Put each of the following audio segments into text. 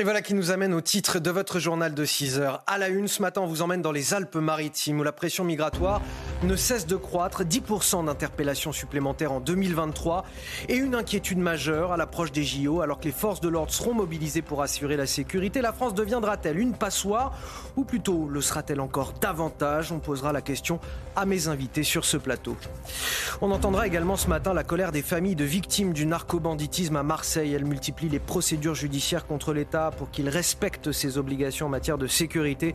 Et voilà qui nous amène au titre de votre journal de 6 heures. À la une, ce matin, on vous emmène dans les Alpes-Maritimes où la pression migratoire ne cesse de croître. 10% d'interpellations supplémentaires en 2023 et une inquiétude majeure à l'approche des JO alors que les forces de l'ordre seront mobilisées pour assurer la sécurité. La France deviendra-t-elle une passoire ou plutôt le sera-t-elle encore davantage? On posera la question à mes invités sur ce plateau. On entendra également ce matin la colère des familles de victimes du narcobanditisme à Marseille. Elles multiplient les procédures judiciaires contre l'État pour qu'il respecte ses obligations en matière de sécurité.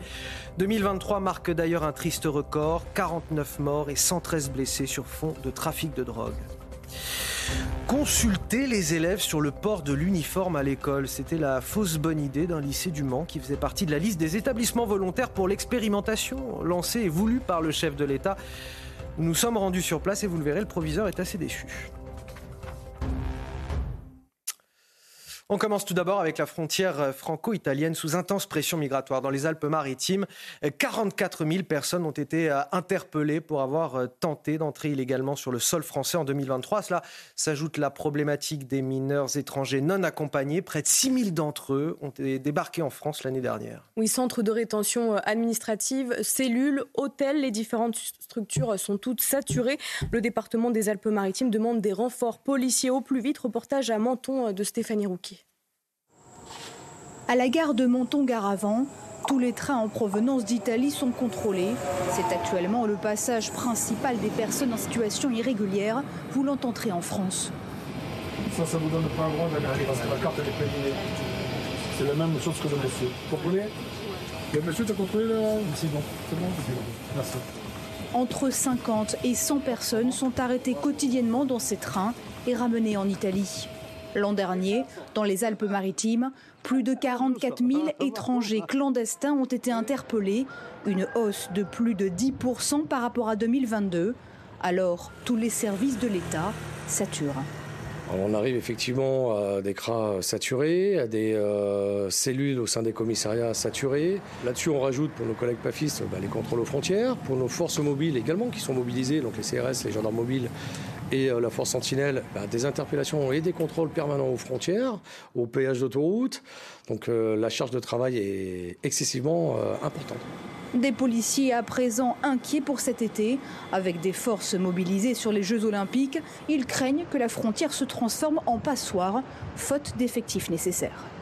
2023 marque d'ailleurs un triste record, 49 morts et 113 blessés sur fond de trafic de drogue. Consulter les élèves sur le port de l'uniforme à l'école, c'était la fausse bonne idée d'un lycée du Mans qui faisait partie de la liste des établissements volontaires pour l'expérimentation lancée et voulue par le chef de l'État. Nous sommes rendus sur place et vous le verrez, le proviseur est assez déçu. On commence tout d'abord avec la frontière franco-italienne sous intense pression migratoire. Dans les Alpes-Maritimes, 44 000 personnes ont été euh, interpellées pour avoir euh, tenté d'entrer illégalement sur le sol français en 2023. cela s'ajoute la problématique des mineurs étrangers non accompagnés. Près de 6 000 d'entre eux ont été débarqués en France l'année dernière. Oui, centre de rétention euh, administrative, cellules, hôtels, les différentes structures sont toutes saturées. Le département des Alpes-Maritimes demande des renforts policiers au plus vite. Reportage à Menton de Stéphanie Rouquier. À la gare de Menton-Garavant, tous les trains en provenance d'Italie sont contrôlés. C'est actuellement le passage principal des personnes en situation irrégulière voulant entrer en France. Ça, ça vous donne pas un droit d'aller parce que la carte est périmée. C'est la même chose que le monsieur. Vous comprenez? Le monsieur, t'as contrôlé là? C'est bon, c'est bon, Merci. Entre 50 et 100 personnes sont arrêtées quotidiennement dans ces trains et ramenées en Italie. L'an dernier, dans les Alpes-Maritimes, plus de 44 000 étrangers clandestins ont été interpellés, une hausse de plus de 10% par rapport à 2022. Alors, tous les services de l'État saturent. On arrive effectivement à des cras saturés, à des euh, cellules au sein des commissariats saturés. Là-dessus, on rajoute pour nos collègues PAFistes bah, les contrôles aux frontières, pour nos forces mobiles également qui sont mobilisées, donc les CRS, les gendarmes mobiles et euh, la force sentinelle, bah, des interpellations et des contrôles permanents aux frontières, aux péages d'autoroute. Donc euh, la charge de travail est excessivement importante. Des policiers à présent inquiets pour cet été. Avec des forces mobilisées sur les Jeux olympiques, ils craignent que la frontière se transforme en passoire, faute d'effectifs nécessaires.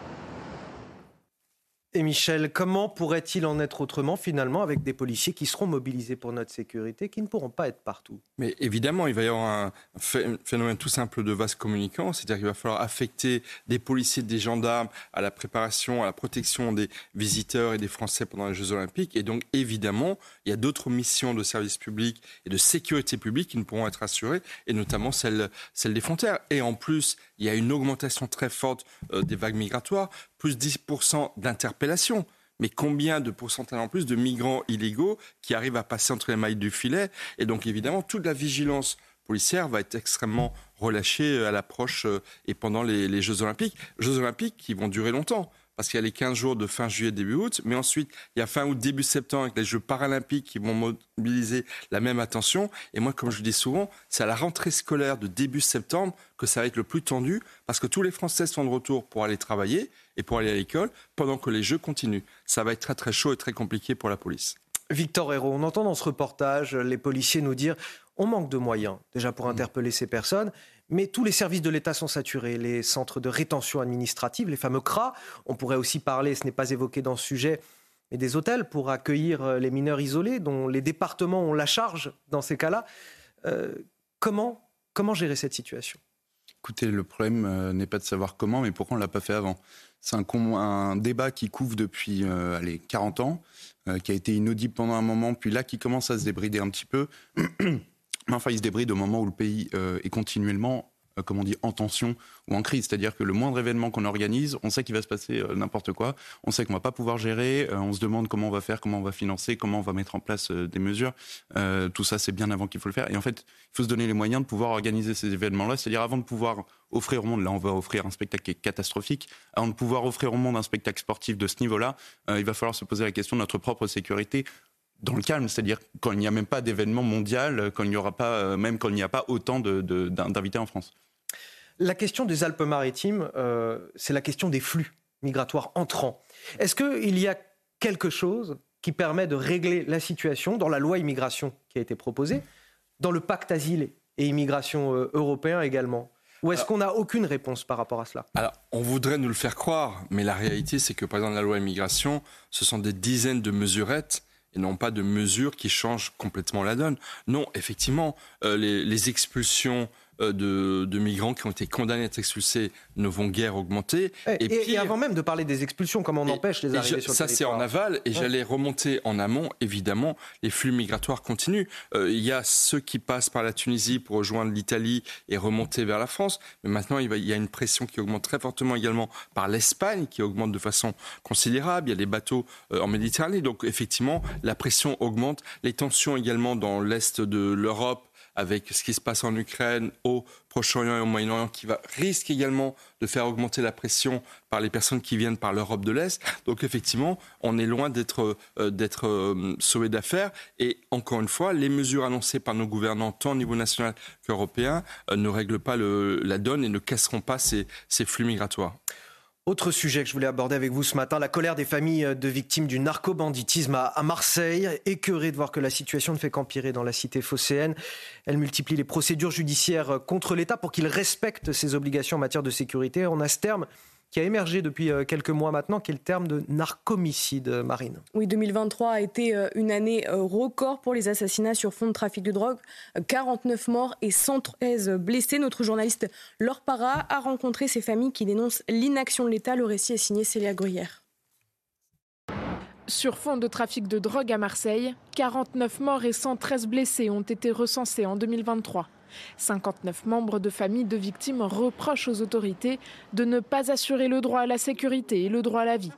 Et Michel, comment pourrait-il en être autrement finalement avec des policiers qui seront mobilisés pour notre sécurité, qui ne pourront pas être partout? Mais évidemment, il va y avoir un phénomène tout simple de vase communicant, c'est-à-dire qu'il va falloir affecter des policiers, des gendarmes à la préparation, à la protection des visiteurs et des Français pendant les Jeux Olympiques. Et donc évidemment, il y a d'autres missions de service public et de sécurité publique qui ne pourront être assurées, et notamment celle, celle des frontières. Et en plus, il y a une augmentation très forte euh, des vagues migratoires, plus 10% d'interpellations. Mais combien de pourcentage en plus de migrants illégaux qui arrivent à passer entre les mailles du filet? Et donc évidemment, toute la vigilance policière va être extrêmement relâchée euh, à l'approche euh, et pendant les, les Jeux Olympiques. Jeux Olympiques qui vont durer longtemps parce qu'il y a les 15 jours de fin juillet, début août, mais ensuite, il y a fin août, début septembre avec les Jeux paralympiques qui vont mobiliser la même attention. Et moi, comme je le dis souvent, c'est à la rentrée scolaire de début septembre que ça va être le plus tendu, parce que tous les Français sont de retour pour aller travailler et pour aller à l'école, pendant que les Jeux continuent. Ça va être très très chaud et très compliqué pour la police. Victor Hérault, on entend dans ce reportage les policiers nous dire on manque de moyens déjà pour interpeller ces personnes, mais tous les services de l'État sont saturés. Les centres de rétention administrative, les fameux CRA, on pourrait aussi parler, ce n'est pas évoqué dans ce sujet, mais des hôtels pour accueillir euh, les mineurs isolés, dont les départements ont la charge dans ces cas-là. Euh, comment, comment gérer cette situation? Écoutez, le problème euh, n'est pas de savoir comment, mais pourquoi on ne l'a pas fait avant. C'est un, un, débat qui couvre depuis allez, 40 ans, qui a été inaudible pendant un moment, puis là qui commence à se débrider un petit peu. enfin, il se débride au moment où le pays est continuellement euh, comme on dit, en tension ou en crise. C'est-à-dire que le moindre événement qu'on organise, on sait qu'il va se passer euh, n'importe quoi. On sait qu'on va pas pouvoir gérer. Euh, on se demande comment on va faire, comment on va financer, comment on va mettre en place des mesures. tout ça, c'est bien avant qu'il faut le faire. Et en fait, il faut se donner les moyens de pouvoir organiser ces événements-là. C'est-à-dire avant de pouvoir offrir au monde, là on va offrir un spectacle qui est catastrophique, avant de pouvoir offrir au monde un spectacle sportif de ce niveau-là, il va falloir se poser la question de notre propre sécurité dans le calme, c'est-à-dire quand il n'y a même pas d'événement mondial, quand il n'y aura pas, même quand il n'y a pas autant d'invités en France. La question des Alpes-Maritimes, euh, c'est la question des flux migratoires entrants. Est-ce qu'il y a quelque chose qui permet de régler la situation dans la loi immigration qui a été proposée, dans le pacte asile et immigration euh, européen également? Ou est-ce qu'on n'a aucune réponse par rapport à cela? Alors, on voudrait nous le faire croire, mais la réalité, c'est que, par exemple, la loi immigration, ce sont des dizaines de mesurettes et non pas de mesures qui changent complètement la donne. Non, effectivement, euh, les, expulsions euh, de, migrants qui ont été condamnés à être expulsés ne vont guère augmenter. Et, puis, avant même de parler des expulsions, comment on empêche les arrivées sur le Ça, c'est en aval. Et j'allais remonter en amont. Évidemment, les flux migratoires continuent. Euh, il y a ceux qui passent par la Tunisie pour rejoindre l'Italie et remonter vers la France. Mais maintenant, il, y a une pression qui augmente très fortement également par l'Espagne, qui augmente de façon considérable. Il y a des bateaux euh, en Méditerranée. Donc, effectivement, la pression augmente. Les tensions également dans l'Est de l'Europe avec ce qui se passe en Ukraine, au Proche-Orient et au Moyen-Orient, qui va, risque également de faire augmenter la pression par les personnes qui viennent par l'Europe de l'Est. Donc effectivement, on est loin d'être euh, euh, sauvé d'affaires. Et encore une fois, les mesures annoncées par nos gouvernants, tant au niveau national qu'européen, euh, ne règlent pas la donne et ne casseront pas ces flux migratoires. Autre sujet que je voulais aborder avec vous ce matin, la colère des familles de victimes du narco-banditisme à Marseille. Écœurée de voir que la situation ne fait qu'empirer dans la cité phocéenne. Elle multiplie les procédures judiciaires contre l'État pour qu'il respecte ses obligations en matière de sécurité. On a ce terme qui a émergé depuis euh, quelques mois maintenant, qui est le terme de narcomicide euh, marine. Oui, 2023 a été euh, une année record pour les assassinats sur fond de trafic de drogue. 49 morts et 113 blessés. Notre journaliste Laure Para a rencontré ces familles qui dénoncent l'inaction de l'État. Le récit est signé Célia Gruyère. Sur fond de trafic de drogue à Marseille, 49 morts et 113 blessés ont été recensés en 2023. 59 membres de familles de victimes reprochent aux autorités de ne pas assurer le droit à la sécurité et le droit à la vie.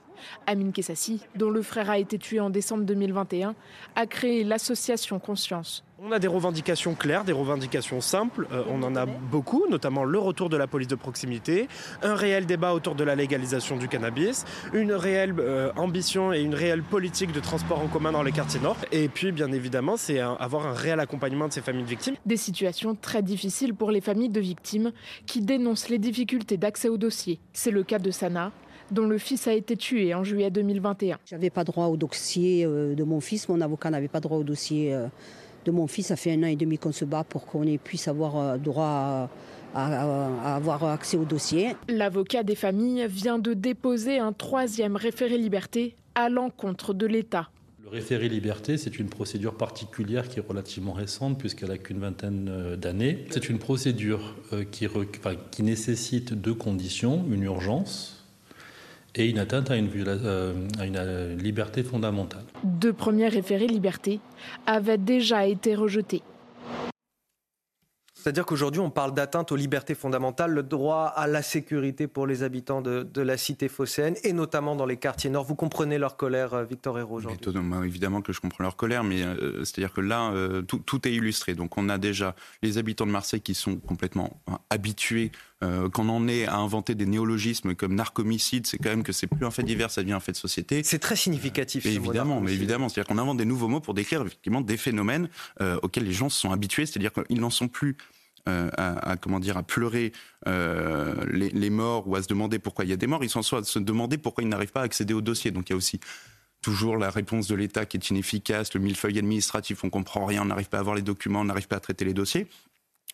Amine Kessassi, dont le frère a été tué en décembre 2021, a créé l'association Conscience. On a des revendications claires, des revendications simples. Euh, on en a beaucoup, notamment le retour de la police de proximité, un réel débat autour de la légalisation du cannabis, une réelle euh, ambition et une réelle politique de transport en commun dans les quartiers nord. Et puis, bien évidemment, c'est avoir un réel accompagnement de ces familles de victimes. Des situations très difficiles pour les familles de victimes qui dénoncent les difficultés d'accès au dossier. C'est le cas de Sana, dont le fils a été tué en juillet 2021. J'avais pas droit au dossier euh, de mon fils, mon avocat n'avait pas droit au dossier de mon fils. Ça fait un an et demi qu'on se bat pour qu'on puisse avoir euh, droit à, avoir accès au dossier. L'avocat des familles vient de déposer un troisième référé liberté à l'encontre de l'État. Le référé liberté, c'est une procédure particulière qui est relativement récente puisqu'elle n'a qu'une vingtaine euh, d'années. C'est une procédure euh, qui, qui nécessite deux conditions, une urgence et une atteinte à une, euh, à une, euh, liberté fondamentale. Deux premiers référés liberté avaient déjà été rejetés. C'est-à-dire qu'aujourd'hui, on parle d'atteinte aux libertés fondamentales, le droit à la sécurité pour les habitants de, la cité phocéenne, et notamment dans les quartiers nord. Vous comprenez leur colère, euh, Victor Hérault, aujourd'hui? Évidemment que je comprends leur colère, mais euh, c'est-à-dire que là, euh, tout, est illustré. Donc on a déjà les habitants de Marseille qui sont complètement hein, habitués qu'on en est à inventer des néologismes comme narcomicide, c'est quand même que c'est plus un fait divers, ça devient un fait de société. C'est très significatif. évidemment, mais évidemment, c'est-à-dire qu'on invente des nouveaux mots pour décrire effectivement des phénomènes auxquels les gens se sont habitués, c'est-à-dire qu'ils n'en sont plus euh, à, comment dire à pleurer euh, les, morts ou à se demander pourquoi il y a des morts, ils sont soit à se demander pourquoi ils n'arrivent pas à accéder au dossier. Donc il y a aussi toujours la réponse de l'État qui est inefficace, le millefeuille administratif, on comprend rien, on n'arrive pas à avoir les documents, on n'arrive pas à traiter les dossiers.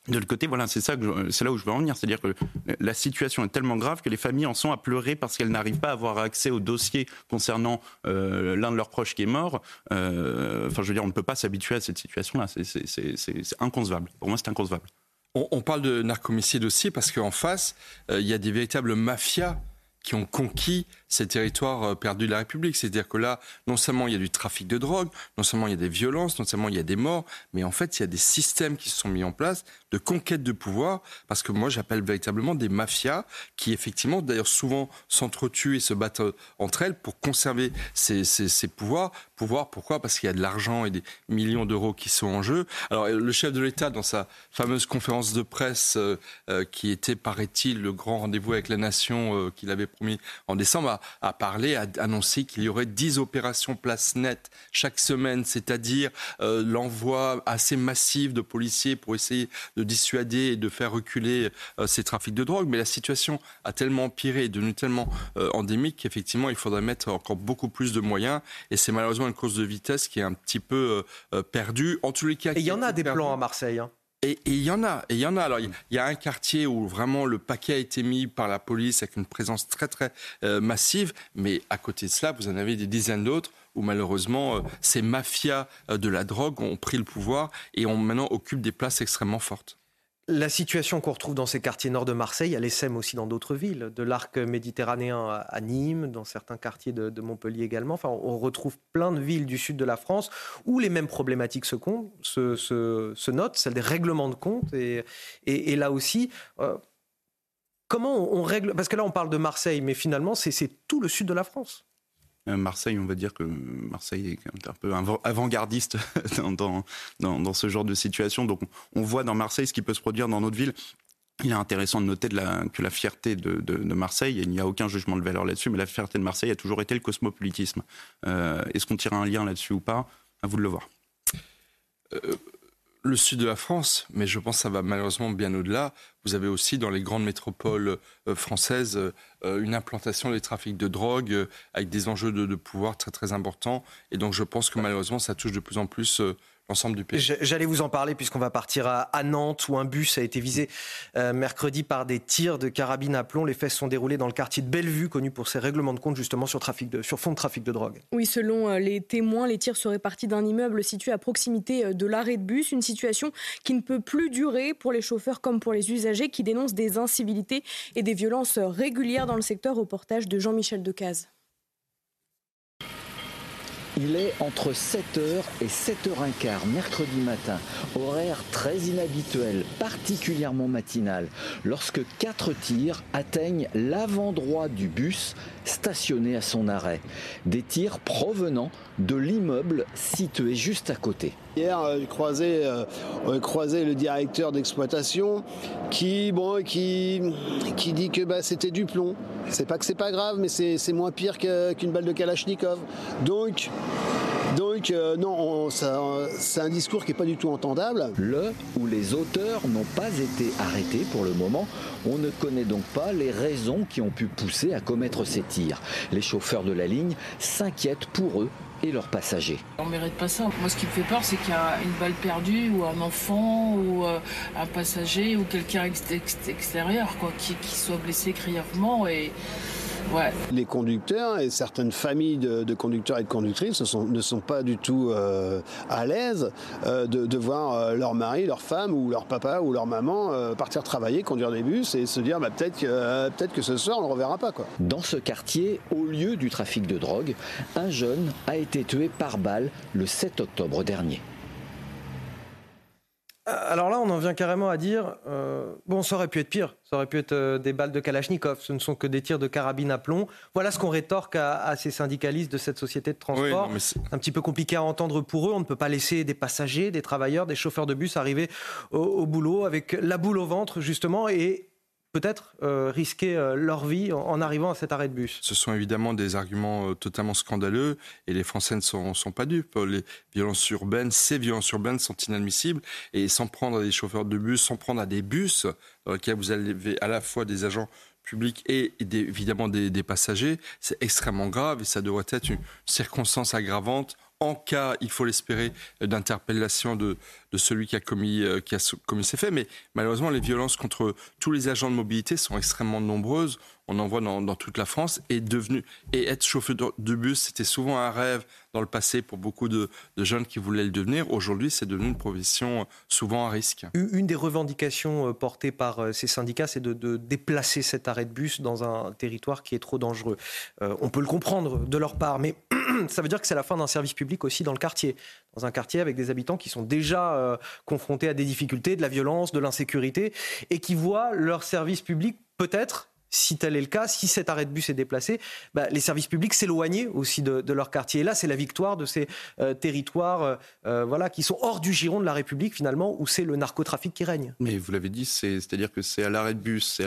De l'autre côté, voilà, c'est ça, c'est là où je veux en venir, c'est-à-dire que la situation est tellement grave que les familles en sont à pleurer parce qu'elles n'arrivent pas à avoir accès au dossier concernant euh, l'un de leurs proches qui est mort. enfin, je veux dire, on ne peut pas s'habituer à cette situation-là, c'est inconcevable. Pour moi, c'est inconcevable. On, parle de narcomicide aussi parce qu'en face, euh, il y a des véritables mafias qui ont conquis ces territoires euh, perdus de la République. C'est-à-dire que là, non seulement il y a du trafic de drogue, non seulement il y a des violences, non seulement il y a des morts, mais en fait, il y a des systèmes qui se sont mis en place de conquête de pouvoir, parce que moi, j'appelle véritablement des mafias qui, effectivement, d'ailleurs, souvent s'entretuent et se battent euh, entre elles pour conserver ces, ces pouvoirs. Pourquoi? Parce qu'il y a de l'argent et des millions d'euros qui sont en jeu. Alors, le chef de l'État, dans sa fameuse conférence de presse, euh, qui était, paraît-il, le grand rendez-vous avec la nation qu'il avait promis en décembre, a, parlé, a annoncé qu'il y aurait 10 opérations place nette chaque semaine, c'est-à-dire euh, l'envoi assez massif de policiers pour essayer de dissuader et de faire reculer euh, ces trafics de drogue. Mais la situation a tellement empiré, est devenue tellement euh, endémique qu'effectivement, il faudrait mettre encore beaucoup plus de moyens. Et c'est malheureusement une course de vitesse qui est un petit peu perdue. En tous les cas, et il y en a des plans à Marseille. Hein. Et il y en a, et il y en a. Alors, il y a un quartier où vraiment le paquet a été mis par la police avec une présence très très euh, massive, mais à côté de cela, vous en avez des dizaines d'autres où malheureusement euh, ces mafias euh, de la drogue ont pris le pouvoir et ont maintenant occupent des places extrêmement fortes. La situation qu'on retrouve dans ces quartiers nord de Marseille, elle sème aussi dans d'autres villes, de l'arc méditerranéen à Nîmes, dans certains quartiers de, Montpellier également. Enfin, on retrouve plein de villes du sud de la France où les mêmes problématiques se, se, notent, celle des règlements de compte. Et, et, là aussi, euh, comment on règle Parce que là, on parle de Marseille, mais finalement, c'est tout le sud de la France. Euh, Marseille, on va dire que Marseille est un peu avant-gardiste dans, dans, ce genre de situation. Donc on voit dans Marseille ce qui peut se produire dans notre ville. Il est intéressant de noter que la fierté de, Marseille, il n'y a aucun jugement de valeur là-dessus, mais la fierté de Marseille a toujours été le cosmopolitisme. Euh, est-ce qu'on tire un lien là-dessus ou pas? À vous de le voir. Euh, le sud de la France, mais je pense que ça va malheureusement bien au-delà. Vous avez aussi dans les grandes métropoles euh, françaises euh, une implantation des trafics de drogue euh, avec des enjeux de, de, pouvoir très très importants. Et donc je pense que malheureusement ça touche de plus en plus du pays. J'allais vous en parler puisqu'on va partir à, Nantes où un bus a été visé euh, mercredi par des tirs de carabine à plomb. Les faits se sont déroulés dans le quartier de Bellevue, connu pour ses règlements de compte justement sur, trafic de, sur fond de trafic de drogue. Oui, selon euh, les témoins, les tirs seraient partis d'un immeuble situé à proximité euh, de l'arrêt de bus. Une situation qui ne peut plus durer pour les chauffeurs comme pour les usagers qui dénoncent des incivilités et des violences régulières dans le secteur. Reportage de Jean-Michel Decaze. Il est entre 7h et 7h15 mercredi matin, horaire très inhabituel, particulièrement matinal, lorsque quatre tirs atteignent l'avant-droit du bus stationné à son arrêt. Des tirs provenant de l'immeuble situé juste à côté. Hier, euh, j'ai croisé, euh, croisé, le directeur d'exploitation qui, dit que bah, c'était du plomb. C'est pas que c'est pas grave, mais c'est moins pire qu'une balle de Kalachnikov. Donc, donc euh, non, c'est un discours qui n'est pas du tout entendable. Le ou les auteurs n'ont pas été arrêtés pour le moment. On ne connaît donc pas les raisons qui ont pu pousser à commettre ces tirs. Les chauffeurs de la ligne s'inquiètent pour eux et leurs passagers. On mérite pas ça. Moi, ce qui me fait peur, c'est qu'il y a une balle perdue ou un enfant ou euh, un passager ou quelqu'un extérieur quoi, qui, qui soit blessé grièvement et les conducteurs et certaines familles de, conducteurs et de conductrices ne sont, pas du tout euh, à l'aise euh, de, voir euh, leur mari, leur femme ou leur papa ou leur maman partir travailler, conduire des bus et se dire bah, peut-être que, peut que ce soir on ne le reverra pas. Quoi. Dans ce quartier, au lieu du trafic de drogue, un jeune a été tué par balle le 7 octobre dernier. Euh, alors là, on en vient carrément à dire, euh, bon, ça aurait pu être pire, ça aurait pu être euh, des balles de Kalachnikov, ce ne sont que des tirs de carabine à plomb. Voilà ce qu'on rétorque à, ces syndicalistes de cette société de transport. c'est un petit peu compliqué à entendre pour eux, on ne peut pas laisser des passagers, des travailleurs, des chauffeurs de bus arriver au boulot avec la boule au ventre, justement, et peut-être euh, risquer euh, leur vie en, arrivant à cet arrêt de bus. Ce sont évidemment des arguments euh, totalement scandaleux et les Français ne sont, pas dupes. Les violences urbaines, ces violences urbaines sont inadmissibles et s'en prendre à des chauffeurs de bus, s'en prendre à des bus dans lesquels vous avez à la fois des agents publics et évidemment des, des passagers, c'est extrêmement grave et ça devrait être une circonstance aggravante en cas, il faut l'espérer, d'interpellation de, celui qui a, commis, euh, qui a commis ces faits. Mais malheureusement, les violences contre tous les agents de mobilité sont extrêmement nombreuses. On en voit dans, toute la France, est devenu et être chauffeur de bus, c'était souvent un rêve dans le passé pour beaucoup de, jeunes qui voulaient le devenir. Aujourd'hui, c'est devenu une profession souvent à risque. Une des revendications euh, portées par euh, ces syndicats, c'est de, déplacer cet arrêt de bus dans un territoire qui est trop dangereux. Euh, on peut le comprendre de leur part, mais ça veut dire que c'est la fin d'un service public aussi dans le quartier. Dans un quartier avec des habitants qui sont déjà confrontés à des difficultés, de la violence, de l'insécurité, et qui voient leur service public peut-être si tel est le cas, si cet arrêt de bus est déplacé, bah, les services publics s'éloignaient aussi de, leur quartier. Et là, c'est la victoire de ces euh, territoires euh, euh, voilà, qui sont hors du giron de la République, finalement, où c'est le narcotrafic qui règne. Mais vous l'avez dit, c'est-à-dire que c'est à l'arrêt de bus, c'est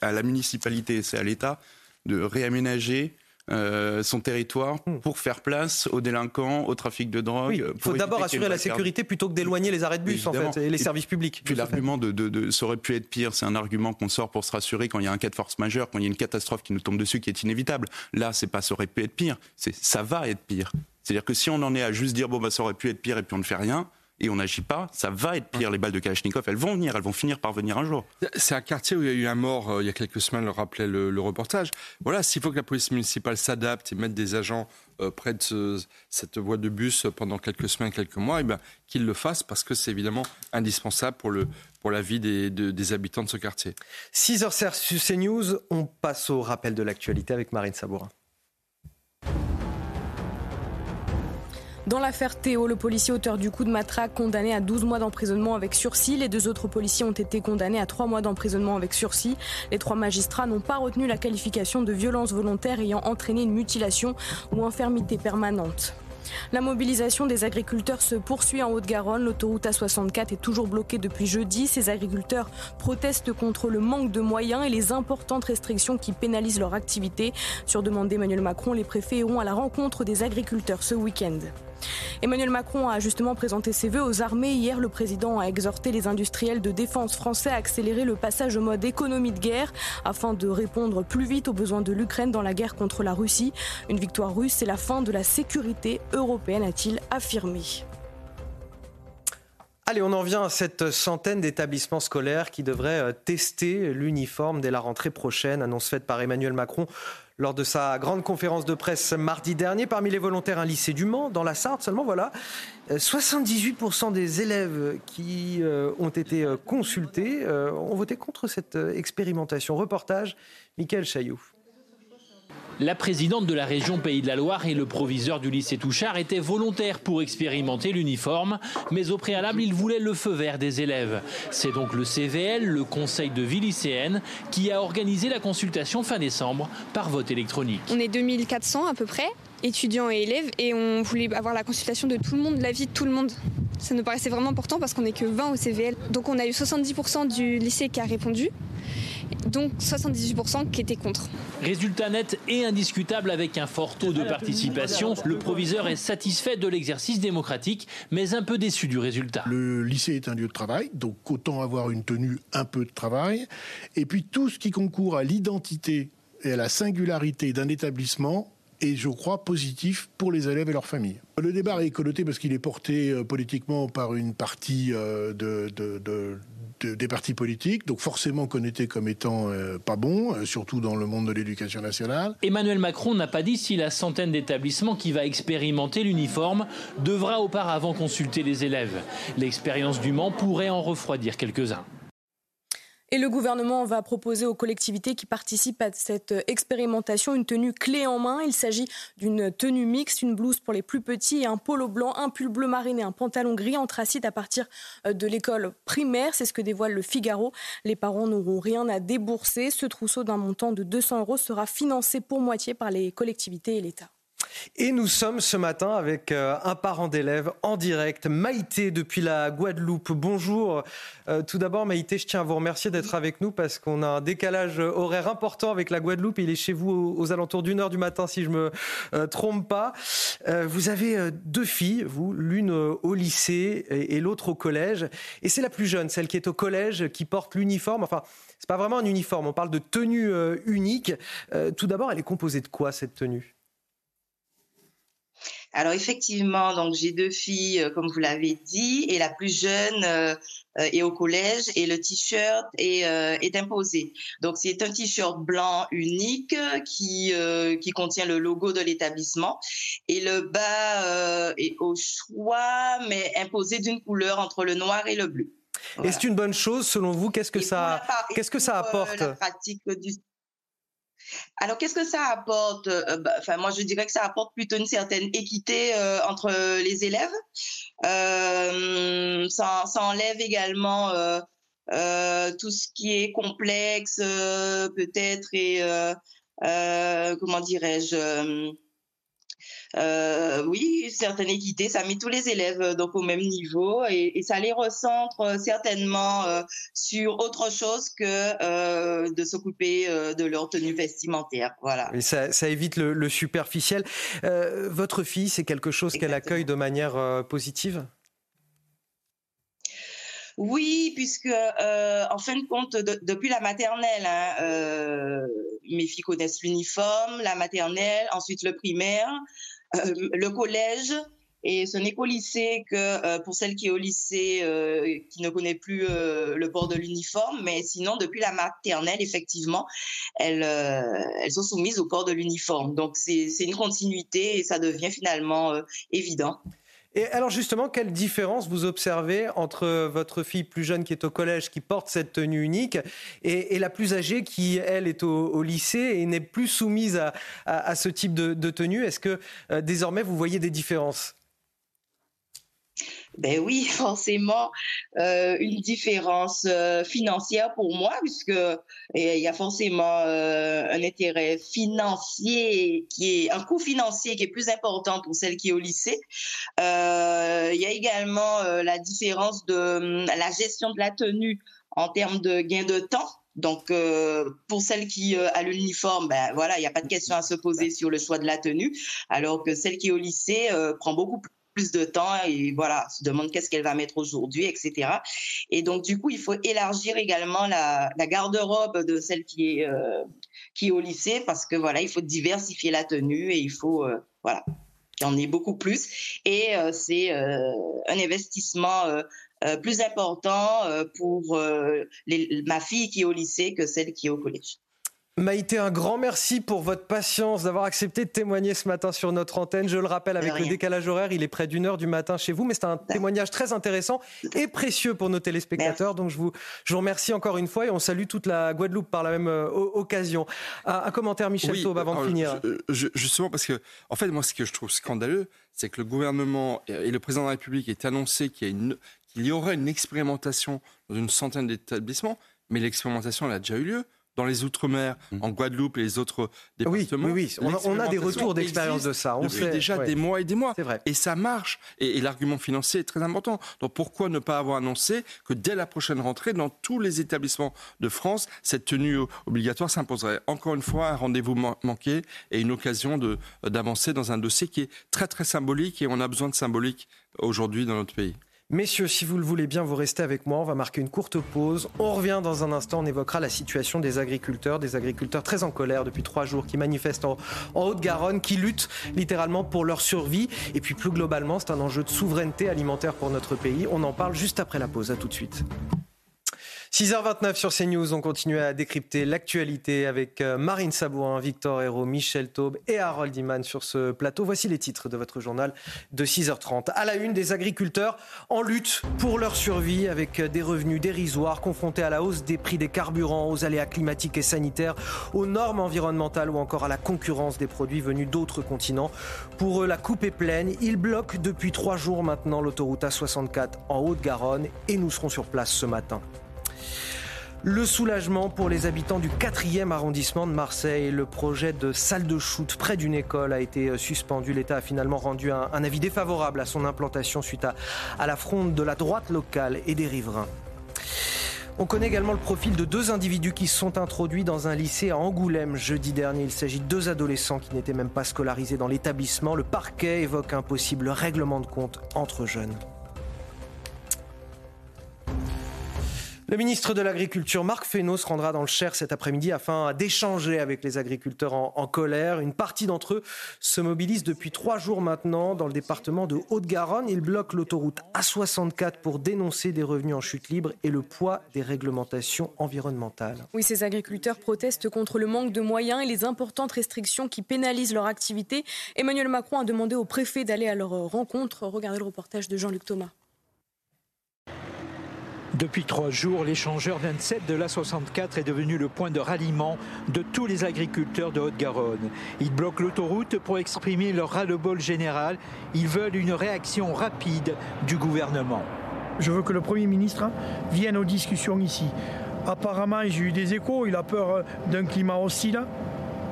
à la municipalité, c'est à l'État de réaménager euh, son territoire hmm. pour faire place aux délinquants, au trafic de drogue. il faut d'abord assurer la sécurité plutôt que d'éloigner les arrêts de bus en fait, et les services publics. Puis l'argument de, de, ça aurait pu être pire, c'est un argument qu'on sort pour se rassurer quand il y a un cas de force majeure, quand il y a une catastrophe qui nous tombe dessus qui est inévitable. Là, c'est pas ça aurait pu être pire, c'est ça va être pire. C'est-à-dire que si on en est à juste dire bon bah ça aurait pu être pire et puis on ne fait rien, et on n'agit pas, ça va être pire. Les balles de Kalachnikov, elles vont venir, elles vont finir par venir un jour. C'est un quartier où il y a eu un mort euh, il y a quelques semaines, le rappelait le, reportage. Voilà, s'il faut que la police municipale s'adapte et mette des agents euh, près de cette voie de bus pendant quelques semaines, quelques mois, eh bien qu'ils le fassent parce que c'est évidemment indispensable pour, le, pour la vie des, des habitants de ce quartier. 6h sur CNews, on passe au rappel de l'actualité avec Marine Sabourin. Dans l'affaire Théo, le policier auteur du coup de matraque condamné à 12 mois d'emprisonnement avec sursis. Les deux autres policiers ont été condamnés à 3 mois d'emprisonnement avec sursis. Les trois magistrats n'ont pas retenu la qualification de violence volontaire ayant entraîné une mutilation ou infirmité permanente. La mobilisation des agriculteurs se poursuit en Haute-Garonne. L'autoroute A64 est toujours bloquée depuis jeudi. Ces agriculteurs protestent contre le manque de moyens et les importantes restrictions qui pénalisent leur activité. Sur demande d'Emmanuel Macron, les préfets iront à la rencontre des agriculteurs ce week-end. Emmanuel Macron a justement présenté ses vœux aux armées. Hier, le président a exhorté les industriels de défense français à accélérer le passage au mode économie de guerre afin de répondre plus vite aux besoins de l'Ukraine dans la guerre contre la Russie. Une victoire russe, c'est la fin de la sécurité européenne, a-t-il affirmé. Allez, on en vient à cette centaine d'établissements scolaires qui devraient euh, tester l'uniforme dès la rentrée prochaine, annonce faite par Emmanuel Macron lors de sa grande conférence de presse mardi dernier. Parmi les volontaires, un lycée du Mans, dans la Sarthe seulement, voilà. 78% euh, des élèves qui euh, ont été consultés ont voté contre cette expérimentation. Reportage, Michael Chailloux. La présidente de la région Pays de la Loire et le proviseur du lycée Touchard étaient volontaires pour expérimenter l'uniforme, mais au préalable, ils voulaient le feu vert des élèves. C'est donc le CVL, le Conseil de vie lycéenne, qui a organisé la consultation fin décembre par vote électronique. On est 2400 à peu près étudiants et élèves et on voulait avoir la consultation de tout le monde, l'avis de tout le monde. Ça nous paraissait vraiment important parce qu'on n'est que 20 au CVL. Donc on a eu 70% du lycée qui a répondu donc 78% qui étaient contre. Résultat net et indiscutable avec un fort taux de participation. Le proviseur est satisfait de l'exercice démocratique, mais un peu déçu du résultat. Le lycée est un lieu de travail, donc autant avoir une tenue un peu de travail. Et puis tout ce qui concourt à l'identité et à la singularité d'un établissement est, je crois, positif pour les élèves et leurs familles. Le débat est connoté parce qu'il est porté euh, politiquement par une partie euh, de, des partis politiques, donc forcément connoté comme étant euh, pas bon, surtout dans le monde de l'éducation nationale. Emmanuel Macron n'a pas dit si la centaine d'établissements qui va expérimenter l'uniforme devra auparavant consulter les élèves. L'expérience du Mans pourrait en refroidir quelques-uns. Et le gouvernement va proposer aux collectivités qui participent à cette expérimentation une tenue clé en main. Il s'agit d'une tenue mixte, une blouse pour les plus petits et un polo blanc, un pull bleu marine et un pantalon gris anthracite à partir euh, de l'école primaire. C'est ce que dévoile le Figaro. Les parents n'auront rien à débourser. Ce trousseau d'un montant de 200 euros sera financé pour moitié par les collectivités et l'État. Et nous sommes ce matin avec euh, un parent d'élève en direct, Maïté depuis la Guadeloupe. Bonjour. Euh, tout d'abord, Maïté, je tiens à vous remercier d'être avec nous parce qu'on a un décalage horaire important avec la Guadeloupe. Il est chez vous aux, alentours d'une heure du matin, si je me euh, trompe pas. vous avez deux filles, vous, l'une au lycée et, l'autre au collège. Et c'est la plus jeune, celle qui est au collège, qui porte l'uniforme. Enfin, c'est pas vraiment un uniforme. On parle de tenue unique. tout d'abord, elle est composée de quoi cette tenue? Alors effectivement, donc j'ai deux filles, euh, comme vous l'avez dit, et la plus jeune euh, euh, est au collège et le t-shirt est, est imposé. Donc c'est un t-shirt blanc unique qui qui contient le logo de l'établissement et le bas est au choix mais imposé d'une couleur entre le noir et le bleu. Et c'est une bonne chose selon vous Qu'est-ce que ça qu'est-ce que ça apporte la pratique du alors, qu'est-ce que ça apporte euh, bah, Enfin, moi, je dirais que ça apporte plutôt une certaine équité euh, entre les élèves. Euh, ça, enlève également tout ce qui est complexe, peut-être, et comment dirais-je euh, oui, certaine équité, ça met tous les élèves euh, donc au même niveau et, ça les recentre euh, certainement sur autre chose que de s'occuper de leur tenue vestimentaire. Voilà. Et ça, évite le, superficiel. votre fille, c'est quelque chose qu'elle accueille de manière positive? Oui, puisque en fin de compte, depuis la maternelle, hein, mes filles connaissent l'uniforme, la maternelle, ensuite le primaire. Euh, le collège. Et ce n'est qu'au lycée que, euh, pour celle qui est au lycée, euh, qui ne connaît plus le port de l'uniforme, mais sinon, depuis la maternelle, effectivement, elles, elles sont soumises au port de l'uniforme. Donc, c'est une continuité et ça devient finalement évident. Et alors justement, quelle différence vous observez entre votre fille plus jeune qui est au collège, qui porte cette tenue unique, et, la plus âgée qui, elle, est au, lycée et n'est plus soumise à, ce type de, tenue? Est-ce que euh, désormais vous voyez des différences? Ben oui, forcément, euh, une différence euh, financière pour moi, puisque il y a forcément euh, un intérêt financier qui est un coût financier qui est plus important pour celle qui est au lycée. Il y a également la différence de la gestion de la tenue en termes de gain de temps. Donc, pour celle qui a l'uniforme, ben voilà, il n'y a pas de question à se poser sur le choix de la tenue, alors que celle qui est au lycée prend beaucoup plus de temps et voilà, se demande qu'est-ce qu'elle va mettre aujourd'hui, etc. Et donc, du coup, il faut élargir également la, garde-robe de celle qui est, euh, qui au lycée parce que voilà, il faut diversifier la tenue et il faut, euh, voilà, il y en ait beaucoup plus. Et euh, c'est un investissement plus important pour ma fille qui est au lycée que celle qui est au collège. Maïté, un grand merci pour votre patience d'avoir accepté de témoigner ce matin sur notre antenne. Je le rappelle, avec le décalage horaire, il est près d'une heure du matin chez vous, mais c'est un témoignage très intéressant et précieux pour nos téléspectateurs. Donc je vous, je vous remercie encore une fois et on salue toute la Guadeloupe par la même euh, occasion. Un, commentaire, Michel oui, avant de finir. justement, parce que, en fait, moi, ce que je trouve scandaleux, c'est que le gouvernement et le président de la République aient annoncé qu'il y, y aurait une expérimentation dans une centaine d'établissements, mais l'expérimentation, elle a déjà eu lieu dans les Outre-mer, mmh. en Guadeloupe et les autres départements. Oui, oui, On, a, des retours d'expérience de ça. On depuis sait, déjà des mois et des mois. Vrai. Et ça marche. Et, l'argument financier est très important. Donc pourquoi ne pas avoir annoncé que dès la prochaine rentrée, dans tous les établissements de France, cette tenue obligatoire s'imposerait? Encore une fois, un rendez-vous manqué et une occasion d'avancer dans un dossier qui est très très symbolique et on a besoin de symbolique aujourd'hui dans notre pays. Messieurs, si vous le voulez bien, vous restez avec moi. On va marquer une courte pause. On revient dans un instant. On évoquera la situation des agriculteurs, des agriculteurs très en colère depuis trois jours, qui manifestent en, Haute-Garonne, qui luttent littéralement pour leur survie. Et puis plus globalement, c'est un enjeu de souveraineté alimentaire pour notre pays. On en parle juste après la pause. À tout de suite. 6h29 sur CNews, on continue à décrypter l'actualité avec euh, Marine Sabourin, Victor Hérault, Michel Taube et Harold Iman sur ce plateau. Voici les titres de votre journal de 6h30. À la une, des agriculteurs en lutte pour leur survie avec des revenus dérisoires confrontés à la hausse des prix des carburants, aux aléas climatiques et sanitaires, aux normes environnementales ou encore à la concurrence des produits venus d'autres continents. Pour eux, la coupe est pleine. Ils bloquent depuis trois jours maintenant l'autoroute A64 en Haute-Garonne et nous serons sur place ce matin. Le soulagement pour les habitants du 4e arrondissement de Marseille. Le projet de salle de shoot près d'une école a été euh, suspendu. L'État a finalement rendu un, avis défavorable à son implantation suite à, à la fronde de la droite locale et des riverains. On connaît également le profil de deux individus qui sont introduits dans un lycée à Angoulême jeudi dernier. Il s'agit de deux adolescents qui n'étaient même pas scolarisés dans l'établissement. Le parquet évoque un possible règlement de compte entre jeunes. Le ministre de l'Agriculture, Marc Fesneau, se rendra dans le Cher cet après-midi afin d'échanger avec les agriculteurs en, colère. Une partie d'entre eux se mobilise depuis trois jours maintenant dans le département de Haute-Garonne. Ils bloquent l'autoroute A64 pour dénoncer des revenus en chute libre et le poids des réglementations environnementales. Oui, ces agriculteurs protestent contre le manque de moyens et les importantes restrictions qui pénalisent leur activité. Emmanuel Macron a demandé au préfet d'aller à leur rencontre. Regardez le reportage de Jean-Luc Thomas. Depuis trois jours, l'échangeur 27 de l'A64 est devenu le point de ralliement de tous les agriculteurs de Haute-Garonne. Ils bloquent l'autoroute pour exprimer leur ras-le-bol général. Ils veulent une réaction rapide du gouvernement. Je veux que le Premier ministre vienne aux discussions ici. Apparemment, j'ai eu des échos, il a peur d'un climat hostile.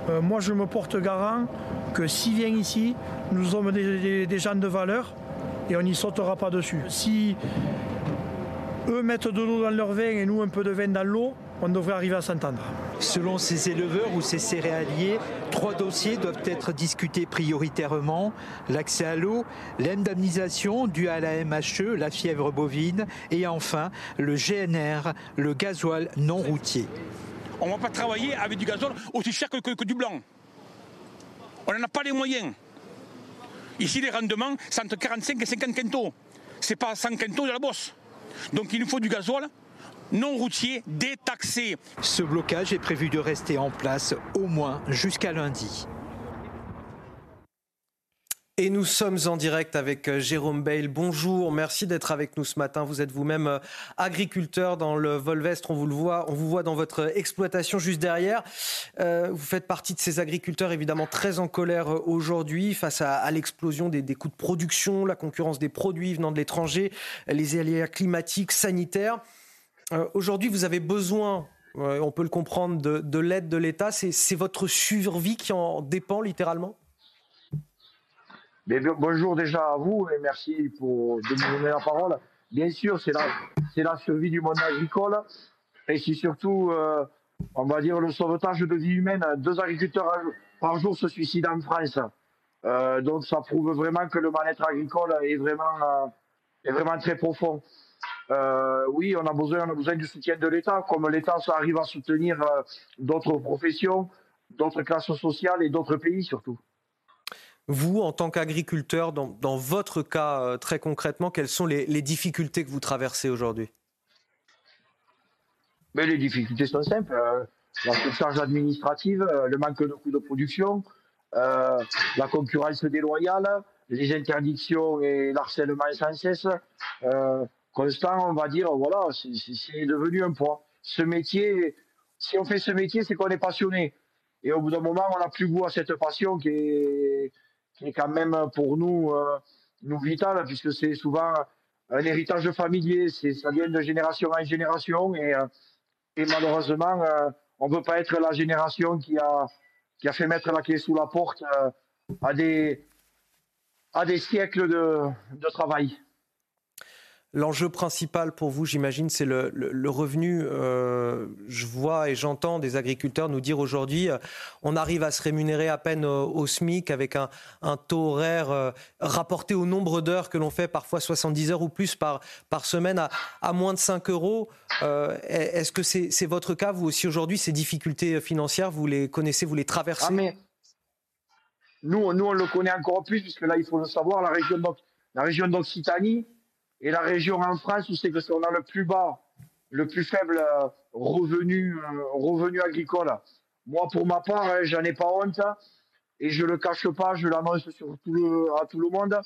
Euh, moi, je me porte garant que s'il vient ici, nous sommes des, gens de valeur et on n'y sautera pas dessus. Eux mettent de l'eau dans leur vin et nous un peu de vin dans l'eau, on devrait arriver à s'entendre. Selon ces éleveurs ou ces céréaliers, trois dossiers doivent être discutés prioritairement. L'accès à l'eau, l'indemnisation due à la MHE, la fièvre bovine, et enfin le GNR, le gasoil non routier. On ne va pas travailler avec du gasoil aussi cher que, que du blanc. On n'en a pas les moyens. Ici, les rendements, c'est entre 45 et 50 quintaux. C'est pas 100 quintaux de la bosse. Donc il nous faut du gasoil non routier détaxé. Ce blocage est prévu de rester en place au moins jusqu'à lundi. Et nous sommes en direct avec euh, Jérôme Bale. Bonjour, merci d'être avec nous ce matin. Vous êtes vous-même euh, agriculteur dans le Volvestre. On vous le voit, on vous voit dans votre exploitation juste derrière. Euh, vous faites partie de ces agriculteurs évidemment très en colère aujourd'hui face à, l'explosion des, coûts de production, la concurrence des produits venant de l'étranger, les aléas climatiques, sanitaires. aujourd'hui, vous avez besoin on peut le comprendre, de l'aide de l'État. C'est votre survie qui en dépend littéralement? Bonjour déjà à vous et merci pour de donner la parole. Bien sûr, c'est la, survie du monde agricole et c'est surtout, euh, on va dire, le sauvetage de vie humaine. Deux agriculteurs par jour se suicident en France. Euh, donc ça prouve vraiment que le mal-être agricole est vraiment, euh, très profond. oui, on a besoin, on a besoin du soutien de l'État, comme l'État arrive à soutenir d'autres professions, d'autres classes sociales et d'autres pays surtout. Vous, en tant qu'agriculteur, dans, votre cas euh, très concrètement, quelles sont les, difficultés que vous traversez aujourd'hui? Mais Les difficultés sont simples. Euh, la surcharge administrative, euh, le manque de coûts de production, la concurrence déloyale, les interdictions et l'harcèlement sans cesse constant, on va dire, voilà, c'est devenu un poids. Ce métier, si on fait ce métier, c'est qu'on est passionné. Et au bout d'un moment, on n'a plus goût à cette passion qui est, qui est quand même pour nous, euh, nous vital, puisque c'est souvent un héritage familier, c'est, ça vient de génération en génération, et, euh, et malheureusement, euh, on ne veut pas être la génération qui a, qui a fait mettre la clé sous la porte à, des, à des siècles de, de travail. L'enjeu principal pour vous, j'imagine, c'est le, revenu. Euh, je vois et j'entends des agriculteurs nous dire aujourd'hui, euh, on arrive à se rémunérer à peine au, SMIC avec un, taux horaire euh, rapporté au nombre d'heures que l'on fait, parfois 70 heures ou plus par, semaine, à, moins de 5 euros. Est-ce que c'est votre cas, vous aussi, aujourd'hui, ces difficultés financières, vous les connaissez, vous les traversez? Ah, nous, nous, on le connaît encore plus, puisque là, il faut le savoir, la région d'Occitanie, et la région en France où c'est que on a le plus bas, le plus faible euh, revenu, euh, revenu agricole. Moi, pour ma part, hein, j'en ai pas honte et je le cache pas, je l'annonce à tout le monde.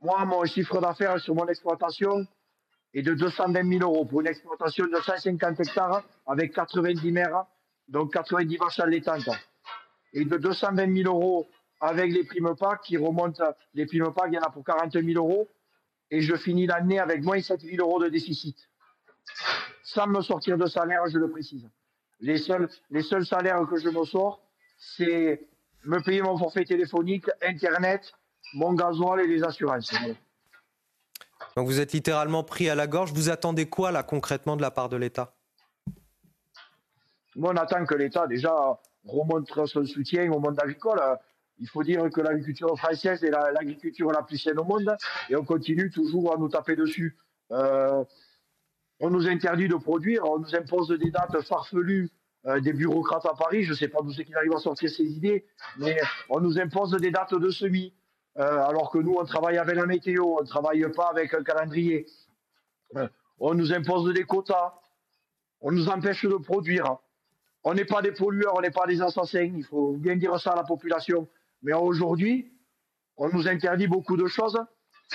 Moi, mon chiffre d'affaires sur mon exploitation est de 220 000 euros pour une exploitation de 150 hectares avec 90 mères, donc 90 vaches allaitantes. Et de 220 000 euros avec les primes PAC qui remontent, les primes PAC, il y en a pour 40 000 euros et je finis l'année avec moins de 7 000 euros de déficit. Sans me sortir de salaire, je le précise. Les seuls, les seuls salaires que je me sors, c'est me payer mon forfait téléphonique, Internet, mon gasoil et les assurances. Donc vous êtes littéralement pris à la gorge. Vous attendez quoi là concrètement de la part de l'État? On attend que l'État déjà remonte son soutien au monde agricole. Il faut dire que l'agriculture française est l'agriculture la, plus saine au monde et on continue toujours à nous taper dessus. Euh, on nous interdit de produire, on nous impose des dates farfelues euh, des bureaucrates à Paris, je ne sais pas d'où c'est qu'ils arrivent à sortir ces idées, mais on nous impose des dates de semis, euh, alors que nous, on travaille avec la météo, on ne travaille pas avec un calendrier. On nous impose des quotas, on nous empêche de produire. On n'est pas des pollueurs, on n'est pas des assassins, il faut bien dire ça à la population. Mais aujourd'hui, on nous interdit beaucoup de choses.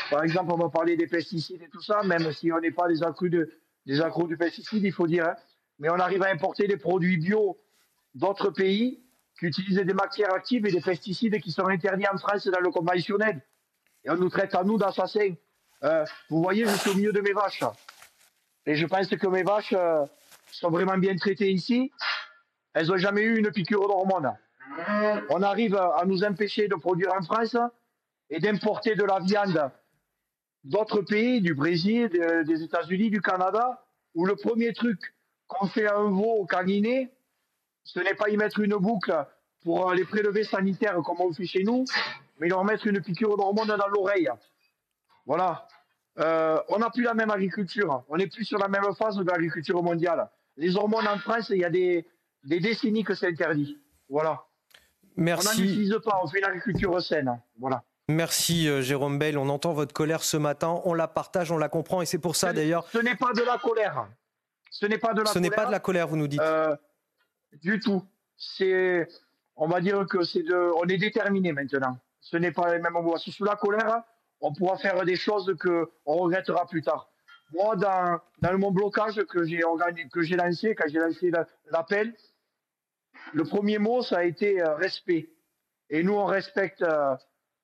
Par exemple, on va parler des pesticides et tout ça, même si on n'est pas des accros, de, des accros du pesticide, il faut dire. Hein. Mais on arrive à importer des produits bio d'autres pays qui utilisent des matières actives et des pesticides qui sont interdits en France dans le conventionnel. Et on nous traite à nous d'assassins. Euh, vous voyez, je suis au milieu de mes vaches. Et je pense que mes vaches euh, sont vraiment bien traitées ici. Elles n'ont jamais eu une piqûre d'hormones. On arrive à nous empêcher de produire en France et d'importer de la viande d'autres pays, du Brésil, des États-Unis, du Canada, où le premier truc qu'on fait à un veau au caniné, ce n'est pas y mettre une boucle pour les prélever sanitaires comme on fait chez nous, mais leur mettre une piqûre d'hormone dans l'oreille. Voilà. Euh, on n'a plus la même agriculture. On n'est plus sur la même phase de l'agriculture mondiale. Les hormones en France, il y a des décennies que c'est interdit. Voilà. Merci. On n'en utilise pas, on fait une agriculture saine. Voilà. Merci euh, Jérôme Bell. On entend votre colère ce matin, on la partage, on la comprend et c'est pour ça d'ailleurs. Ce n'est pas de la colère. Ce n'est pas de la Ce n'est pas de la colère, vous nous dites. Euh, du tout. C'est, on va dire que c'est de, on est déterminé maintenant. Ce n'est pas les mêmes mots. Sous la colère, on pourra faire des choses que on regrettera plus tard. Moi, dans, dans mon blocage que j'ai que j'ai lancé, quand j'ai lancé l'appel, le premier mot, ça a été euh, respect. Et nous, on respecte euh,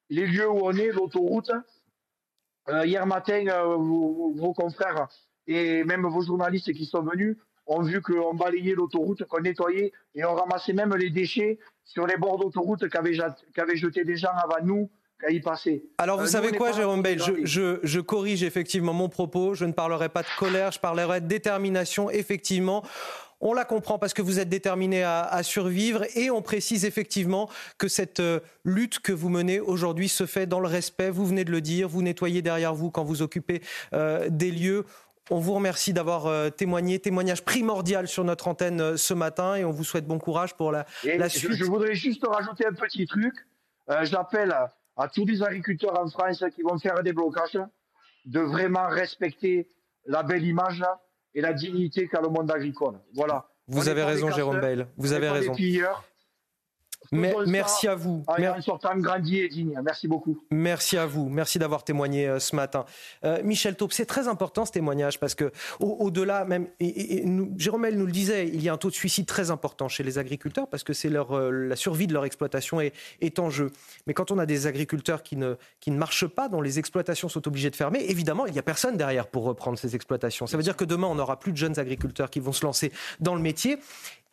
les lieux où on est, l'autoroute. Euh, hier matin, vos, confrères et même vos journalistes qui sont venus ont vu qu'on balayait l'autoroute, qu'on nettoyait et on ramassait même les déchets sur les bords d'autoroute qu'avaient jeté des gens avant nous alors vous savez quoi, Jérôme Bell? Je, je, corrige effectivement mon propos. Je ne parlerai pas de colère, je parlerai de détermination. Effectivement, on la comprend parce que vous êtes déterminé à, survivre et on précise effectivement que cette euh, lutte que vous menez aujourd'hui se fait dans le respect. Vous venez de le dire, vous nettoyez derrière vous quand vous occupez euh, des lieux. On vous remercie d'avoir euh, témoigné, témoignage primordial sur notre antenne ce matin et on vous souhaite bon courage pour la, suite. Je, voudrais juste rajouter un petit truc. J'appelle à tous les agriculteurs en France qui vont faire des blocages de vraiment respecter la belle image et la dignité qu'a le monde agricole. Voilà. Vous avez raison, Jérôme Bail. Vous avez raison. Mais, merci à vous. Sortant grandi et digne. Merci beaucoup. Merci à vous. Merci d'avoir témoigné euh, ce matin. Euh, Michel Taupe, c'est très important ce témoignage parce que au-delà même, et, Jérôme nous le disait, il y a un taux de suicide très important chez les agriculteurs parce que c'est leur euh, la survie de leur exploitation est, est, en jeu. Mais quand on a des agriculteurs qui ne qui ne marchent pas, dont les exploitations sont obligées de fermer, évidemment, il n'y a personne derrière pour reprendre ces exploitations. Ça veut dire que demain, on n'aura plus de jeunes agriculteurs qui vont se lancer dans le métier.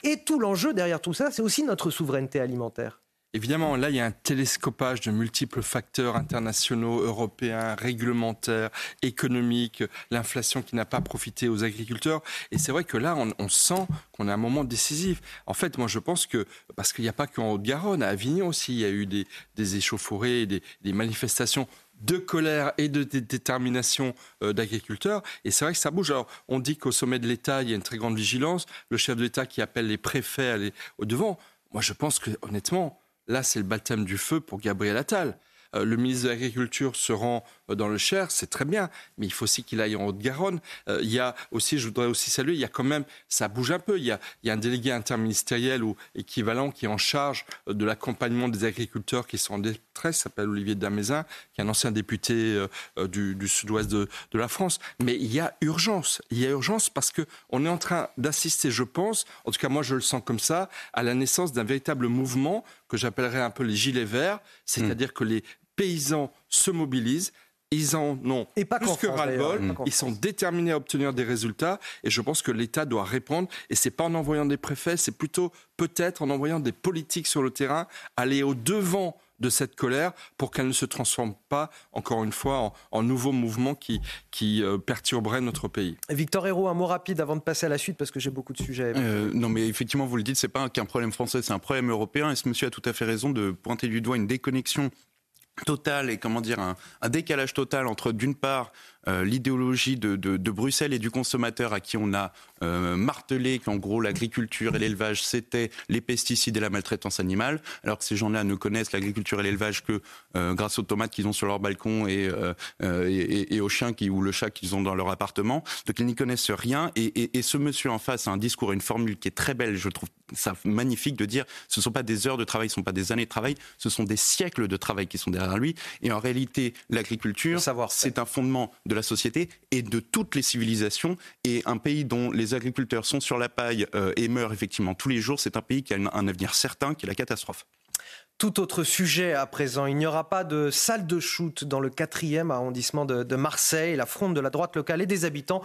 Et tout l'enjeu derrière tout ça, c'est aussi notre souveraineté alimentaire. Évidemment, là, il y a un télescopage de multiples facteurs internationaux, européens, réglementaires, économiques, l'inflation qui n'a pas profité aux agriculteurs. Et c'est vrai que là, on, sent qu'on a un moment décisif. En fait, moi, je pense que, parce qu'il n'y a pas qu'en Haute-Garonne, à Avignon aussi, il y a eu des, échauffourées, des manifestations de colère et de détermination euh, d'agriculteurs. Et c'est vrai que ça bouge. Alors, on dit qu'au sommet de l'État, il y a une très grande vigilance. Le chef de l'État qui appelle les préfets à aller au devant. Moi, je pense que, honnêtement, là, c'est le baptême du feu pour Gabriel Attal. Euh, le ministre de l'Agriculture se rend dans le Cher, c'est très bien, mais il faut aussi qu'il aille en Haute-Garonne. Euh, il y a aussi, je voudrais aussi saluer, il y a quand même, ça bouge un peu, il y a, il y a un délégué interministériel ou équivalent qui est en charge de l'accompagnement des agriculteurs qui sont en détresse, s'appelle Olivier Damézin, qui est un ancien député du, du sud-ouest de, de, la France. Mais il y a urgence, il y a urgence parce qu'on est en train d'assister, je pense, en tout cas moi je le sens comme ça, à la naissance d'un véritable mouvement que j'appellerais un peu les gilets verts, c'est-à-dire que les paysans se mobilisent, ils en ont et pas plus que ras-le-bol. Ils sont déterminés à obtenir des résultats. Et je pense que l'État doit répondre. Et c'est pas en envoyant des préfets, c'est plutôt peut-être en envoyant des politiques sur le terrain, aller au devant de cette colère pour qu'elle ne se transforme pas, encore une fois, en, nouveau mouvement qui, qui euh, perturberait notre pays. Victor Hérault, un mot rapide avant de passer à la suite, parce que j'ai beaucoup de sujets. Euh, non, mais effectivement, vous le dites, c'est pas qu'un problème français, c'est un problème européen. Et ce monsieur a tout à fait raison de pointer du doigt une déconnexion total et comment dire un, décalage total entre d'une part euh, l'idéologie de, de, Bruxelles et du consommateur à qui on a euh, martelé qu'en gros l'agriculture et l'élevage c'était les pesticides et la maltraitance animale, alors que ces gens-là ne connaissent l'agriculture et l'élevage que euh, grâce aux tomates qu'ils ont sur leur balcon et, et, et, aux chiens qui, ou le chat qu'ils ont dans leur appartement. Donc ils n'y connaissent rien et, et, ce monsieur en face a un discours, une formule qui est très belle, je trouve ça magnifique de dire ce ne sont pas des heures de travail, ce ne sont pas des années de travail, ce sont des siècles de travail qui sont derrière lui. Et en réalité, l'agriculture, c'est un fondement de la société et de toutes les civilisations. Et un pays dont les agriculteurs sont sur la paille euh, et meurent effectivement tous les jours, c'est un pays qui a un avenir certain, qui est la catastrophe. Tout autre sujet à présent. Il n'y aura pas de salle de shoot dans le quatrième arrondissement de, Marseille. La fronde de la droite locale et des habitants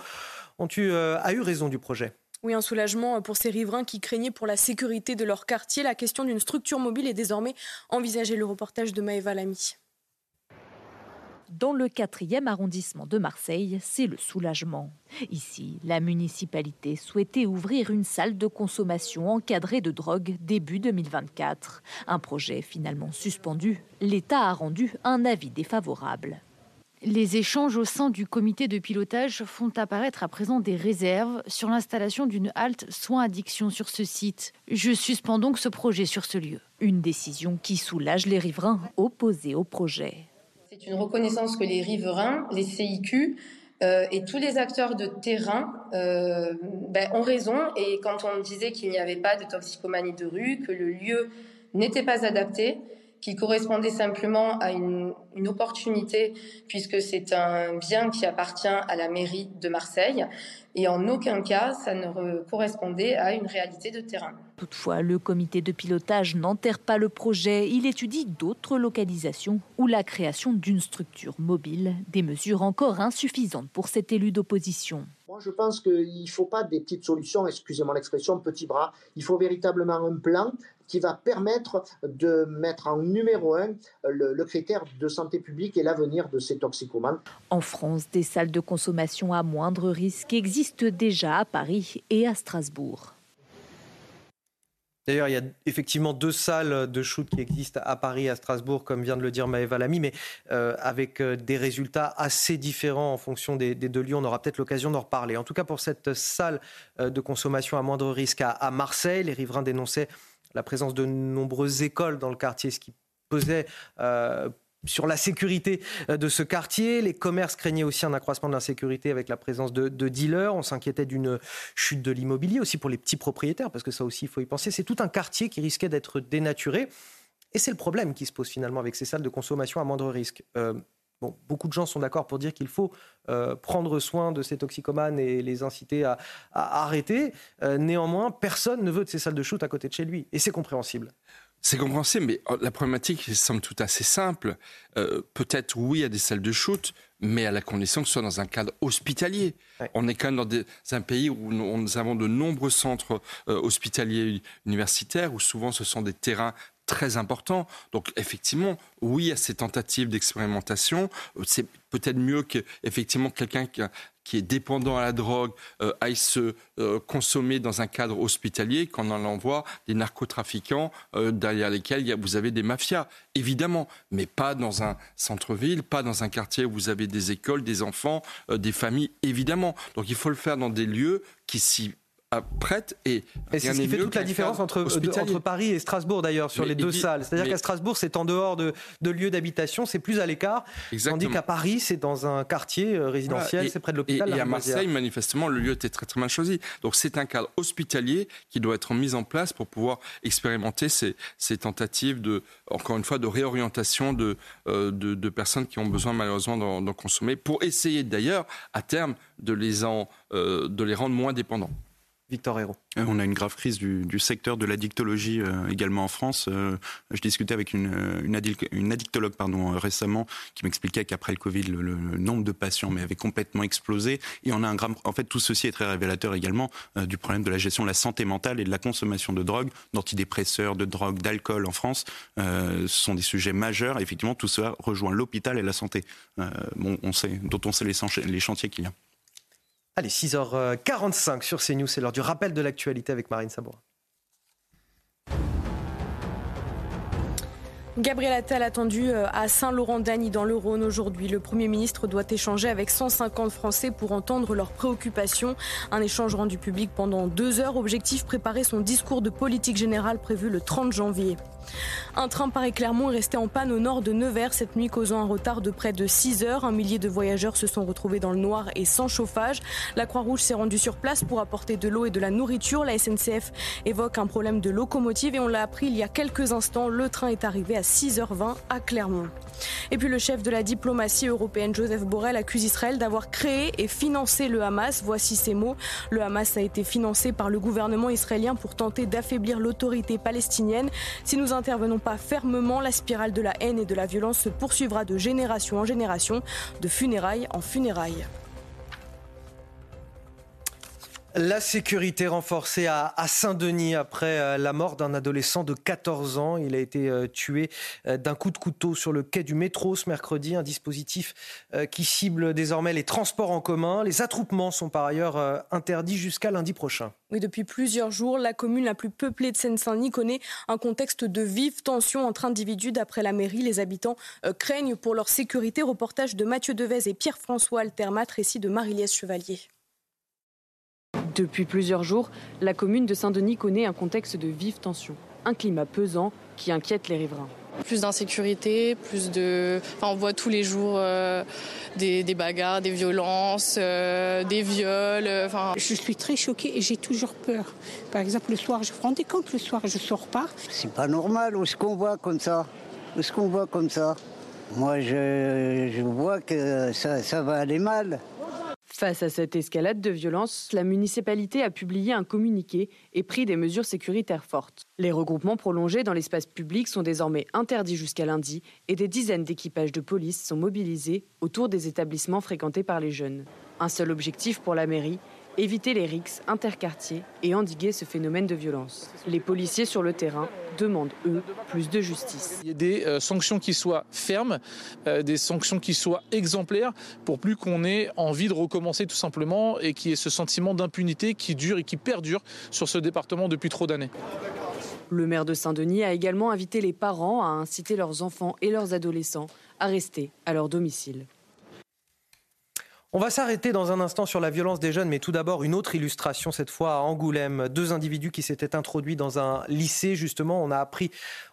ont eu, euh, a eu raison du projet. Oui, un soulagement pour ces riverains qui craignaient pour la sécurité de leur quartier. La question d'une structure mobile est désormais envisagée. Le reportage de Maëva Lamy. Dans le quatrième arrondissement de Marseille, c'est le soulagement. Ici, la municipalité souhaitait ouvrir une salle de consommation encadrée de drogue début 2024. Un projet finalement suspendu. L'État a rendu un avis défavorable. Les échanges au sein du comité de pilotage font apparaître à présent des réserves sur l'installation d'une halte soins addiction sur ce site. Je suspends donc ce projet sur ce lieu. Une décision qui soulage les riverains opposés au projet. C'est une reconnaissance que les riverains, les CIQ euh, et tous les acteurs de terrain euh, ben, ont raison. Et quand on disait qu'il n'y avait pas de toxicomanie de rue, que le lieu n'était pas adapté, qui correspondait simplement à une, opportunité, puisque c'est un bien qui appartient à la mairie de Marseille, et en aucun cas ça ne correspondait à une réalité de terrain. Toutefois, le comité de pilotage n'enterre pas le projet, il étudie d'autres localisations ou la création d'une structure mobile, des mesures encore insuffisantes pour cet élu d'opposition. Moi, je pense qu'il ne faut pas des petites solutions, excusez-moi l'expression, petit bras. Il faut véritablement un plan qui va permettre de mettre en numéro un le, le critère de santé publique et l'avenir de ces toxicomanes. En France, des salles de consommation à moindre risque existent déjà à Paris et à Strasbourg. D'ailleurs, il y a effectivement deux salles de shoot qui existent à Paris, à Strasbourg, comme vient de le dire Maëva Lamy, mais euh, avec euh, des résultats assez différents en fonction des, deux lieux. On aura peut-être l'occasion d'en reparler. En tout cas, pour cette salle euh, de consommation à moindre risque à Marseille, les riverains dénonçaient la présence de nombreuses écoles dans le quartier, ce qui pesait euh, sur la sécurité euh, de ce quartier. Les commerces craignaient aussi un accroissement de l'insécurité avec la présence de, dealers. On s'inquiétait d'une chute de l'immobilier aussi pour les petits propriétaires, parce que ça aussi, il faut y penser. C'est tout un quartier qui risquait d'être dénaturé. Et c'est le problème qui se pose finalement avec ces salles de consommation à moindre risque. Euh, beaucoup de gens sont d'accord pour dire qu'il faut euh, prendre soin de ces toxicomanes et les inciter à, arrêter. Néanmoins, personne ne veut de ces salles de shoot à côté de chez lui. Et c'est compréhensible. C'est compréhensible, mais oh, la problématique semble tout assez simple. Euh, peut-être, oui, a des salles de shoot, mais à la condition que ce soit dans un cadre hospitalier. On est quand même dans un pays où nous avons de nombreux centres hospitaliers universitaires, où souvent ce sont des terrains très important. Donc effectivement, oui à ces tentatives d'expérimentation. C'est peut-être mieux qu'effectivement quelqu'un qui, est dépendant à la drogue euh, aille se euh, consommer dans un cadre hospitalier qu'on en envoie des narcotrafiquants euh, derrière lesquels vous avez des mafias, évidemment, mais pas dans un centre-ville, pas dans un quartier où vous avez des écoles, des enfants, des familles, évidemment. Donc il faut le faire dans des lieux qui s'y prête et, c'est ce qui fait toute la différence entre, entre Paris et Strasbourg d'ailleurs sur les deux salles. C'est-à-dire qu'à Strasbourg c'est en dehors de, de lieux d'habitation, c'est plus à l'écart, tandis qu'à Paris c'est dans un quartier euh, résidentiel, c'est près de l'hôpital. Et, à Marseille manifestement le lieu était très très mal choisi. Donc c'est un cadre hospitalier qui doit être mis en place pour pouvoir expérimenter ces, ces tentatives de encore une fois de réorientation de, euh, de, de, personnes qui ont besoin malheureusement d'en consommer pour essayer d'ailleurs à terme de les en, euh, de les rendre moins dépendants. Victor Hérault. Euh, on a une grave crise du, secteur de l'addictologie euh, également en France. Euh, je discutais avec une, addictologue pardon, récemment qui m'expliquait qu'après le Covid, le, nombre de patients avait complètement explosé. Et on a un grave... En fait, tout ceci est très révélateur également du problème de la gestion de la santé mentale et de la consommation de drogue, d'antidépresseurs, de drogue, d'alcool en France. ce sont des sujets majeurs. effectivement, tout cela rejoint l'hôpital et la santé, dont on sait les chantiers qu'il y a. Allez, 6h45 sur CNews, c'est l'heure du rappel de l'actualité avec Marine Sabourin. Gabriel Attal attendu euh, à Saint-Laurent-d'Agny dans le Rhône aujourd'hui. Le Premier ministre doit échanger avec 150 Français pour entendre leurs préoccupations. Un échange rendu public pendant deux heures. Objectif préparer son discours de politique générale prévu le 30 janvier. Un train Paris-Clermont est resté en panne au nord de Nevers cette nuit, causant un retard de près de 6 heures. Un millier de voyageurs se sont retrouvés dans le noir et sans chauffage. La Croix-Rouge s'est rendue sur place pour apporter de l'eau et de la nourriture. La SNCF évoque un problème de locomotive et on l'a appris il y a quelques instants. Le train est arrivé à 6h20 à Clermont. Et puis le chef de la diplomatie européenne, Joseph Borrell, accuse Israël d'avoir créé et financé le Hamas. Voici ses mots. Le Hamas a été financé par le gouvernement israélien pour tenter d'affaiblir l'autorité palestinienne. Si nous intervenons pas fermement, la spirale de la haine et de la violence se poursuivra de génération en génération, de funérailles en funérailles. La sécurité renforcée à, Saint-Denis après euh, la mort d'un adolescent de 14 ans. Il a été euh, tué euh, d'un coup de couteau sur le quai du métro ce mercredi. Un dispositif qui cible désormais les transports en commun. Les attroupements sont par ailleurs interdits jusqu'à lundi prochain. Oui, depuis plusieurs jours, la commune la plus peuplée de Seine-Saint-Denis connaît un contexte de vive tension entre individus. D'après la mairie, les habitants craignent pour leur sécurité. Reportage de Mathieu Devez et Pierre-François Altermat, récit de Marie-Liesse Chevalier. Depuis plusieurs jours, la commune de Saint-Denis connaît un contexte de vive tension, un climat pesant qui inquiète les riverains. Plus d'insécurité, plus de. on voit tous les jours euh, des, bagarres, des violences, euh, des viols. Euh, enfin... Je suis très choquée et j'ai toujours peur. Par exemple, le soir, je prends des comptes, le soir, je sors pas. C'est pas normal, où est-ce qu'on voit comme ça? Où est-ce qu'on voit comme ça? Moi, je, je vois que ça, ça va aller mal. Face à cette escalade de violence, la municipalité a publié un communiqué et pris des mesures sécuritaires fortes. Les regroupements prolongés dans l'espace public sont désormais interdits jusqu'à lundi et des dizaines d'équipages de police sont mobilisés autour des établissements fréquentés par les jeunes. Un seul objectif pour la mairie, éviter les rixes interquartiers et endiguer ce phénomène de violence. Les policiers sur le terrain demandent, eux, plus de justice. Il y a des euh, sanctions qui soient fermes, euh, des sanctions qui soient exemplaires, pour plus qu'on ait envie de recommencer tout simplement et qu'il y ait ce sentiment d'impunité qui dure et qui perdure sur ce département depuis trop d'années. Le maire de Saint-Denis a également invité les parents à inciter leurs enfants et leurs adolescents à rester à leur domicile. On va s'arrêter dans un instant sur la violence des jeunes, mais tout d'abord une autre illustration, cette fois à Angoulême. Deux individus qui s'étaient introduits dans un lycée, justement. On, a appris,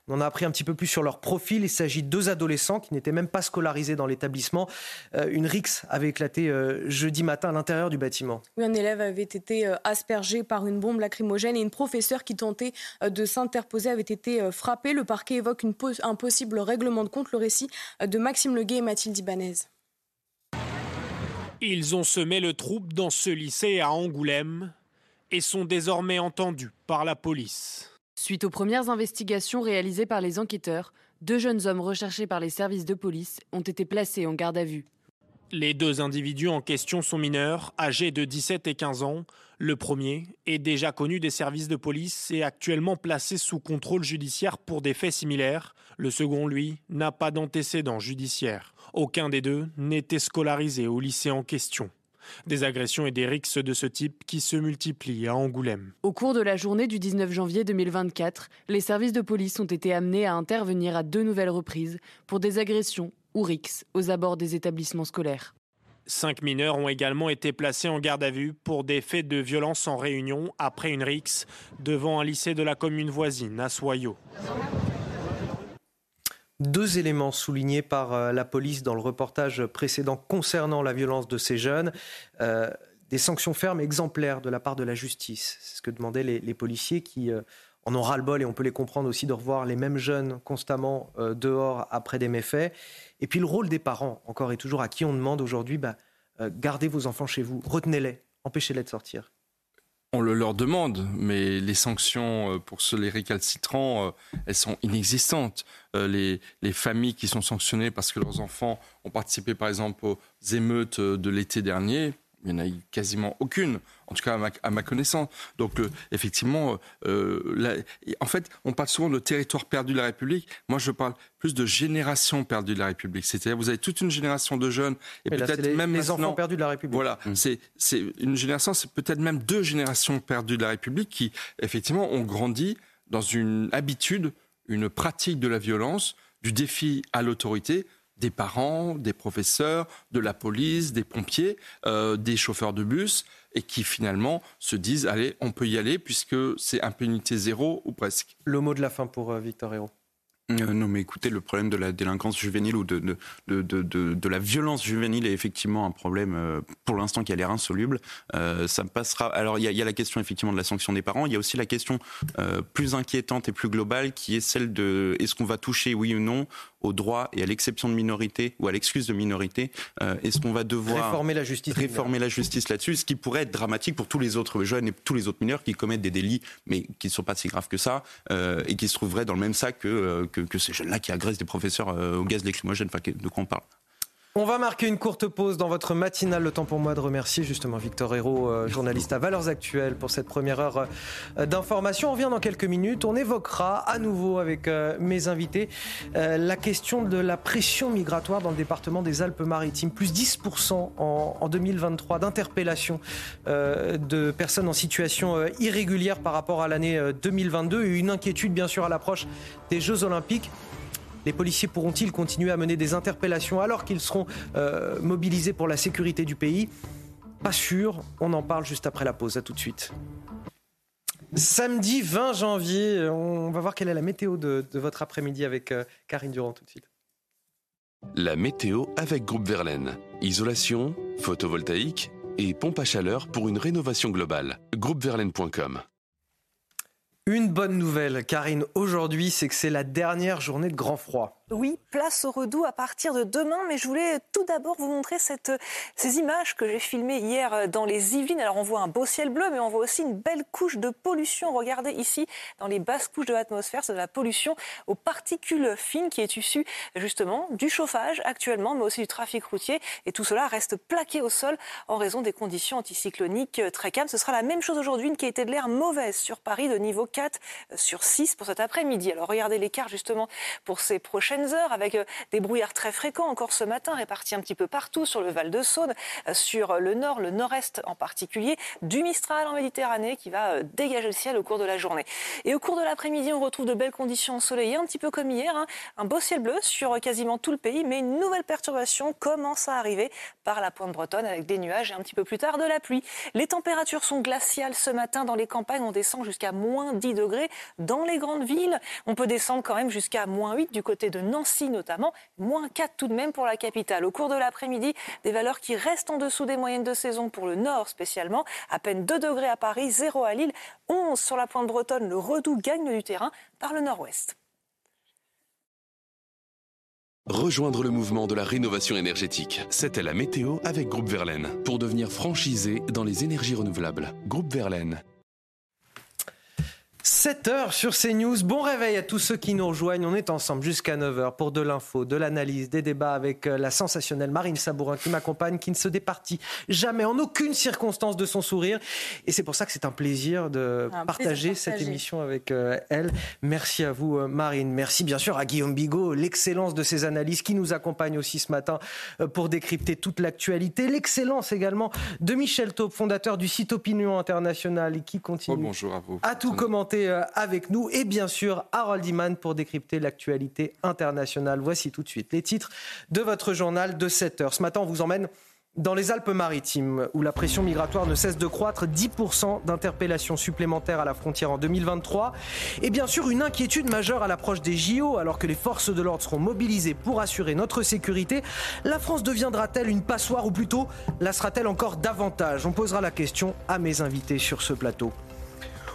on en a appris un petit peu plus sur leur profil. Il s'agit de deux adolescents qui n'étaient même pas scolarisés dans l'établissement. Euh, une rixe avait éclaté euh, jeudi matin à l'intérieur du bâtiment. Oui, un élève avait été euh, aspergé par une bombe lacrymogène et une professeure qui tentait de s'interposer avait été frappée. Le parquet évoque un possible règlement de compte. Le récit de Maxime Leguet et Mathilde Ibanez. Ils ont semé le trouble dans ce lycée à Angoulême et sont désormais entendus par la police. Suite aux premières investigations réalisées par les enquêteurs, deux jeunes hommes recherchés par les services de police ont été placés en garde à vue. Les deux individus en question sont mineurs, âgés de 17 et 15 ans. Le premier est déjà connu des services de police et actuellement placé sous contrôle judiciaire pour des faits similaires. Le second, lui, n'a pas d'antécédent judiciaire. Aucun des deux n'était scolarisé au lycée en question. Des agressions et des rixes de ce type qui se multiplient à Angoulême. Au cours de la journée du 19 janvier 2024, les services de police ont été amenés à intervenir à deux nouvelles reprises pour des agressions ou rixes aux abords des établissements scolaires. Cinq mineurs ont également été placés en garde à vue pour des faits de violence en réunion après une rixe devant un lycée de la commune voisine à Soyaux. Deux éléments soulignés par euh, la police dans le reportage précédent concernant la violence de ces jeunes. Euh, des sanctions fermes exemplaires de la part de la justice. C'est ce que demandaient les, policiers qui euh, en ont ras-le-bol et on peut les comprendre aussi de revoir les mêmes jeunes constamment dehors après des méfaits. Et puis le rôle des parents, encore et toujours, à qui on demande aujourd'hui, bah, gardez vos enfants chez vous, retenez-les, empêchez-les de sortir. On le leur demande, mais les sanctions euh, pour ceux les récalcitrants, euh, elles sont inexistantes. Euh, les, les, familles qui sont sanctionnées parce que leurs enfants ont participé, par exemple, aux émeutes de l'été dernier, il n'y en a eu quasiment aucune, en tout cas à ma, connaissance. Donc euh, effectivement, euh, en fait, on parle souvent de territoire perdu de la République. Moi, je parle plus de génération perdue de la République. C'est-à-dire, vous avez toute une génération de jeunes et peut-être même les enfants perdus de la République. Voilà, mmh. c'est une génération, c'est peut-être même deux générations perdues de la République qui effectivement ont grandi dans une habitude, une pratique de la violence du défi à l'autorité des parents, des professeurs, de la police, des pompiers, euh, des chauffeurs de bus, et qui finalement se disent allez, on peut y aller puisque c'est impunité zéro ou presque. Le mot de la fin pour euh, Victor Hérault. Euh, non, mais écoutez, le problème de la délinquance juvénile ou de, de, de, de la violence juvénile est effectivement un problème, euh, pour l'instant, qui a l'air insoluble. Euh, ça passera. Alors, il y, y, a la question, effectivement, de la sanction des parents. Il y a aussi la question euh, plus inquiétante et plus globale, qui est celle de est-ce qu'on va toucher, oui ou non, au droit et à l'exception de minorité ou à l'excuse de minorité, euh, est-ce qu'on va devoir réformer la justice, réformer la justice là-dessus, ce qui pourrait être dramatique pour tous les autres jeunes et tous les autres mineurs qui commettent des délits, mais qui ne sont pas si graves que ça, euh, et qui se trouveraient dans le même sac que, euh, que, que ces jeunes-là qui agressent des professeurs euh, au gaz lacrymogène. Enfin, de quoi on parle on va marquer une courte pause dans votre matinale. Le temps pour moi de remercier justement Victor Hérault, euh, journaliste à Valeurs Actuelles, pour cette première heure euh, d'information. On revient dans quelques minutes. On évoquera à nouveau avec euh, mes invités la question de la pression migratoire dans le département des Alpes-Maritimes. Plus 10% en, en 2023 d'interpellation de personnes en situation irrégulière par rapport à l'année 2022 et une inquiétude bien sûr à l'approche des Jeux Olympiques. Les policiers pourront-ils continuer à mener des interpellations alors qu'ils seront euh, mobilisés pour la sécurité du pays? Pas sûr, on en parle juste après la pause. À tout de suite. Samedi 20 janvier, on va voir quelle est la météo de, votre après-midi avec euh, Karine Durand tout de suite. La météo avec Groupe Verlaine. Isolation, photovoltaïque et pompe à chaleur pour une rénovation globale. Groupeverlaine.com une bonne nouvelle, Karine, aujourd'hui, c'est que c'est la dernière journée de grand froid. Oui, place au redout à partir de demain, mais je voulais tout d'abord vous montrer ces images que j'ai filmées hier dans les Yvelines. Alors on voit un beau ciel bleu, mais on voit aussi une belle couche de pollution. Regardez ici, dans les basses couches de l'atmosphère, c'est de la pollution aux particules fines qui est issue justement du chauffage actuellement, mais aussi du trafic routier. Et tout cela reste plaqué au sol en raison des conditions anticycloniques très calmes. Ce sera la même chose aujourd'hui, une qualité de l'air mauvaise sur Paris de niveau 4 sur 6 pour cet après-midi. Alors regardez l'écart justement pour ces prochaines heures avec euh, des brouillards très fréquents encore ce matin répartis un petit peu partout sur le Val de Saône, euh, sur le nord, le nord-est en particulier, du Mistral en Méditerranée qui va euh, dégager le ciel au cours de la journée. Et au cours de l'après-midi, on retrouve de belles conditions ensoleillées, un petit peu comme hier, hein, un beau ciel bleu sur quasiment tout le pays, mais une nouvelle perturbation commence à arriver par la pointe bretonne avec des nuages et un petit peu plus tard de la pluie. Les températures sont glaciales ce matin dans les campagnes, on descend jusqu'à moins 10 degrés. Dans les grandes villes, on peut descendre quand même jusqu'à moins 8 du côté de Nancy notamment, moins 4 tout de même pour la capitale. Au cours de l'après-midi, des valeurs qui restent en dessous des moyennes de saison pour le nord spécialement, à peine 2 degrés à Paris, 0 à Lille, 11 sur la pointe bretonne, le redout gagne du terrain par le nord-ouest. Rejoindre le mouvement de la rénovation énergétique. C'était la météo avec Groupe Verlaine. Pour devenir franchisé dans les énergies renouvelables. Groupe Verlaine. 7 heures sur CNews. Bon réveil à tous ceux qui nous rejoignent. On est ensemble jusqu'à 9 heures pour de l'info, de l'analyse, des débats avec euh, la sensationnelle Marine Sabourin qui m'accompagne, qui ne se départit jamais, en aucune circonstance de son sourire. Et c'est pour ça que c'est un plaisir de Un partager plaisir cette émission avec euh, elle. Merci à vous, euh, Marine. Merci bien sûr à Guillaume Bigot, l'excellence de ses analyses qui nous accompagne aussi ce matin pour décrypter toute l'actualité. L'excellence également de Michel Taube, fondateur du site Opinion Internationale et qui continue Oh, bonjour à vous. à tout commenter euh, avec nous. Et bien sûr, Harold Iman pour décrypter l'actualité internationale. Voici tout de suite les titres de votre journal de 7 heures. Ce matin, on vous emmène dans les Alpes-Maritimes, où la pression migratoire ne cesse de croître, 10% d'interpellations supplémentaires à la frontière en 2023. Et bien sûr, une inquiétude majeure à l'approche des JO, alors que les forces de l'ordre seront mobilisées pour assurer notre sécurité. La France deviendra-t-elle une passoire, ou plutôt, la sera-t-elle encore davantage? On posera la question à mes invités sur ce plateau.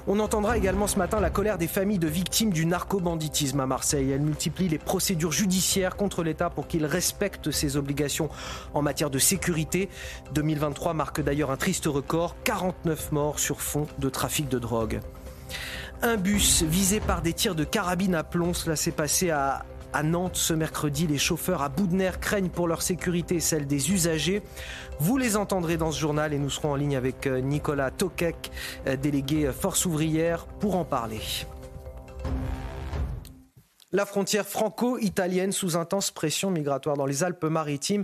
On entendra également ce matin la colère des familles de victimes du narco-banditisme à Marseille. Elle multiplie les procédures judiciaires contre l'État pour qu'il respecte ses obligations en matière de sécurité. 2023 marque d'ailleurs un triste record, 49 morts sur fond de trafic de drogue. Un bus visé par des tirs de carabine à plomb, cela s'est passé à, Nantes ce mercredi. Les chauffeurs à bout de nerfs craignent pour leur sécurité et celle des usagers. Vous les entendrez dans ce journal et nous serons en ligne avec euh, Nicolas Tokek, euh, délégué euh, Force ouvrière, pour en parler. La frontière franco-italienne sous intense pression migratoire dans les Alpes-Maritimes.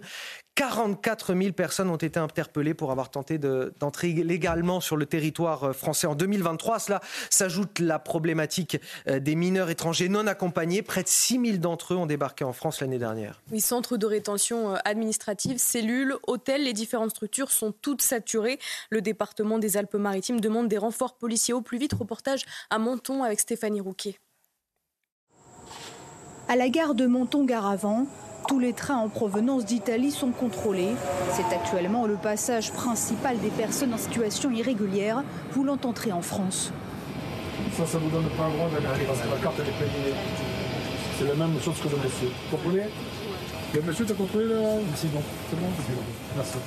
44 000 personnes ont été interpellées pour avoir tenté d'entrer légalement sur le territoire euh, français en 2023. cela s'ajoute la problématique euh, des mineurs étrangers non accompagnés. Près de 6 000 d'entre eux ont débarqué en France l'année dernière. Oui, centre de rétention euh, administrative, cellules, hôtels, les différentes structures sont toutes saturées. Le département des Alpes-Maritimes demande des renforts policiers au plus vite. Reportage à Menton avec Stéphanie Rouquet. À la gare de Menton-Garavant, tous les trains en provenance d'Italie sont contrôlés. C'est actuellement le passage principal des personnes en situation irrégulière voulant entrer en France. Ça, ça vous donne pas un droit d'aller parce que la carte est payée. C'est la même chose que le monsieur. Vous comprenez? Le monsieur t'a contrôlé là? C'est bon, c'est bon, c'est bon. Merci.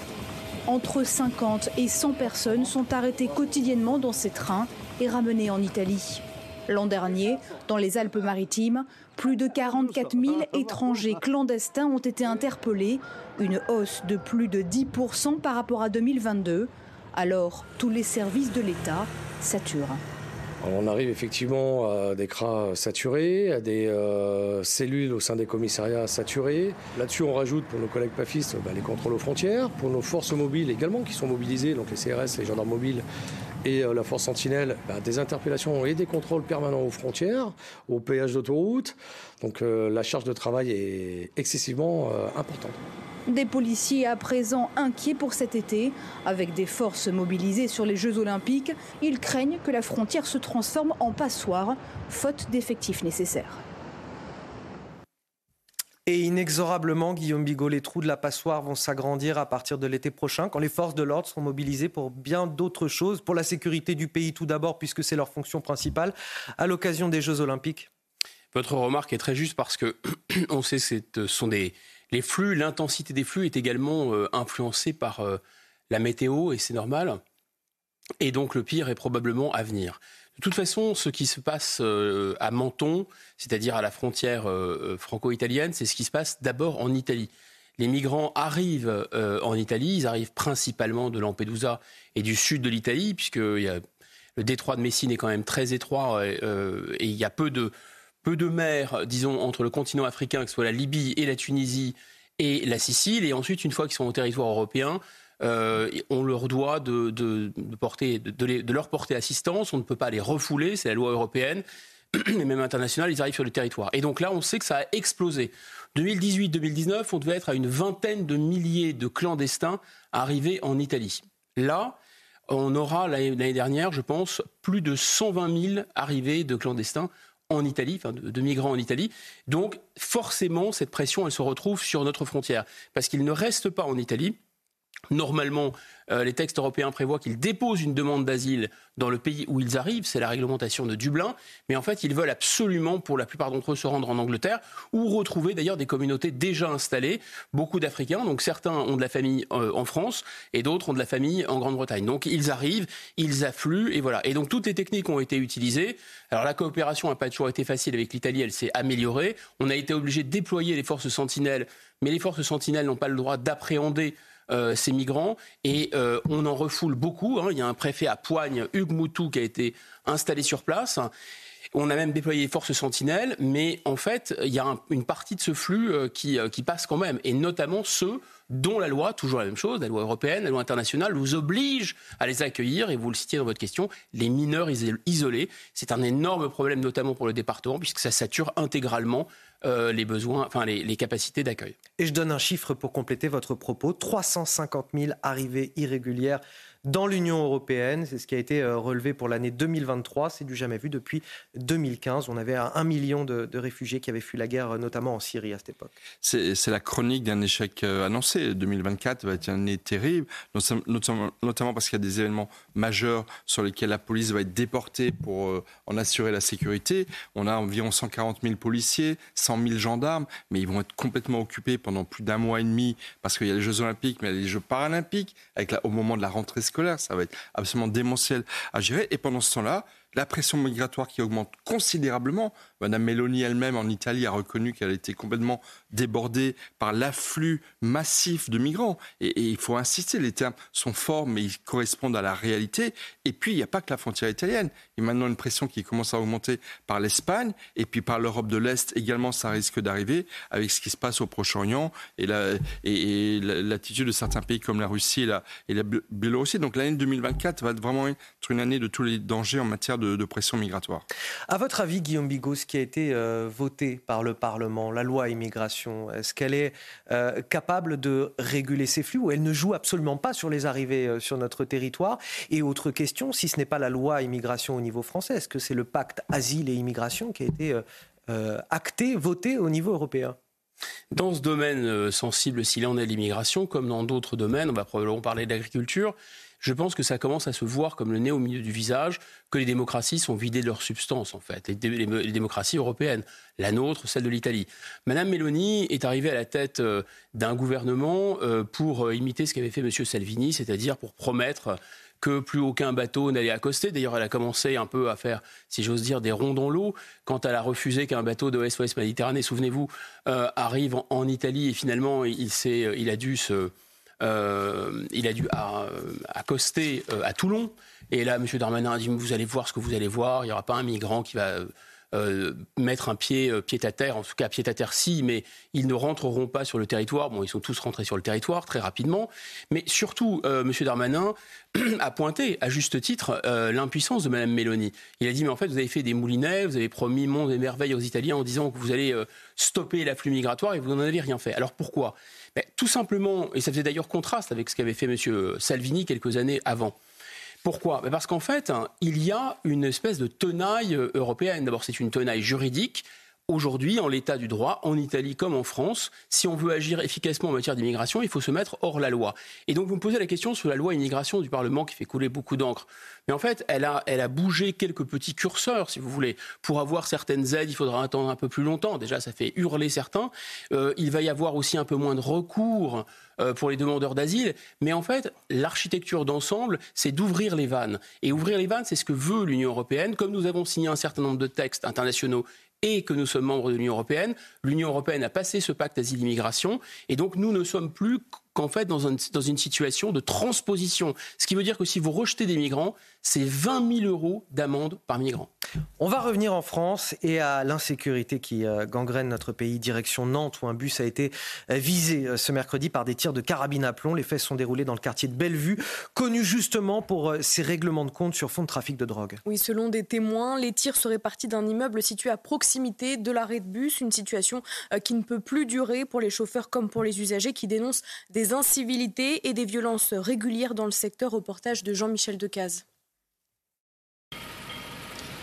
Entre 50 et 100 personnes sont arrêtées quotidiennement dans ces trains et ramenées en Italie. L'an dernier, dans les Alpes-Maritimes, plus de 44 000 étrangers clandestins ont été interpellés, une hausse de plus de 10% par rapport à 2022. Alors, tous les services de l'État saturent. On arrive effectivement à des cras saturés, à des euh, cellules au sein des commissariats saturés. Là-dessus, on rajoute pour nos collègues pafistes bah, les contrôles aux frontières, pour nos forces mobiles également qui sont mobilisées, donc les CRS, les gendarmes mobiles et euh, la force sentinelle, bah, des interpellations et des contrôles permanents aux frontières, au péage d'autoroute. Donc euh, la charge de travail est excessivement importante. Des policiers à présent inquiets pour cet été. Avec des forces mobilisées sur les Jeux olympiques, ils craignent que la frontière se transforme en passoire, faute d'effectifs nécessaires. Et inexorablement, Guillaume Bigot, les trous de la passoire vont s'agrandir à partir de l'été prochain, quand les forces de l'ordre seront mobilisées pour bien d'autres choses, pour la sécurité du pays tout d'abord, puisque c'est leur fonction principale, à l'occasion des Jeux olympiques. Votre remarque est très juste parce que on sait que ce sont des, les flux, l'intensité des flux est également euh, influencée par euh, la météo et c'est normal. Et donc le pire est probablement à venir. De toute façon, ce qui se passe euh, à Menton, c'est-à-dire à la frontière franco-italienne, c'est ce qui se passe d'abord en Italie. Les migrants arrivent en Italie, ils arrivent principalement de Lampedusa et du sud de l'Italie, puisque le détroit de Messine est quand même très étroit et il y a peu de, peu de mer, disons, entre le continent africain, que ce soit la Libye et la Tunisie et la Sicile. Et ensuite, une fois qu'ils sont au territoire européen, euh, on leur doit de, porter, de, leur porter assistance. On ne peut pas les refouler, c'est la loi européenne. Mais même internationale, ils arrivent sur le territoire. Et donc là, on sait que ça a explosé. 2018-2019, on devait être à une vingtaine de milliers de clandestins arrivés en Italie. Là, on aura l'année dernière, je pense, plus de 120 000 arrivées de clandestins en Italie, enfin de, migrants en Italie. Donc forcément, cette pression, elle se retrouve sur notre frontière, parce qu'ils ne restent pas en Italie. Normalement, euh, les textes européens prévoient qu'ils déposent une demande d'asile dans le pays où ils arrivent, c'est la réglementation de Dublin, mais en fait ils veulent absolument, pour la plupart d'entre eux, se rendre en Angleterre ou retrouver d'ailleurs des communautés déjà installées, beaucoup d'Africains, donc certains ont de la famille euh, en France et d'autres ont de la famille en Grande-Bretagne. Donc ils arrivent, ils affluent et voilà. Et donc toutes les techniques ont été utilisées. Alors la coopération n'a pas toujours été facile avec l'Italie, elle s'est améliorée. On a été obligé de déployer les forces sentinelles, mais les forces sentinelles n'ont pas le droit d'appréhender euh, ces migrants et euh, on en refoule beaucoup. Hein. Il y a un préfet à Poigne, Hugues Moutou, qui a été installé sur place. On a même déployé les forces sentinelles, mais en fait, il y a une partie de ce flux euh, qui, qui passe quand même, et notamment ceux dont la loi, toujours la même chose, la loi européenne, la loi internationale, vous oblige à les accueillir, et vous le citiez dans votre question, les mineurs isolés. C'est un énorme problème, notamment pour le département, puisque ça sature intégralement euh, les les, capacités d'accueil. Et je donne un chiffre pour compléter votre propos 350 000 arrivées irrégulières dans l'Union européenne. C'est ce qui a été euh, relevé pour l'année 2023. C'est du jamais vu depuis 2015. On avait un million de, réfugiés qui avaient fui la guerre, notamment en Syrie à cette époque. C'est la chronique d'un échec euh, annoncé. 2024 va être une année terrible, notamment parce qu'il y a des événements majeurs sur lesquels la police va être déportée pour euh, en assurer la sécurité. On a environ 140 000 policiers, 100 000 gendarmes, mais ils vont être complètement occupés pendant plus d'un mois et demi parce qu'il y a les Jeux olympiques, mais il y a les Jeux paralympiques avec au moment de la rentrée. Ça va être absolument démentiel à gérer. Et pendant ce temps-là, la pression migratoire qui augmente considérablement. Madame Meloni elle-même en Italie a reconnu qu'elle était complètement débordée par l'afflux massif de migrants. Et, il faut insister, les termes sont forts, mais ils correspondent à la réalité. Et puis, il n'y a pas que la frontière italienne. Il y a maintenant une pression qui commence à augmenter par l'Espagne et puis par l'Europe de l'Est également, ça risque d'arriver avec ce qui se passe au Proche-Orient et l'attitude de certains pays comme la Russie et la, et la Biélorussie. Donc l'année 2024 va vraiment être une année de tous les dangers en matière de, pression migratoire. À votre avis, Guillaume Bigot, ce qui a été euh, voté par le Parlement, la loi immigration, est-ce qu'elle est euh, capable de réguler ces flux ou elle ne joue absolument pas sur les arrivées euh, sur notre territoire? Et autre question, si ce n'est pas la loi immigration au niveau français, est-ce que c'est le pacte asile et immigration qui a été acté, voté au niveau européen? Dans ce domaine sensible, s'il en est l'immigration, comme dans d'autres domaines, on va probablement parler d'agriculture, je pense que ça commence à se voir comme le nez au milieu du visage, que les démocraties sont vidées de leur substance, en fait, les, les, démocraties européennes, la nôtre, celle de l'Italie. Madame Meloni est arrivée à la tête euh, d'un gouvernement euh, pour euh, imiter ce qu'avait fait M. Salvini, c'est-à-dire pour promettre que plus aucun bateau n'allait accoster. D'ailleurs, elle a commencé un peu à faire, si j'ose dire, des ronds dans l'eau quand elle a refusé qu'un bateau de SOS Méditerranée, souvenez-vous, arrive en, Italie et finalement il, il a dû se euh, il a dû accoster euh, à Toulon. Et là, M. Darmanin a dit Vous allez voir ce que vous allez voir, il n'y aura pas un migrant qui va. Euh, mettre un pied pied à terre, en tout cas pied à terre si, mais ils ne rentreront pas sur le territoire. Bon, ils sont tous rentrés sur le territoire très rapidement, mais surtout, M. Darmanin a pointé à juste titre l'impuissance de Mme Mélanie. Il a dit mais en fait vous avez fait des moulinets, vous avez promis monde et merveille aux Italiens en disant que vous allez stopper l'afflux migratoire et vous n'en avez rien fait. Alors pourquoi? Tout simplement, et ça faisait d'ailleurs contraste avec ce qu'avait fait M. Salvini quelques années avant. Pourquoi? Parce qu'en fait, hein, il y a une espèce de tenaille européenne. D'abord, c'est une tenaille juridique Aujourd'hui, en l'état du droit, en Italie comme en France, si on veut agir efficacement en matière d'immigration, il faut se mettre hors la loi. Et donc, vous me posez la question sur la loi immigration du Parlement qui fait couler beaucoup d'encre. Mais en fait, elle a, bougé quelques petits curseurs, si vous voulez. Pour avoir certaines aides, il faudra attendre un peu plus longtemps. Déjà, ça fait hurler certains. Euh, il va y avoir aussi un peu moins de recours euh, pour les demandeurs d'asile. Mais en fait, l'architecture d'ensemble, c'est d'ouvrir les vannes. Et ouvrir les vannes, c'est ce que veut l'Union européenne. Comme nous avons signé un certain nombre de textes internationaux et que nous sommes membres de l'Union européenne. L'Union européenne a passé ce pacte asile-immigration et donc nous ne sommes plus qu'en fait dans, dans une situation de transposition. Ce qui veut dire que si vous rejetez des migrants, c'est 20 000 euros d'amende par migrant. On va revenir en France et à l'insécurité qui euh, gangrène notre pays, direction Nantes, où un bus a été euh, visé euh, ce mercredi par des tirs de carabine à plomb. Les faits sont déroulés dans le quartier de Bellevue, connu justement pour ses règlements de compte sur fond de trafic de drogue. Oui, selon des témoins, les tirs seraient partis d'un immeuble situé à proximité de l'arrêt de bus, une situation qui ne peut plus durer pour les chauffeurs comme pour les usagers qui dénoncent des incivilités et des violences régulières dans le secteur. Reportage de Jean-Michel Decaze.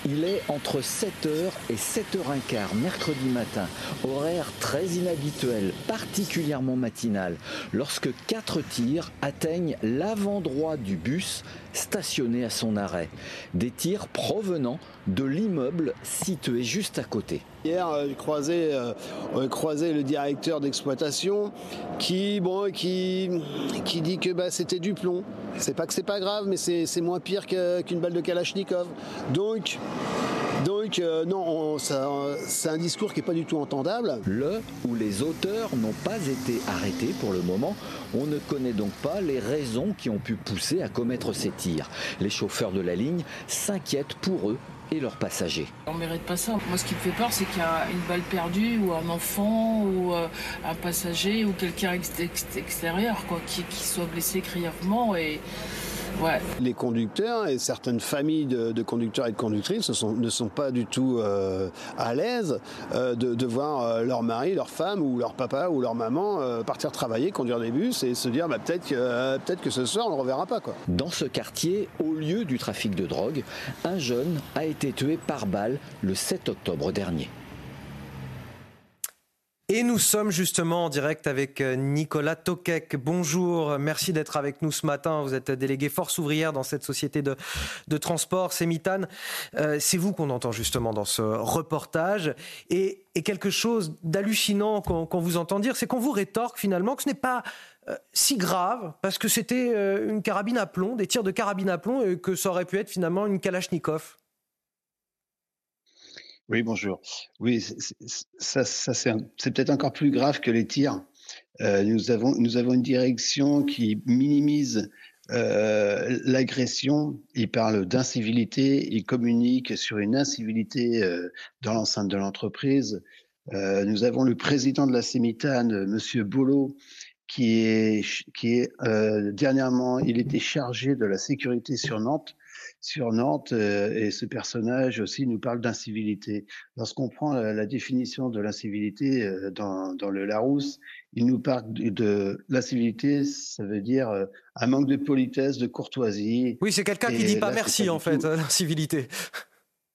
Il est entre 7h et 7h15 mercredi matin, horaire très inhabituel, particulièrement matinal, lorsque quatre tirs atteignent l'avant droit du bus stationné à son arrêt. Des tirs provenant de l'immeuble situé juste à côté. Hier, euh, j'ai croisé, euh, croisé le directeur d'exploitation qui, bon, qui, qui dit que bah, c'était du plomb. C'est pas que c'est pas grave, mais c'est moins pire qu'une balle de Kalachnikov. Donc, donc euh, non, c'est un discours qui n'est pas du tout entendable. Le ou les auteurs n'ont pas été arrêtés pour le moment. On ne connaît donc pas les raisons qui ont pu pousser à commettre ces tirs. Les chauffeurs de la ligne s'inquiètent pour eux et leurs passagers. On mérite pas ça. Moi, ce qui me fait peur, c'est qu'il y a une balle perdue ou un enfant ou euh, un passager ou quelqu'un extérieur quoi, qui, qui soit blessé grièvement et les conducteurs et certaines familles de, conducteurs et de conductrices ne sont, pas du tout euh, à l'aise euh, de, voir euh, leur mari, leur femme ou leur papa ou leur maman partir travailler, conduire des bus et se dire bah, peut-être que, peut que ce soir on ne le reverra pas. Quoi. Dans ce quartier, au lieu du trafic de drogue, un jeune a été tué par balle le 7 octobre dernier. Et nous sommes justement en direct avec euh, Nicolas Tokek. Bonjour, merci d'être avec nous ce matin. Vous êtes délégué force ouvrière dans cette société de, transport, Sémitane. Euh, c'est vous qu'on entend justement dans ce reportage. Et, quelque chose d'hallucinant qu'on vous entend dire, c'est qu'on vous rétorque finalement que ce n'est pas euh, si grave parce que c'était une carabine à plomb, des tirs de carabine à plomb, et que ça aurait pu être finalement une Kalachnikov. Oui, bonjour. Oui, ça, ça c'est peut-être encore plus grave que les tirs. Euh, nous, avons, nous avons une direction qui minimise euh, l'agression. Il parle d'incivilité, il communique sur une incivilité euh, dans l'enceinte de l'entreprise. Euh, nous avons le président de la Sémitane, Monsieur Bolo, qui est, qui est euh, dernièrement, il était chargé de la sécurité sur Nantes sur Nantes euh, et ce personnage aussi nous parle d'incivilité. Lorsqu'on prend la, définition de l'incivilité euh, dans, dans, le Larousse, il nous parle de, l'incivilité, ça veut dire euh, un manque de politesse, de courtoisie. Oui, c'est quelqu'un qui dit pas merci en fait, l'incivilité.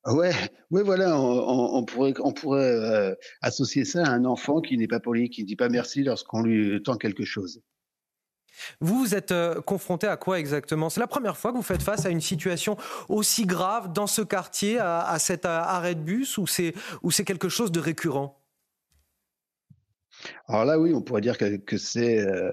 Ouais, ouais, voilà, on, on pourrait, on pourrait associer ça à un enfant qui n'est pas poli, qui ne dit pas merci lorsqu'on lui tend quelque chose. Vous, vous êtes euh, confronté à quoi exactement? C'est la première fois que vous faites face à une situation aussi grave dans ce quartier, à, cet arrêt de bus, ou c'est quelque chose de récurrent? Alors là, oui, on pourrait dire que, c'est euh,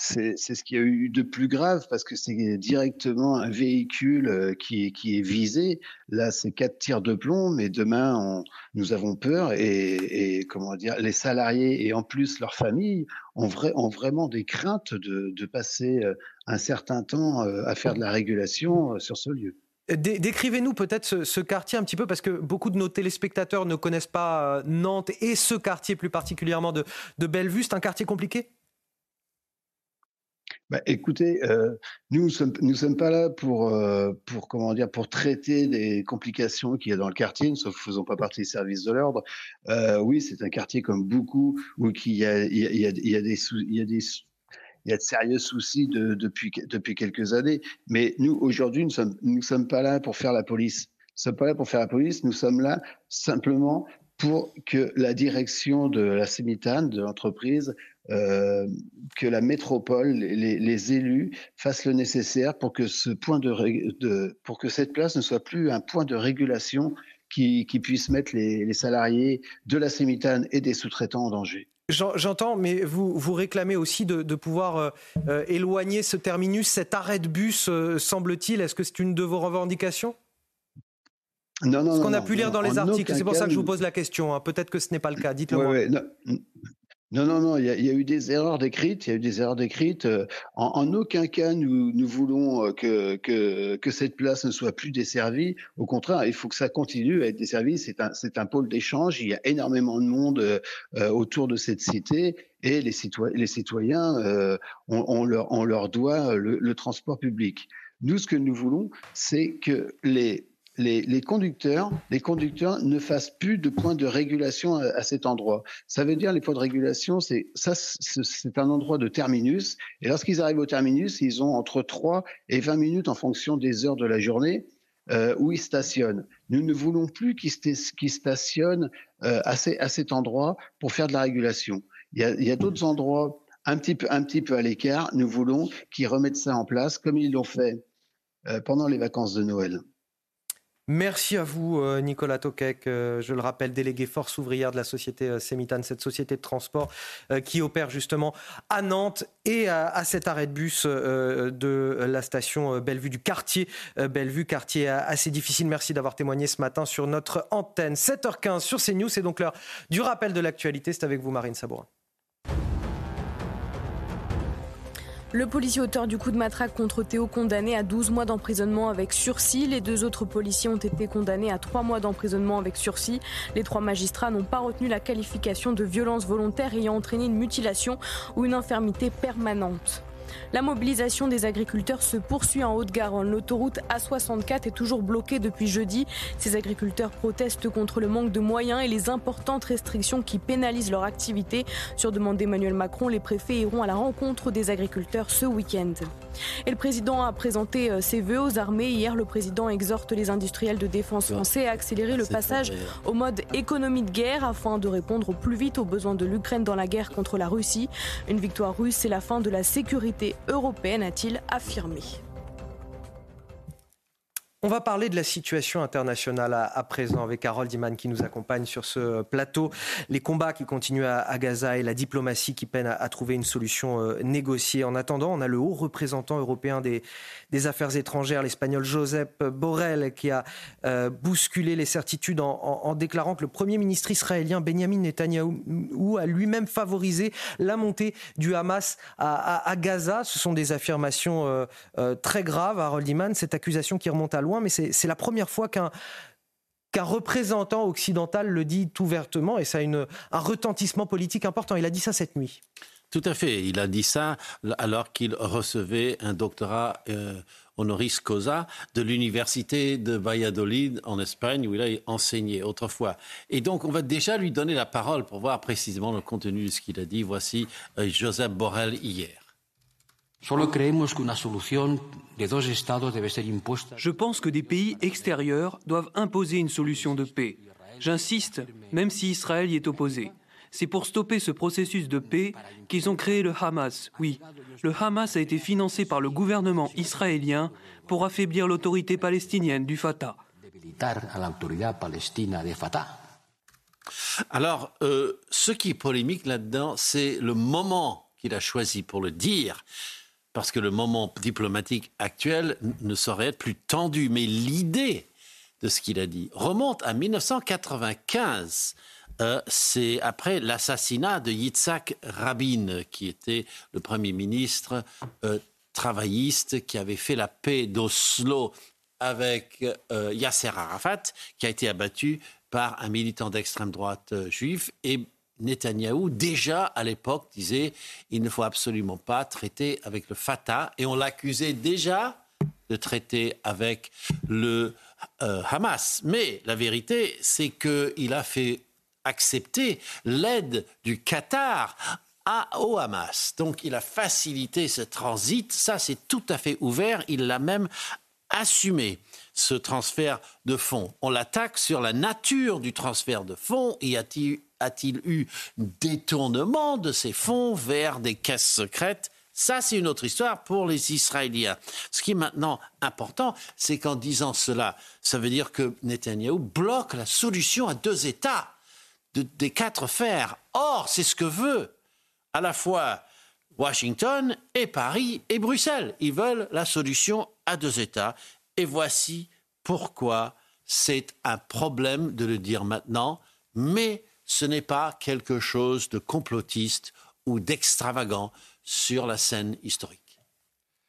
c'est ce qu'il y a eu de plus grave parce que c'est directement un véhicule euh, qui est, qui est visé. Là, c'est quatre tirs de plomb, mais demain, nous avons peur et, comment dire, les salariés et en plus leurs familles ont, ont vraiment des craintes de, de, passer euh, un certain temps euh, à faire de la régulation sur ce lieu. Décrivez-nous peut-être ce, ce, quartier un petit peu, parce que beaucoup de nos téléspectateurs ne connaissent pas Nantes et ce quartier plus particulièrement de, de Bellevue. C'est un quartier compliqué? Bah, écoutez, euh, nous ne sommes, nous sommes pas là pour, euh, pour, comment dire, pour traiter des complications qu'il y a dans le quartier, ne faisons pas partie des services de l'ordre. Euh, oui, c'est un quartier comme beaucoup où il y a, il y a, il y a des, il y a des il y a de sérieux soucis de, depuis, depuis quelques années. Mais nous, aujourd'hui, nous ne sommes, nous sommes pas là pour faire la police. Nous ne sommes pas là pour faire la police, nous sommes là simplement pour que la direction de la Sémitane, de l'entreprise, euh, que la métropole, les, les, élus fassent le nécessaire pour que ce point de, de, pour que cette place ne soit plus un point de régulation qui, qui puisse mettre les, les, salariés de la Sémitane et des sous-traitants en danger. J'entends, mais vous, vous réclamez aussi de, de pouvoir euh, euh, éloigner ce terminus, cet arrêt de bus, semble-t-il. Est-ce que c'est une de vos revendications? Non, non, Ce qu'on a pu lire dans les articles, c'est pour ça que je vous pose la question. Hein. Peut-être que ce n'est pas le cas. Dites-le moi. Ouais, non, non, non, il y, y, a eu des erreurs décrites, il y a eu des erreurs décrites. Euh, en, en aucun cas, nous, nous voulons euh, que, que, que, cette place ne soit plus desservie. Au contraire, il faut que ça continue à être desservi. C'est un, c'est un pôle d'échange. Il y a énormément de monde euh, autour de cette cité et les, citoyens, les citoyens euh, on, on, leur, on leur doit le, le transport public. Nous, ce que nous voulons, c'est que les les, conducteurs, les conducteurs ne fassent plus de points de régulation à, cet endroit. Ça veut dire les points de régulation, c'est ça, c'est un endroit de terminus. Et lorsqu'ils arrivent au terminus, ils ont entre 3 et 20 minutes en fonction des heures de la journée euh, où ils stationnent. Nous ne voulons plus qu'ils stationnent euh, à, cet endroit pour faire de la régulation. Il y a, a d'autres endroits un petit peu, un petit peu à l'écart. Nous voulons qu'ils remettent ça en place comme ils l'ont fait euh, pendant les vacances de Noël. Merci à vous, euh, Nicolas Tokek, euh, je le rappelle, délégué force ouvrière de la société euh, Sémitane, cette société de transport qui opère justement à Nantes et à, cet arrêt de bus de la station Bellevue, du quartier Bellevue, quartier assez difficile. Merci d'avoir témoigné ce matin sur notre antenne. 7h15 sur CNews, c'est donc l'heure du rappel de l'actualité. C'est avec vous, Marine Sabourin. Le policier auteur du coup de matraque contre Théo condamné à 12 mois d'emprisonnement avec sursis. Les deux autres policiers ont été condamnés à 3 mois d'emprisonnement avec sursis. Les trois magistrats n'ont pas retenu la qualification de violence volontaire ayant entraîné une mutilation ou une infirmité permanente. La mobilisation des agriculteurs se poursuit en Haute-Garonne. L'autoroute A64 est toujours bloquée depuis jeudi. Ces agriculteurs protestent contre le manque de moyens et les importantes restrictions qui pénalisent leur activité. Sur demande d'Emmanuel Macron, les préfets iront à la rencontre des agriculteurs ce week-end. Et le président a présenté euh, ses vœux aux armées. Hier, le président exhorte les industriels de défense français à accélérer le passage au mode économie de guerre afin de répondre au plus vite aux besoins de l'Ukraine dans la guerre contre la Russie. Une victoire russe, c'est la fin de la sécurité européenne, a-t-il affirmé. On va parler de la situation internationale à, présent avec Harold Iman qui nous accompagne sur ce plateau. Les combats qui continuent à, Gaza et la diplomatie qui peine à, trouver une solution euh, négociée. En attendant, on a le haut représentant européen des, Affaires étrangères, l'Espagnol Josep Borrell, qui a euh, bousculé les certitudes en, déclarant que le Premier ministre israélien Benjamin Netanyahou a lui-même favorisé la montée du Hamas à, Gaza. Ce sont des affirmations euh, très graves, Harold Iman. Cette accusation qui remonte à loin mais c'est la première fois qu'un représentant occidental le dit ouvertement et ça a un retentissement politique important. Il a dit ça cette nuit. Tout à fait. Il a dit ça alors qu'il recevait un doctorat euh, honoris causa de l'université de Valladolid en Espagne où il a enseigné autrefois. Et donc on va déjà lui donner la parole pour voir précisément le contenu de ce qu'il a dit. Voici euh, Joseph Borrell hier. Je pense que des pays extérieurs doivent imposer une solution de paix. J'insiste, même si Israël y est opposé. C'est pour stopper ce processus de paix qu'ils ont créé le Hamas. Oui, le Hamas a été financé par le gouvernement israélien pour affaiblir l'autorité palestinienne du Fatah. Alors, euh, ce qui est polémique là-dedans, c'est le moment qu'il a choisi pour le dire parce que le moment diplomatique actuel ne saurait être plus tendu. Mais l'idée de ce qu'il a dit remonte à 1995. Euh, c'est après l'assassinat de Yitzhak Rabin, qui était le Premier ministre euh, travailliste, qui avait fait la paix d'Oslo avec euh, Yasser Arafat, qui a été abattu par un militant d'extrême droite juif. Et Netanyahou, déjà à l'époque, disait il ne faut absolument pas traiter avec le Fatah. Et on l'accusait déjà de traiter avec le euh, Hamas. Mais la vérité, c'est qu'il a fait accepter l'aide du Qatar à, au Hamas. Donc il a facilité ce transit. Ça, c'est tout à fait ouvert. Il l'a même assumé ce transfert de fonds. On l'attaque sur la nature du transfert de fonds. Y a-t-il a-t-il eu détournement de ces fonds vers des caisses secrètes? Ça, c'est une autre histoire pour les Israéliens. Ce qui est maintenant important, c'est qu'en disant cela, ça veut dire que Netanyahou bloque la solution à deux États des quatre fers. Or, c'est ce que veut à la fois Washington et Paris et Bruxelles. Ils veulent la solution à deux États. Et voici pourquoi c'est un problème de le dire maintenant, mais ce n'est pas quelque chose de complotiste ou d'extravagant sur la scène historique.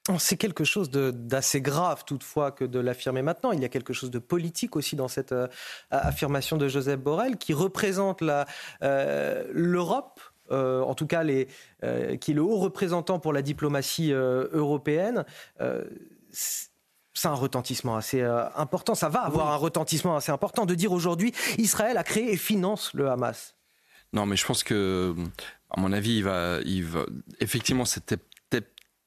Oh, c'est quelque chose d'assez grave toutefois que de l'affirmer maintenant. Il y a quelque chose de politique aussi dans cette euh, affirmation de Joseph Borrell qui représente euh, l'Europe, euh, en tout cas qui est le haut représentant pour la diplomatie européenne c'est un retentissement assez euh, important. Ça va avoir un retentissement assez important de dire aujourd'hui Israël a créé et finance le Hamas. Non, mais je pense que, à mon avis, il va, il va effectivement, c'était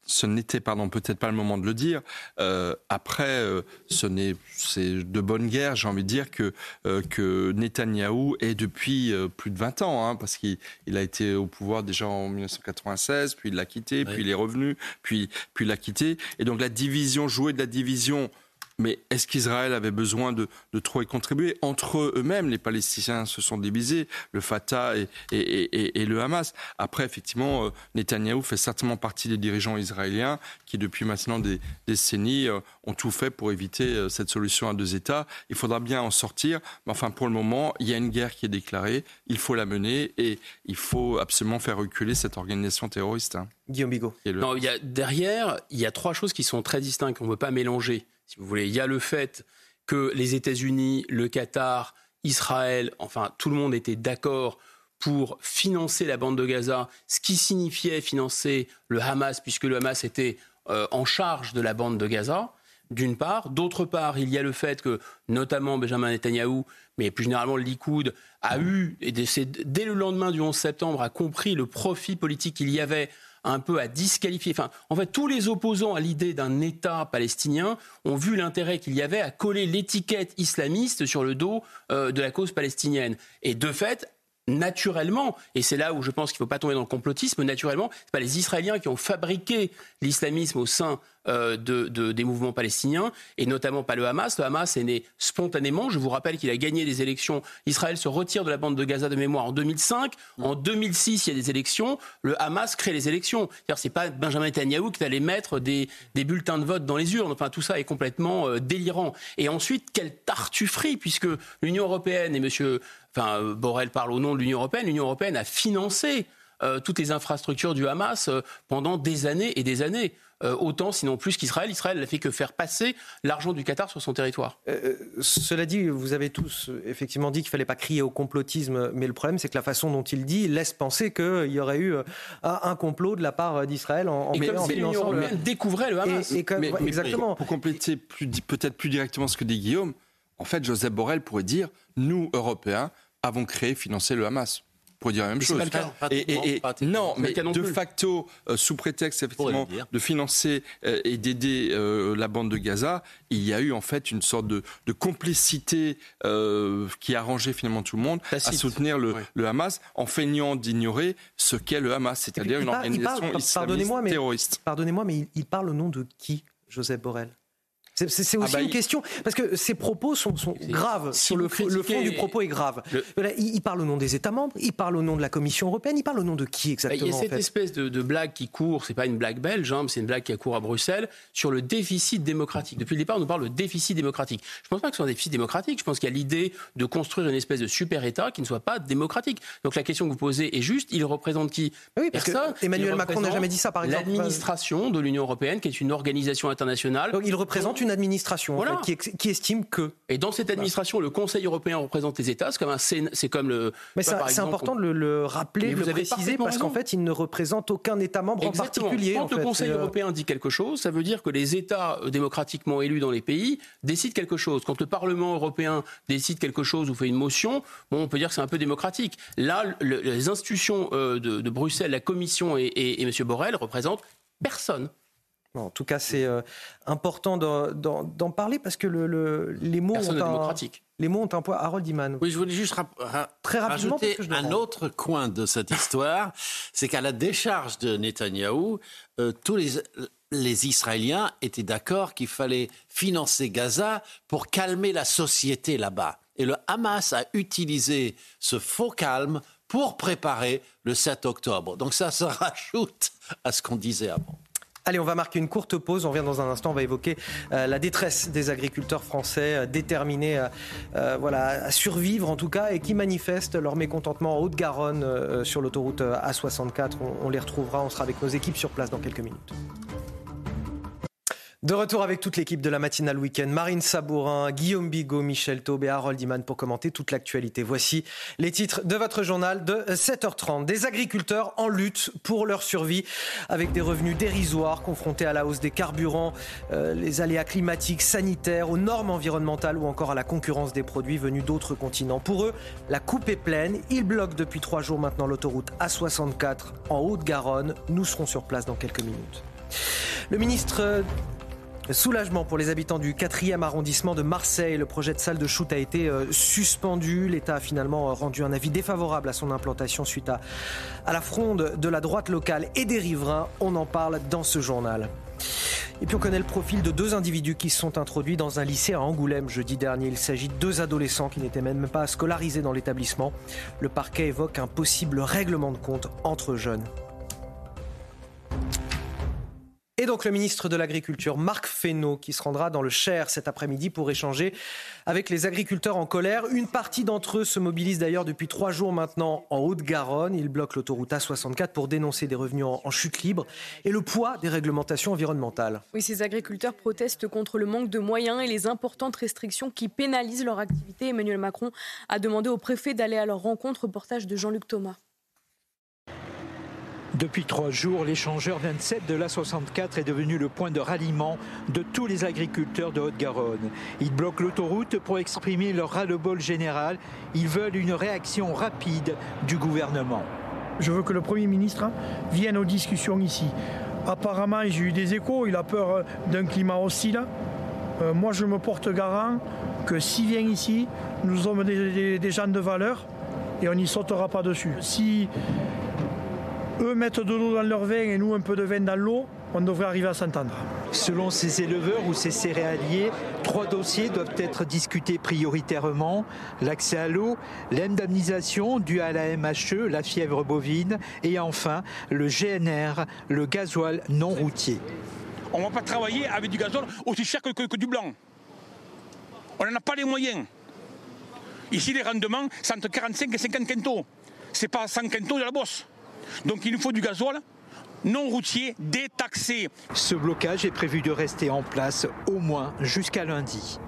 ce n'était pardon peut-être pas le moment de le dire. Euh, après, euh, ce n'est c'est de bonne guerre, j'ai envie de dire que euh, que Netanyahou est depuis plus de 20 ans, hein, parce qu'il il a été au pouvoir déjà en 1996, puis il l'a quitté, puis il est revenu, puis puis il l'a quitté, et donc la division jouer de la division mais est-ce qu'Israël avait besoin de, de trop y contribuer Entre eux-mêmes, les Palestiniens se sont divisés, le Fatah et, et, et, le Hamas. Après, effectivement, euh, Netanyahou fait certainement partie des dirigeants israéliens qui, depuis maintenant des décennies, euh, ont tout fait pour éviter euh, cette solution à deux États. Il faudra bien en sortir. Mais enfin, pour le moment, il y a une guerre qui est déclarée. Il faut la mener et il faut absolument faire reculer cette organisation terroriste. Hein. Guillaume Bigot. Non, il y a, derrière, il y a trois choses qui sont très distinctes qu'on ne peut pas mélanger si vous voulez. Il y a le fait que les États-Unis, le Qatar, Israël, enfin tout le monde était d'accord pour financer la bande de Gaza, ce qui signifiait financer le Hamas, puisque le Hamas était euh, en charge de la bande de Gaza, d'une part. D'autre part, il y a le fait que, notamment Benjamin Netanyahou, mais plus généralement le Likoud, a eu, et dès le lendemain du 11 septembre, a compris le profit politique qu'il y avait un peu à disqualifier. Enfin, en fait, tous les opposants à l'idée d'un État palestinien ont vu l'intérêt qu'il y avait à coller l'étiquette islamiste sur le dos euh, de la cause palestinienne. Et de fait, naturellement, et c'est là où je pense qu'il ne faut pas tomber dans le complotisme, naturellement, ce pas les Israéliens qui ont fabriqué l'islamisme au sein euh, de, des mouvements palestiniens, et notamment pas le Hamas. Le Hamas est né spontanément. Je vous rappelle qu'il a gagné des élections. Israël se retire de la bande de Gaza de mémoire en 2005. En 2006, il y a des élections. Le Hamas crée les élections. C'est pas Benjamin Netanyahu qui allait mettre des, bulletins de vote dans les urnes. Enfin, tout ça est complètement euh, délirant. Et ensuite, quelle tartufferie, puisque l'Union européenne et Monsieur, enfin, euh, Borrell parle au nom de l'Union européenne. L'Union européenne a financé toutes les infrastructures du Hamas pendant des années et des années. Euh, autant, sinon plus qu'Israël. Israël n'a fait que faire passer l'argent du Qatar sur son territoire. Euh, euh, cela dit, vous avez tous effectivement dit qu'il ne fallait pas crier au complotisme, mais le problème, c'est que la façon dont il dit laisse penser qu'il y aurait eu un complot de la part d'Israël en, et comme si l'Union européenne découvrait le Hamas. exactement. Pour, compléter peut-être plus directement ce que dit Guillaume, en fait, Joseph Borrell pourrait dire nous, Européens, avons créé, financé le Hamas pour dire la même chose. et, non, mais de facto, euh, sous prétexte effectivement de financer euh, et d'aider euh, la bande de Gaza, il y a eu en fait une sorte de, complicité qui a arrangé finalement tout le monde à soutenir le, Hamas en feignant d'ignorer ce qu'est le Hamas, c'est-à-dire une organisation islamiste terroriste. Pardonnez-moi, mais il parle au nom de qui, Joseph Borrell? C'est aussi ah bah, une question, parce que ces propos sont, graves. Sur le, le, fond du propos est grave. il, parle au nom des États membres, il parle au nom de la Commission européenne, il parle au nom de qui exactement bah, Il y a cette espèce de, blague qui court, c'est pas une blague belge, hein, c'est une blague qui court à Bruxelles, sur le déficit démocratique. Depuis le départ, on nous parle de déficit démocratique. Je pense pas que ce soit un déficit démocratique, je pense qu'il y a l'idée de construire une espèce de super-État qui ne soit pas démocratique. Donc la question que vous posez est juste, il représente qui? Oui, parce que Emmanuel Macron n'a jamais dit ça, par exemple. L'administration de l'Union européenne, qui est une organisation internationale. Donc il représente une administration qui, estime que. Et dans cette administration, le Conseil européen représente les États. C'est comme un c'est comme le. Mais c'est important de le, rappeler, de le préciser, parce qu'en fait, il ne représente aucun État membre en particulier. Quand le Conseil euh, européen dit quelque chose, ça veut dire que les États euh, démocratiquement élus dans les pays décident quelque chose. Quand le Parlement européen décide quelque chose ou fait une motion, bon, on peut dire que c'est un peu démocratique. Là, les institutions euh, de, Bruxelles, la Commission et, et, et M. Borrell représentent personne en tout cas, c'est euh, important d'en parler parce que le, les mots ont un, les mots ont un poids. Harold Iman. Oui, je voulais juste très rapidement rajouter un autre coin de cette histoire, c'est qu'à la décharge de Netanyahou, euh, tous les, les Israéliens étaient d'accord qu'il fallait financer Gaza pour calmer la société là-bas. Et le Hamas a utilisé ce faux calme pour préparer le 7 octobre. Donc ça se rajoute à ce qu'on disait avant. Allez, on va marquer une courte pause. On revient dans un instant. On va évoquer euh, la détresse des agriculteurs français euh, déterminés euh, à survivre en tout cas et qui manifestent leur mécontentement en Haute-Garonne sur l'autoroute A64. on les retrouvera. On sera avec nos équipes sur place dans quelques minutes. De retour avec toute l'équipe de la matinale week-end, Marine Sabourin, Guillaume Bigot, Michel Taube et Harold Iman pour commenter toute l'actualité. Voici les titres de votre journal de 7h30. Des agriculteurs en lutte pour leur survie avec des revenus dérisoires confrontés à la hausse des carburants, euh, les aléas climatiques, sanitaires, aux normes environnementales ou encore à la concurrence des produits venus d'autres continents. Pour eux, la coupe est pleine. Ils bloquent depuis trois jours maintenant l'autoroute A64 en Haute-Garonne. Nous serons sur place dans quelques minutes. Le ministre Soulagement pour les habitants du 4e arrondissement de Marseille. Le projet de salle de shoot a été euh, suspendu. L'État a finalement euh, rendu un avis défavorable à son implantation suite à, à la fronde de la droite locale et des riverains. On en parle dans ce journal. Et puis on connaît le profil de deux individus qui se sont introduits dans un lycée à Angoulême jeudi dernier. Il s'agit de deux adolescents qui n'étaient même pas scolarisés dans l'établissement. Le parquet évoque un possible règlement de compte entre jeunes. Et donc le ministre de l'Agriculture, Marc Fesneau, qui se rendra dans le Cher cet après-midi pour échanger avec les agriculteurs en colère. Une partie d'entre eux se mobilise d'ailleurs depuis trois jours maintenant en Haute-Garonne. Ils bloquent l'autoroute A64 pour dénoncer des revenus en, chute libre et le poids des réglementations environnementales. Oui, ces agriculteurs protestent contre le manque de moyens et les importantes restrictions qui pénalisent leur activité. Emmanuel Macron a demandé au préfet d'aller à leur rencontre. Reportage de Jean-Luc Thomas. Depuis trois jours, l'échangeur 27 de l'A64 est devenu le point de ralliement de tous les agriculteurs de Haute-Garonne. Ils bloquent l'autoroute pour exprimer leur ras-le-bol général. Ils veulent une réaction rapide du gouvernement. Je veux que le Premier ministre vienne aux discussions ici. Apparemment, j'ai eu des échos, il a peur d'un climat hostile. Euh, moi, je me porte garant que s'il vient ici, nous sommes des, gens de valeur et on n'y sautera pas dessus. Eux mettent de l'eau dans leur vin et nous un peu de vin dans l'eau, on devrait arriver à s'entendre. Selon ces éleveurs ou ces céréaliers, trois dossiers doivent être discutés prioritairement. L'accès à l'eau, l'indemnisation due à la MHE, la fièvre bovine, et enfin le GNR, le gasoil non routier. On ne va pas travailler avec du gasoil aussi cher que, que du blanc. On n'en a pas les moyens. Ici, les rendements, c'est entre 45 et 50 quintaux. Ce n'est pas 100 quintaux de la bosse. Donc il nous faut du gasoil non routier détaxé. Ce blocage est prévu de rester en place au moins jusqu'à lundi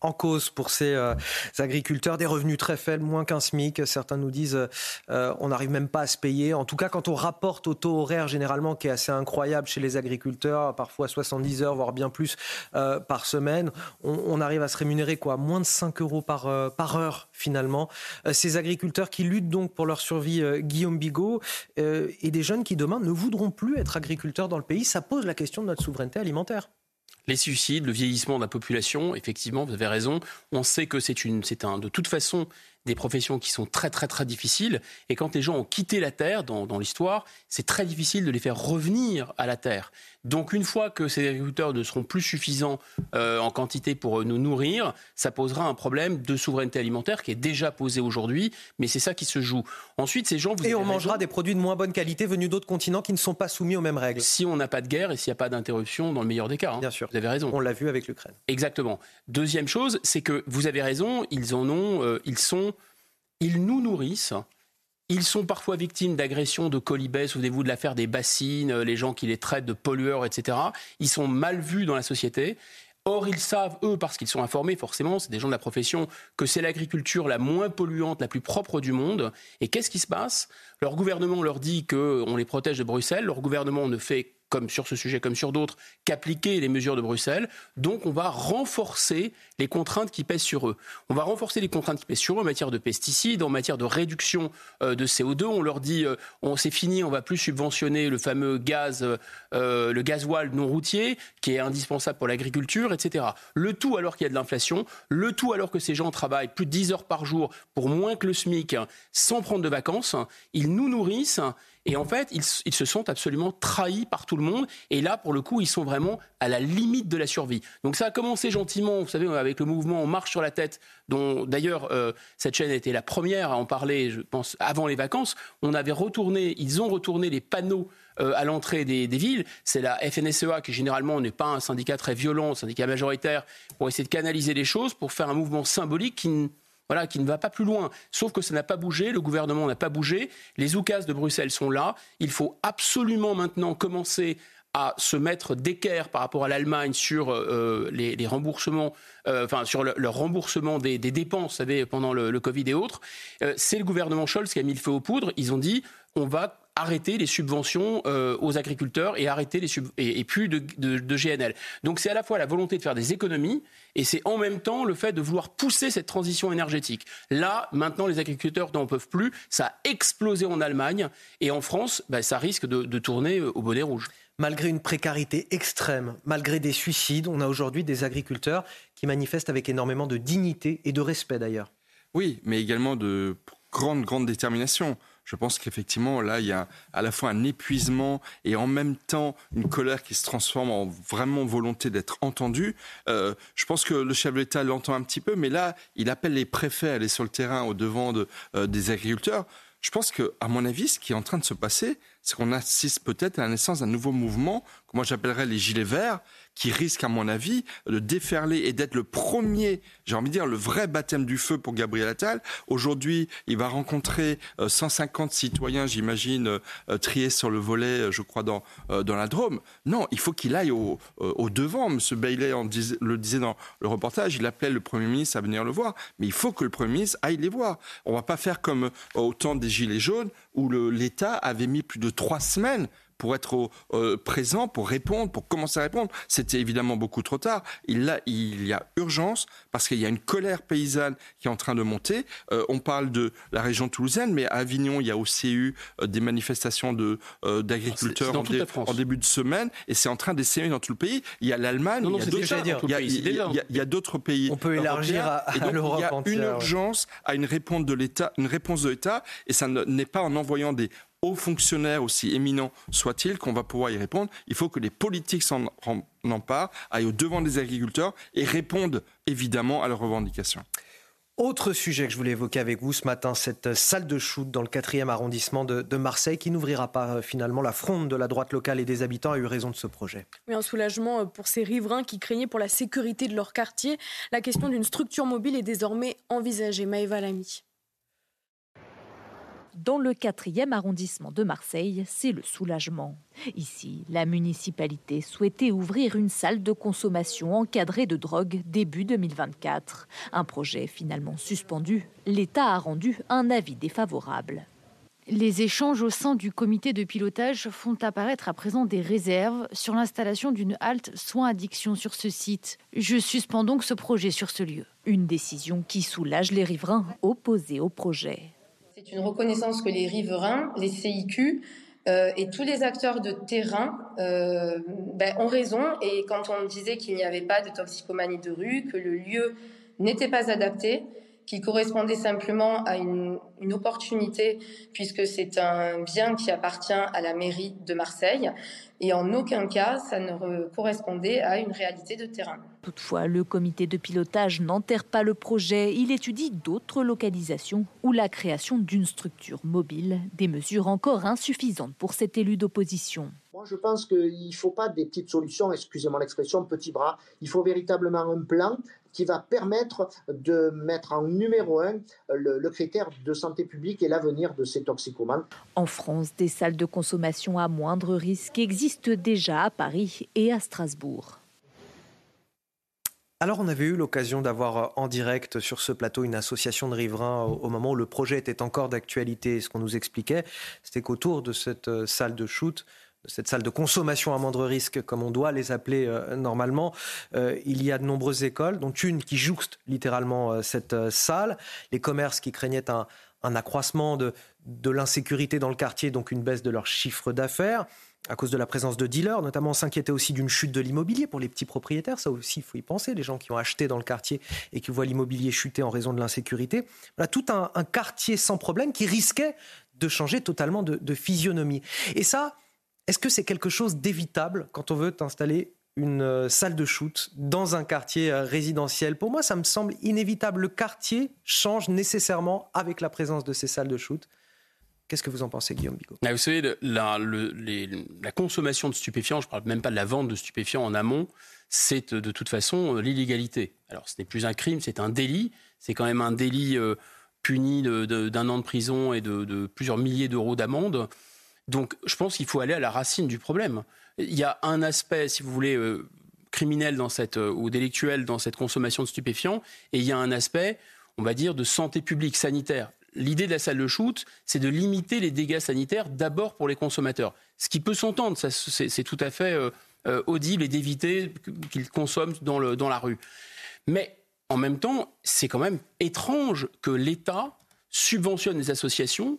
en cause pour ces euh, agriculteurs, des revenus très faibles, moins qu'un SMIC. Certains nous disent euh, on n'arrive même pas à se payer. En tout cas, quand on rapporte au taux horaire généralement qui est assez incroyable chez les agriculteurs, parfois 70 heures, voire bien plus euh, par semaine, on, arrive à se rémunérer quoi Moins de 5 euros par, par heure finalement. ces agriculteurs qui luttent donc pour leur survie, Guillaume Bigot, et des jeunes qui demain ne voudront plus être agriculteurs dans le pays, ça pose la question de notre souveraineté alimentaire les suicides, le vieillissement de la population, effectivement, vous avez raison. On sait que c'est une, c'est un, de toute façon, des professions qui sont très très très difficiles. Et quand les gens ont quitté la Terre dans, dans l'histoire, c'est très difficile de les faire revenir à la Terre. Donc une fois que ces agriculteurs ne seront plus suffisants euh, en quantité pour nous nourrir, ça posera un problème de souveraineté alimentaire qui est déjà posé aujourd'hui, mais c'est ça qui se joue. Ensuite, ces gens... Vous et on mangera des produits de moins bonne qualité venus d'autres continents qui ne sont pas soumis aux mêmes règles. Si on n'a pas de guerre et s'il n'y a pas d'interruption, dans le meilleur des cas. Hein. Bien sûr. Vous avez raison. On l'a vu avec l'Ukraine. Exactement. Deuxième chose, c'est que vous avez raison, ils en ont, euh, ils sont, ils nous nourrissent ils sont parfois victimes d'agressions de colibets. Souvenez-vous de l'affaire des bassines, euh, les gens qui les traitent de pollueurs, etc. Ils sont mal vus dans la société. Or, ils savent, eux, parce qu'ils sont informés, forcément, c'est des gens de la profession, que c'est l'agriculture la moins polluante, la plus propre du monde. Et qu'est-ce qui se passe? Leur gouvernement leur dit qu'on les protège de Bruxelles. Leur gouvernement ne fait comme sur ce sujet comme sur d'autres, qu'appliquer les mesures de Bruxelles. Donc on va renforcer les contraintes qui pèsent sur eux. On va renforcer les contraintes qui pèsent sur eux en matière de pesticides, en matière de réduction euh, de CO2. On leur dit, euh, on c'est fini, on va plus subventionner le fameux gaz, euh, le gasoil non routier, qui est indispensable pour l'agriculture, etc. Le tout alors qu'il y a de l'inflation, le tout alors que ces gens travaillent plus de 10 heures par jour pour moins que le SMIC, sans prendre de vacances. Ils nous nourrissent et en fait, ils, se sont absolument trahis par tout le monde. Et là, pour le coup, ils sont vraiment à la limite de la survie. Donc ça a commencé gentiment, vous savez, avec le mouvement On marche sur la tête, dont d'ailleurs euh, cette chaîne a été la première à en parler, je pense, avant les vacances. On avait retourné, ils ont retourné les panneaux euh, à l'entrée des, villes. C'est la FNSEA qui généralement n'est pas un syndicat très violent, un syndicat majoritaire, pour essayer de canaliser les choses, pour faire un mouvement symbolique qui voilà, qui ne va pas plus loin. Sauf que ça n'a pas bougé, le gouvernement n'a pas bougé, les oukas de Bruxelles sont là. Il faut absolument maintenant commencer à se mettre d'équerre par rapport à l'Allemagne sur euh, les, remboursements, euh, enfin sur le, remboursement des, dépenses, vous savez, pendant le, Covid et autres. Euh, c'est le gouvernement Scholz qui a mis le feu aux poudres. Ils ont dit on va arrêter les subventions aux agriculteurs et arrêter les et, plus de, de GNL. Donc c'est à la fois la volonté de faire des économies et c'est en même temps le fait de vouloir pousser cette transition énergétique. Là, maintenant, les agriculteurs n'en peuvent plus. Ça a explosé en Allemagne et en France, bah, ça risque de, tourner euh, au bonnet rouge. Malgré une précarité extrême, malgré des suicides, on a aujourd'hui des agriculteurs qui manifestent avec énormément de dignité et de respect d'ailleurs. Oui, mais également de grande, grande détermination. Je pense qu'effectivement, là, il y a à la fois un épuisement et en même temps une colère qui se transforme en vraiment volonté d'être entendue. Euh, je pense que le chef de l'État l'entend un petit peu, mais là, il appelle les préfets à aller sur le terrain au devant de, euh, des agriculteurs. Je pense que, à mon avis, ce qui est en train de se passer, c'est qu'on assiste peut-être à la naissance d'un nouveau mouvement, que moi j'appellerais les gilets verts, qui risque, à mon avis, de déferler et d'être le premier, j'ai envie de dire, le vrai baptême du feu pour Gabriel Attal. Aujourd'hui, il va rencontrer 150 euh, citoyens, j'imagine, euh, triés sur le volet, euh, je crois, dans, dans la Drôme. Non, il faut qu'il aille au, au, devant. M. Bailey le disait dans le reportage, il appelait le Premier ministre à venir le voir. Mais il faut que le Premier ministre aille les voir. On ne va pas faire comme au temps des Gilets jaunes, où l'État avait mis plus de trois semaines pour être euh, présent, pour répondre, pour commencer à répondre. C'était évidemment beaucoup trop tard. Il, il y a urgence parce qu'il y a une colère paysanne qui est en train de monter. Euh, on parle de la région toulousaine, mais à Avignon, il y a aussi eu euh, des manifestations de, d'agriculteurs en, début de semaine et c'est en train d'essayer dans tout le pays. Il y a l'Allemagne, il y a d'autres il y a, d'autres pays. On peut élargir à, l'Europe Il y a une urgence à une réponse de l'État, une réponse de l'État, et ça n'est pas en envoyant des hauts fonctionnaires, aussi éminents soient-ils, qu'on va pouvoir y répondre. Il faut que les politiques s'en emparent, aillent au devant des agriculteurs et répondent évidemment à leurs revendications. Autre sujet que je voulais évoquer avec vous ce matin, cette salle de shoot dans le 4e arrondissement de, Marseille qui n'ouvrira pas euh, finalement. La fronde de la droite locale et des habitants a eu raison de ce projet. Oui, un soulagement euh, pour ces riverains qui craignaient pour la sécurité de leur quartier. La question d'une structure mobile est désormais envisagée. Maëva Lamy. Dans le 4e arrondissement de Marseille, c'est le soulagement. Ici, la municipalité souhaitait ouvrir une salle de consommation encadrée de drogue début 2024. Un projet finalement suspendu. L'État a rendu un avis défavorable. Les échanges au sein du comité de pilotage font apparaître à présent des réserves sur l'installation d'une halte soins addiction sur ce site. Je suspends donc ce projet sur ce lieu. Une décision qui soulage les riverains opposés au projet. C'est une reconnaissance que les riverains, les CIQ euh, et tous les acteurs de terrain euh, ben, ont raison. Et quand on disait qu'il n'y avait pas de toxicomanie de rue, que le lieu n'était pas adapté, qui correspondait simplement à une, opportunité, puisque c'est un bien qui appartient à la mairie de Marseille, et en aucun cas ça ne correspondait à une réalité de terrain. Toutefois, le comité de pilotage n'enterre pas le projet, il étudie d'autres localisations ou la création d'une structure mobile, des mesures encore insuffisantes pour cet élu d'opposition. Moi, je pense qu'il ne faut pas des petites solutions, excusez-moi l'expression, petit bras. Il faut véritablement un plan qui va permettre de mettre en numéro un le, le critère de santé publique et l'avenir de ces toxicomanes. En France, des salles de consommation à moindre risque existent déjà à Paris et à Strasbourg. Alors, on avait eu l'occasion d'avoir euh, en direct sur ce plateau une association de riverains au moment où le projet était encore d'actualité. Ce qu'on nous expliquait, c'était qu'autour de cette euh, salle de shoot, de cette salle de consommation à moindre risque, comme on doit les appeler euh, normalement, il y a de nombreuses écoles, dont une qui jouxte littéralement cette salle, les commerces qui craignaient un, accroissement de, l'insécurité dans le quartier, donc une baisse de leur chiffre d'affaires à cause de la présence de dealers, notamment on s'inquiétait aussi d'une chute de l'immobilier pour les petits propriétaires, ça aussi il faut y penser, les gens qui ont acheté dans le quartier et qui voient l'immobilier chuter en raison de l'insécurité. Voilà tout un, quartier sans problème qui risquait de changer totalement de, physionomie. Et ça, est-ce que c'est quelque chose d'évitable quand on veut installer une euh, salle de shoot dans un quartier euh, résidentiel? Pour moi, ça me semble inévitable. Le quartier change nécessairement avec la présence de ces salles de shoot. Qu'est-ce que vous en pensez, Guillaume Bigot? Ah, Vous savez, la, consommation de stupéfiants, je ne parle même pas de la vente de stupéfiants en amont, c'est de, toute façon euh, l'illégalité. Alors, ce n'est plus un crime, c'est un délit. C'est quand même un délit euh, puni d'un an de prison et de, plusieurs milliers d'euros d'amende. Donc, je pense qu'il faut aller à la racine du problème. Il y a un aspect, si vous voulez, euh, criminel dans cette, ou délictuel dans cette consommation de stupéfiants, et il y a un aspect, on va dire, de santé publique, sanitaire l'idée de la salle de shoot, c'est de limiter les dégâts sanitaires d'abord pour les consommateurs. Ce qui peut s'entendre, c'est tout à fait euh, euh, audible et d'éviter qu'ils consomment dans, la rue. Mais en même temps, c'est quand même étrange que l'État subventionne les associations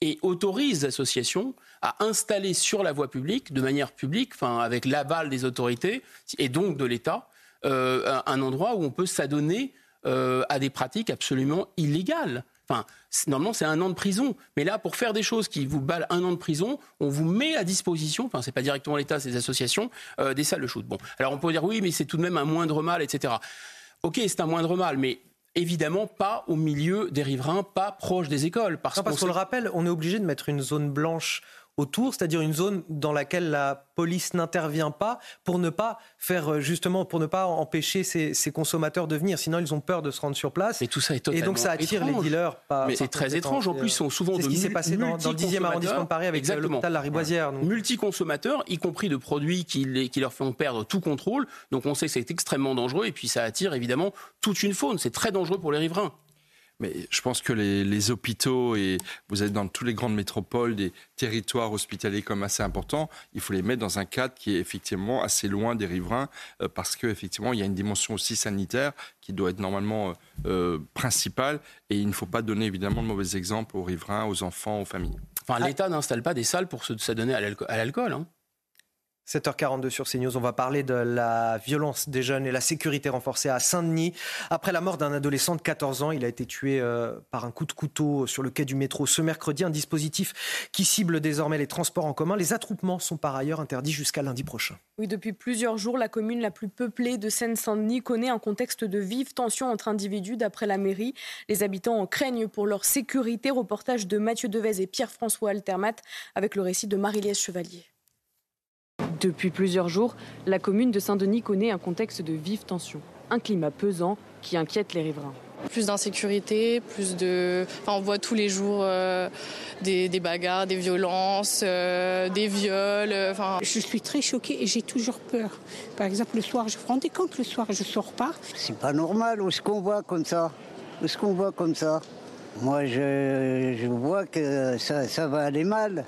et autorise les associations à installer sur la voie publique, de manière publique, enfin avec l'aval des autorités et donc de l'État, euh, un endroit où on peut s'adonner à des pratiques absolument illégales. Enfin, normalement, c'est un an de prison. Mais là, pour faire des choses qui vous balent un an de prison, on vous met à disposition, enfin, c'est pas directement l'État, c'est des associations, euh, des salles de shoot. Bon. Alors, on peut dire oui, mais c'est tout de même un moindre mal, etc. Ok, c'est un moindre mal, mais évidemment pas au milieu des riverains, pas proche des écoles. Parce, qu'on le rappelle, on est obligé de mettre une zone blanche autour, c'est-à-dire une zone dans laquelle la police n'intervient pas pour ne pas faire euh, justement pour ne pas empêcher ces, consommateurs de venir. Sinon, ils ont peur de se rendre sur place. Mais tout ça est totalement Et donc ça attire les dealers. Mais c'est très étrange. En plus, ils sont souvent de ce qui s'est passé dans, le 10e arrondissement de Paris avec euh, l'hôpital La Riboisière. Multi-consommateurs, y compris de produits qui, qui leur font perdre tout contrôle. Donc on sait que c'est extrêmement dangereux et puis ça attire évidemment toute une faune. C'est très dangereux pour les riverains. Mais je pense que les, hôpitaux, et vous êtes dans toutes les grandes métropoles, des territoires hospitaliers comme assez importants, il faut les mettre dans un cadre qui est effectivement assez loin des riverains, euh, parce qu'effectivement, il y a une dimension aussi sanitaire qui doit être normalement euh, principale, et il ne faut pas donner évidemment de mauvais exemples aux riverains, aux enfants, aux familles. Enfin, l'État n'installe pas des salles pour s'adonner à l'alcool. Hein. 7h42 sur CNews, on va parler de la violence des jeunes et la sécurité renforcée à Saint-Denis. Après la mort d'un adolescent de 14 ans, il a été tué euh, par un coup de couteau sur le quai du métro ce mercredi. Un dispositif qui cible désormais les transports en commun. Les attroupements sont par ailleurs interdits jusqu'à lundi prochain. Oui, depuis plusieurs jours, la commune la plus peuplée de Seine-Saint-Denis connaît un contexte de vive tension entre individus, d'après la mairie. Les habitants en craignent pour leur sécurité. Reportage de Mathieu Devez et Pierre-François Altermat avec le récit de Marie-Liesse Chevalier. Depuis plusieurs jours, la commune de Saint-Denis connaît un contexte de vive tension, un climat pesant qui inquiète les riverains. Plus d'insécurité, plus de. Enfin, on voit tous les jours euh, des, bagarres, des violences, euh, des viols. Euh, enfin... Je suis très choquée et j'ai toujours peur. Par exemple, le soir, je prends des comptes, le soir, je sors pas. C'est pas normal, où est-ce qu'on voit comme ça? Où est-ce qu'on voit comme ça? Moi, je, je vois que ça, ça va aller mal.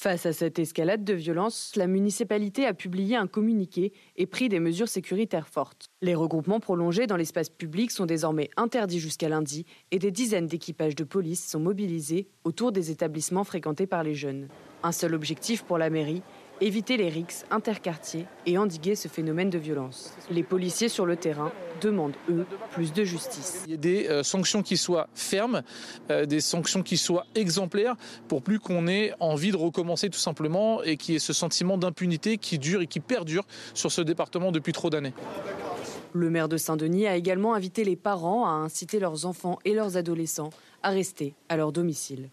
Face à cette escalade de violence, la municipalité a publié un communiqué et pris des mesures sécuritaires fortes. Les regroupements prolongés dans l'espace public sont désormais interdits jusqu'à lundi et des dizaines d'équipages de police sont mobilisés autour des établissements fréquentés par les jeunes. Un seul objectif pour la mairie, éviter les rixes interquartiers et endiguer ce phénomène de violence. Les policiers sur le terrain demandent, eux, plus de justice. Il y a des euh, sanctions qui soient fermes, euh, des sanctions qui soient exemplaires, pour plus qu'on ait envie de recommencer tout simplement et qu'il y ait ce sentiment d'impunité qui dure et qui perdure sur ce département depuis trop d'années. Le maire de Saint-Denis a également invité les parents à inciter leurs enfants et leurs adolescents à rester à leur domicile.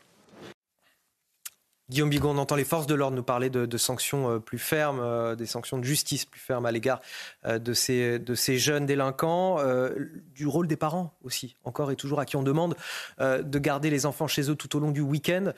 Guillaume Bigon, on entend les forces de l'ordre nous parler de, sanctions euh, plus fermes, euh, des sanctions de justice plus fermes à l'égard euh, de ces, jeunes délinquants, du rôle des parents aussi, encore et toujours à qui on demande de garder les enfants chez eux tout au long du week-end.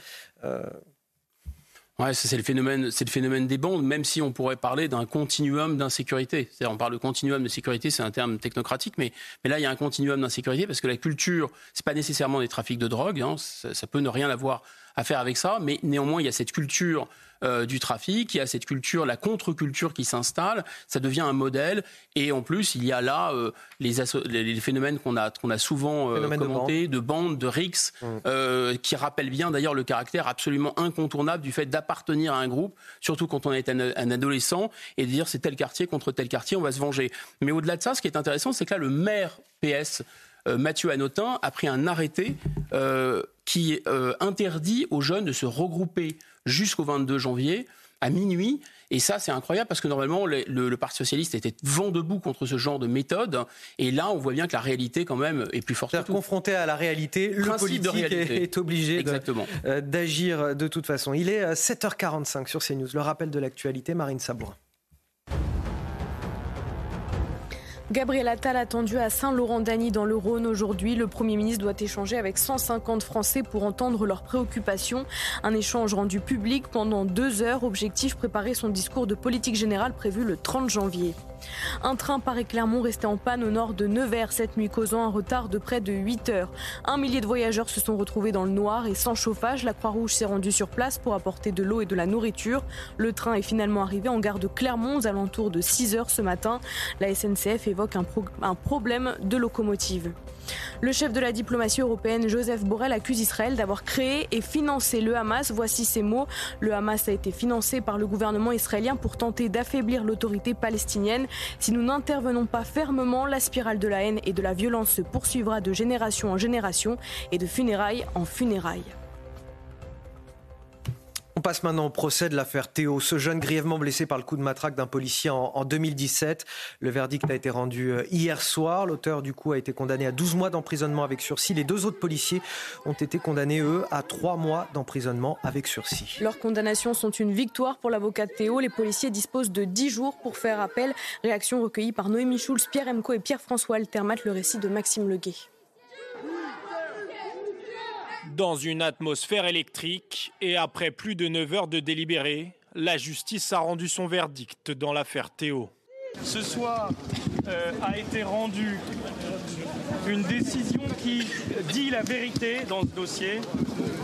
Ouais, c'est le phénomène, c'est le phénomène des bandes, même si on pourrait parler d'un continuum d'insécurité. C'est-à-dire, on parle de continuum de sécurité, c'est un terme technocratique, mais, là, il y a un continuum d'insécurité parce que la culture, c'est pas nécessairement des trafics de drogue, hein, ça, peut ne rien avoir à faire avec ça, mais néanmoins, il y a cette culture euh, du trafic, il y a cette culture, la contre-culture qui s'installe, ça devient un modèle, et en plus, il y a là euh, les, les, phénomènes qu'on a, qu'on a souvent euh, commentés, de bandes, de, rixes, mmh. qui rappellent bien d'ailleurs le caractère absolument incontournable du fait d'appartenir à un groupe, surtout quand on est un, un adolescent, et de dire c'est tel quartier contre tel quartier, on va se venger. Mais au-delà de ça, ce qui est intéressant, c'est que là, le maire PS, Mathieu Anotin, a pris un arrêté qui euh, interdit aux jeunes de se regrouper jusqu'au 22 janvier à minuit. Et ça, c'est incroyable parce que normalement, le, Parti socialiste était vent debout contre ce genre de méthode. Et là, on voit bien que la réalité, quand même, est plus forte. Confronté à la réalité, le politique est obligé euh, d'agir de, toute façon. Il est 7h45 euh, sur CNews. Le rappel de l'actualité, Marine Sabourin. Gabriel Attal attendu à Saint-Laurent-Dany dans le Rhône aujourd'hui. Le Premier ministre doit échanger avec 150 Français pour entendre leurs préoccupations. Un échange rendu public pendant deux heures. Objectif préparer son discours de politique générale prévu le 30 janvier. Un train Paris-Clermont resté en panne au nord de Nevers cette nuit, causant un retard de près de 8 heures. Un millier de voyageurs se sont retrouvés dans le noir et sans chauffage. La Croix-Rouge s'est rendue sur place pour apporter de l'eau et de la nourriture. Le train est finalement arrivé en gare de Clermont aux alentours de 6 heures ce matin. La SNCF évoque un, un problème de locomotive. Le chef de la diplomatie européenne, Joseph Borrell, accuse Israël d'avoir créé et financé le Hamas. Voici ses mots. Le Hamas a été financé par le gouvernement israélien pour tenter d'affaiblir l'autorité palestinienne. Si nous n'intervenons pas fermement, la spirale de la haine et de la violence se poursuivra de génération en génération et de funérailles en funérailles. On passe maintenant au procès de l'affaire Théo, ce jeune grièvement blessé par le coup de matraque d'un policier en, 2017. Le verdict a été rendu euh, hier soir. L'auteur du coup a été condamné à 12 mois d'emprisonnement avec sursis. Les deux autres policiers ont été condamnés, eux, à 3 mois d'emprisonnement avec sursis. Leurs condamnations sont une victoire pour l'avocat Théo. Les policiers disposent de 10 jours pour faire appel. Réaction recueillie par Noémie Schulz, Pierre Emco et Pierre-François Altermat, le récit de Maxime Leguet. Dans une atmosphère électrique et après plus de 9 heures de délibéré, la justice a rendu son verdict dans l'affaire Théo. Ce soir euh, a été rendue une décision qui dit la vérité dans ce dossier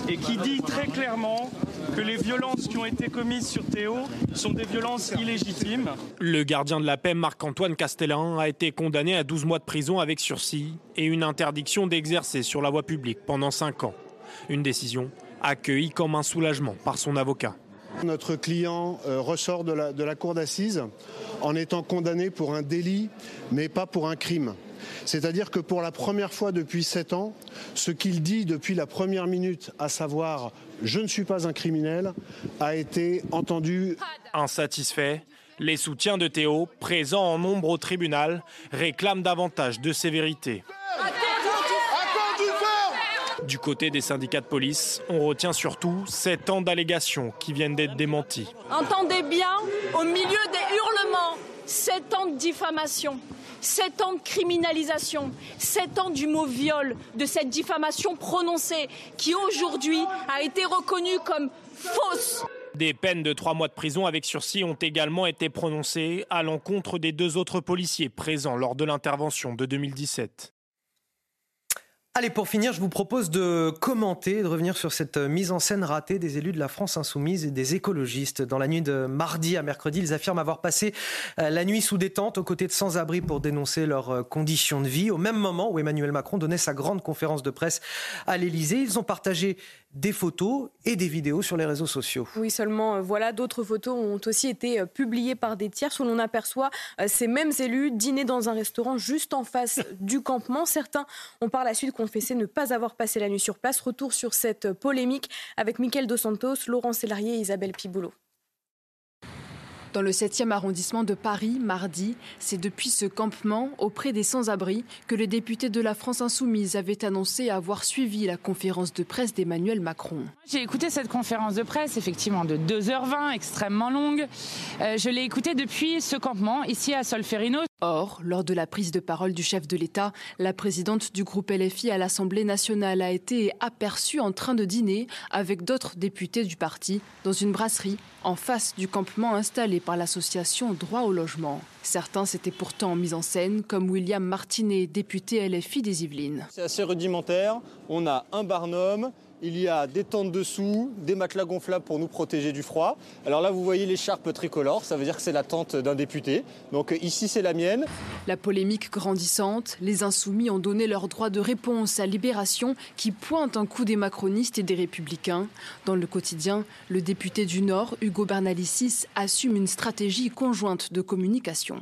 et qui dit très clairement que les violences qui ont été commises sur Théo sont des violences illégitimes. Le gardien de la paix, Marc-Antoine Castellan, a été condamné à 12 mois de prison avec sursis et une interdiction d'exercer sur la voie publique pendant 5 ans. Une décision accueillie comme un soulagement par son avocat. Notre client euh, ressort de la, de la cour d'assises en étant condamné pour un délit, mais pas pour un crime. C'est-à-dire que pour la première fois depuis sept ans, ce qu'il dit depuis la première minute, à savoir je ne suis pas un criminel, a été entendu. Insatisfait, les soutiens de Théo, présents en nombre au tribunal, réclament davantage de sévérité. Du côté des syndicats de police, on retient surtout sept ans d'allégations qui viennent d'être démenties. Entendez bien, au milieu des hurlements, sept ans de diffamation, sept ans de criminalisation, sept ans du mot viol, de cette diffamation prononcée qui aujourd'hui a été reconnue comme fausse. Des peines de trois mois de prison avec sursis ont également été prononcées à l'encontre des deux autres policiers présents lors de l'intervention de 2017. Allez, pour finir, je vous propose de commenter, de revenir sur cette mise en scène ratée des élus de la France insoumise et des écologistes. Dans la nuit de mardi à mercredi, ils affirment avoir passé euh, la nuit sous détente aux côtés de sans-abri pour dénoncer leurs euh, conditions de vie. Au même moment où Emmanuel Macron donnait sa grande conférence de presse à l'Élysée, ils ont partagé des photos et des vidéos sur les réseaux sociaux. Oui, seulement euh, voilà, d'autres photos ont aussi été euh, publiées par des tiers où l'on aperçoit euh, ces mêmes élus dîner dans un restaurant juste en face du campement. Certains ont par la suite confessé ne pas avoir passé la nuit sur place. Retour sur cette polémique avec Mickaël Dos Santos, Laurent Sélarié et Isabelle Piboulot. Dans le 7e arrondissement de Paris, mardi, c'est depuis ce campement auprès des sans-abri que le député de la France insoumise avait annoncé avoir suivi la conférence de presse d'Emmanuel Macron. J'ai écouté cette conférence de presse, effectivement de 2h20, extrêmement longue. Euh, je l'ai écoutée depuis ce campement, ici à Solferino. Or, lors de la prise de parole du chef de l'État, la présidente du groupe LFI à l'Assemblée nationale a été aperçue en train de dîner avec d'autres députés du parti dans une brasserie en face du campement installé par l'association Droit au logement. Certains s'étaient pourtant mis en scène, comme William Martinet, député LFI des Yvelines. C'est assez rudimentaire. On a un barnum, il y a des tentes dessous, des matelas gonflables pour nous protéger du froid. Alors là, vous voyez l'écharpe tricolore, ça veut dire que c'est la tente d'un député. Donc ici, c'est la mienne. La polémique grandissante, les insoumis ont donné leur droit de réponse à Libération qui pointe un coup des macronistes et des républicains. Dans le quotidien, le député du Nord, Hugo Bernalicis, assume une stratégie conjointe de communication.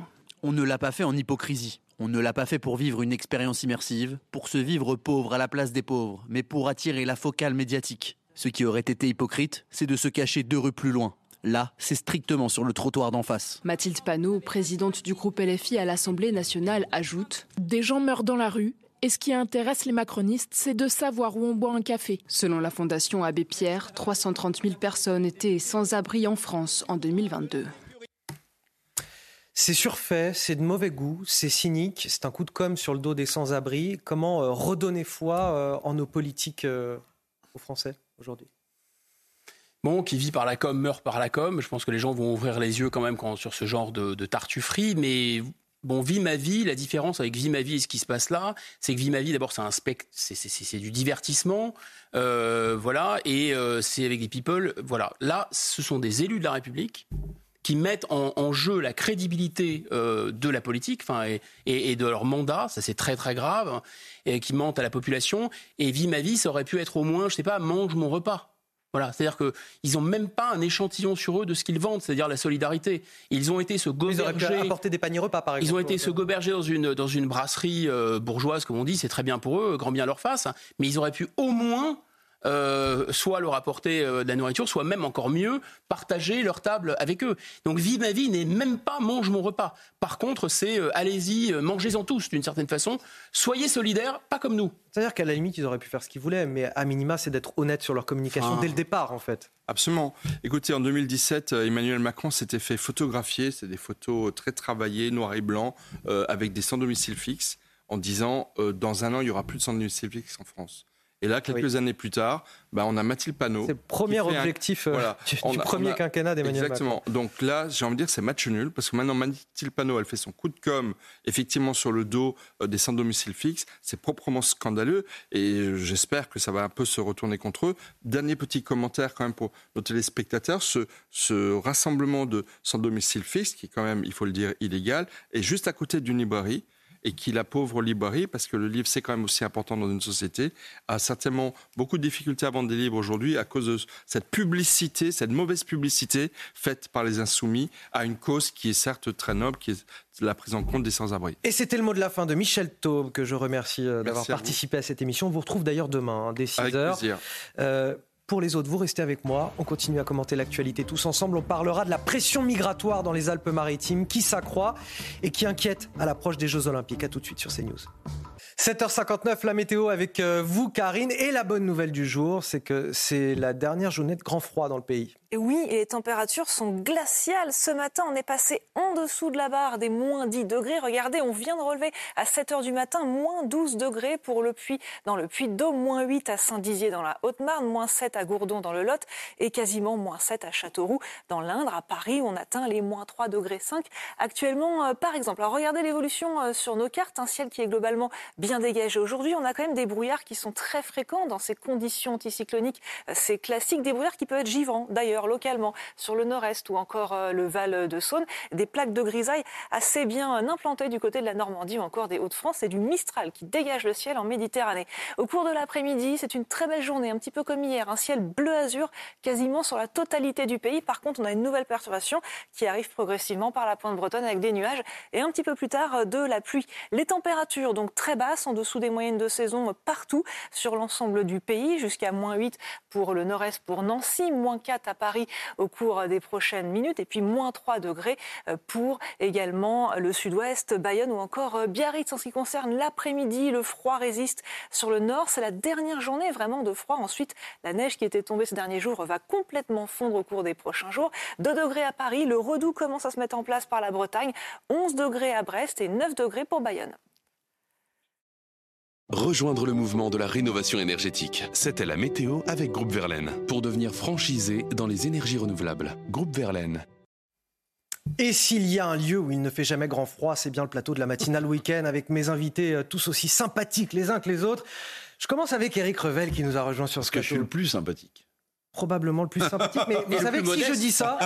On ne l'a pas fait en hypocrisie. On ne l'a pas fait pour vivre une expérience immersive, pour se vivre pauvre à la place des pauvres, mais pour attirer la focale médiatique. Ce qui aurait été hypocrite, c'est de se cacher deux rues plus loin. Là, c'est strictement sur le trottoir d'en face. Mathilde Panot, présidente du groupe LFI à l'Assemblée nationale, ajoute Des gens meurent dans la rue. Et ce qui intéresse les macronistes, c'est de savoir où on boit un café. Selon la Fondation Abbé Pierre, 330 000 personnes étaient sans abri en France en 2022. C'est surfait, c'est de mauvais goût, c'est cynique, c'est un coup de com' sur le dos des sans-abri. Comment euh, redonner foi euh, en nos politiques euh, aux Français aujourd'hui? Bon, qui vit par la com meurt par la com. Je pense que les gens vont ouvrir les yeux quand même sur ce genre de, tartufferie, mais Bon, Vie ma vie, la différence avec Vie ma vie et ce qui se passe là, c'est que Vie ma vie, d'abord, c'est un spect, c'est du divertissement, voilà, et c'est avec des people, voilà. Là, ce sont des élus de la République qui mettent en, en jeu la crédibilité euh, de la politique, enfin, et, et, et, de leur mandat, ça c'est très très grave, et qui mentent à la population. Et Vie ma vie, ça aurait pu être au moins, je sais pas, mange mon repas. Voilà, c'est-à-dire qu'ils n'ont même pas un échantillon sur eux de ce qu'ils vendent, c'est-à-dire la solidarité. Ils ont été se goberger. Ils auraient pu des paniers repas, par exemple. Ils ont été se goberger dans une, dans une brasserie euh, bourgeoise, comme on dit, c'est très bien pour eux, grand bien leur face, hein. mais ils auraient pu au moins euh, soit leur apporter euh, de la nourriture, soit même encore mieux, partager leur table avec eux. Donc Vie ma vie n'est même pas mange mon repas. Par contre, c'est euh, allez-y, euh, mangez-en tous d'une certaine façon. Soyez solidaires, pas comme nous. C'est-à-dire qu'à la limite, ils auraient pu faire ce qu'ils voulaient, mais à minima, c'est d'être honnête sur leur communication Enfin, dès le départ, en fait. Absolument. Écoutez, en 2017, euh, Emmanuel Macron s'était fait photographier, c'est des photos très travaillées, noir et blanc, euh, avec des sans domicile fixe, en disant euh, dans un an, il y aura plus de sans domicile fixe en France. Et là, quelques années plus tard, bah, on a Mathilde Panot. C'est le premier un- objectif euh, du, On du a- premier a- quinquennat d'Emmanuel Exactement. Macron. Donc là, j'ai envie de dire, c'est match nul, parce que maintenant, Mathilde Panot, elle fait son coup de com', effectivement, sur le dos euh, des sans domicile fixe. C'est proprement scandaleux, et j'espère que ça va un peu se retourner contre eux. Dernier petit commentaire, quand même, pour nos téléspectateurs. Ce, ce rassemblement de sans domicile fixe, qui est quand même, il faut le dire, illégal, est juste à côté d'une librairie. Et qui, la pauvre librairie, parce que le livre c'est quand même aussi important dans une société, a certainement beaucoup de difficultés à vendre des livres aujourd'hui à cause de cette publicité, cette mauvaise publicité faite par les insoumis à une cause qui est certes très noble, qui est la prise en compte des sans-abri. Et c'était le mot de la fin de Michel Taube, que je remercie euh, d'avoir participé à cette émission. On vous retrouve d'ailleurs demain, hein, dès 6 Pour les autres, vous restez avec moi. On continue à commenter l'actualité tous ensemble. On parlera de la pression migratoire dans les Alpes-Maritimes qui s'accroît et qui inquiète à l'approche des Jeux Olympiques? À tout de suite sur CNews. 7h59, la météo avec euh, vous, Karine. Et la bonne nouvelle du jour, c'est que c'est la dernière journée de grand froid dans le pays. Et oui, et les températures sont glaciales. Ce matin, on est passé en dessous de la barre des moins 10 degrés. Regardez, on vient de relever à 7 heures du matin moins 12 degrés pour le Puy, dans le Puy d'Eau, moins 8 à Saint-Dizier dans la Haute-Marne, moins 7 à Gourdon dans le Lot et quasiment moins 7 à Châteauroux dans l'Indre. À Paris, on atteint les moins 3 degrés 5 actuellement, euh, par exemple. Alors regardez l'évolution euh, sur nos cartes, un ciel qui est globalement bien dégagé aujourd'hui. On a quand même des brouillards qui sont très fréquents dans ces conditions anticycloniques. Euh, C'est classique, des brouillards qui peuvent être givrants d'ailleurs localement sur le nord-est ou encore euh, le Val de Saône. Des plaques de grisaille assez bien euh, implantées du côté de la Normandie ou encore des Hauts-de-France. C'est du Mistral qui dégage le ciel en Méditerranée. Au cours de l'après-midi, c'est une très belle journée, un petit peu comme hier. Un ciel bleu-azur quasiment sur la totalité du pays. Par contre, on a une nouvelle perturbation qui arrive progressivement par la pointe bretonne avec des nuages et un petit peu plus tard de la pluie. Les températures donc très basses, en dessous des moyennes de saison partout sur l'ensemble du pays, jusqu'à moins 8 pour le nord-est, pour Nancy, moins 4 à Paris au cours des prochaines minutes, et puis moins 3 degrés euh, pour également le sud-ouest, Bayonne ou encore euh, Biarritz. En ce qui concerne l'après-midi, le froid résiste sur le nord. C'est la dernière journée vraiment de froid. Ensuite, la neige qui était tombée ces derniers jours va complètement fondre au cours des prochains jours. 2 degrés à Paris, le redout commence à se mettre en place par la Bretagne, 11 degrés à Brest et 9 degrés pour Bayonne. Rejoindre le mouvement de la rénovation énergétique. C'était la météo avec Groupe Verlaine. Pour devenir franchisé dans les énergies renouvelables. Groupe Verlaine. Et s'il y a un lieu où il ne fait jamais grand froid, c'est bien le plateau de la matinale week-end avec mes invités euh, tous aussi sympathiques les uns que les autres. Je commence avec Eric Revel qui nous a rejoint sur ce que je suis le plus sympathique. Probablement le plus sympathique, mais vous savez que si je dis ça,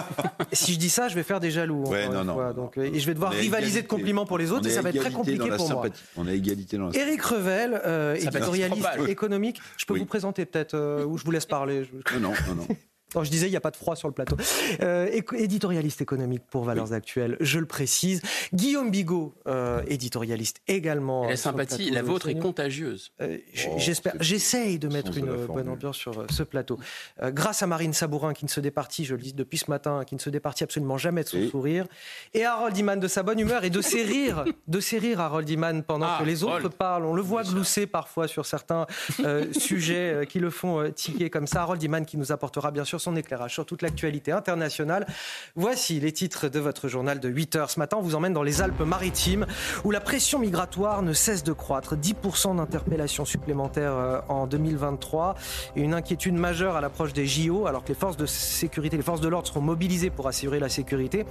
si je dis ça, je vais faire des jaloux. Ouais, non, non. Donc, et je vais devoir rivaliser de compliments pour les autres et ça va être très compliqué pour moi. On a égalité dans la Éric Revel, euh, éditorialiste économique. Je peux Oui. vous présenter peut-être, euh, ou je vous laisse parler. Je- Non, non, non, non. Non, je disais, il n'y a pas de froid sur le plateau. Euh, éditorialiste économique pour Valeurs Actuelles, je le précise. Guillaume Bigot, euh, éditorialiste également. Et la sympathie, plateau la vôtre est contagieuse. Euh, Oh, J'espère, j'essaye de mettre de une bonne ambiance sur ce plateau. Euh, grâce à Marine Sabourin qui ne se départit, je le dis depuis ce matin, qui ne se départit absolument jamais de son sourire, et Harold Iman de sa bonne humeur et de ses rires, de ses rires Harold Iman pendant Ah, que les autres Harold. parlent. On le voit glousser parfois sur certains euh, sujets euh, qui le font euh, tiquer comme ça. Harold Iman qui nous apportera bien sûr son éclairage sur toute l'actualité internationale. Voici les titres de votre journal de 8 heures. Ce matin, on vous emmène dans les Alpes-Maritimes où la pression migratoire ne cesse de croître. 10% d'interpellations supplémentaires euh, en 2023 et une inquiétude majeure à l'approche des JO alors que les forces de sécurité, les forces de l'ordre seront mobilisées pour assurer la sécurité.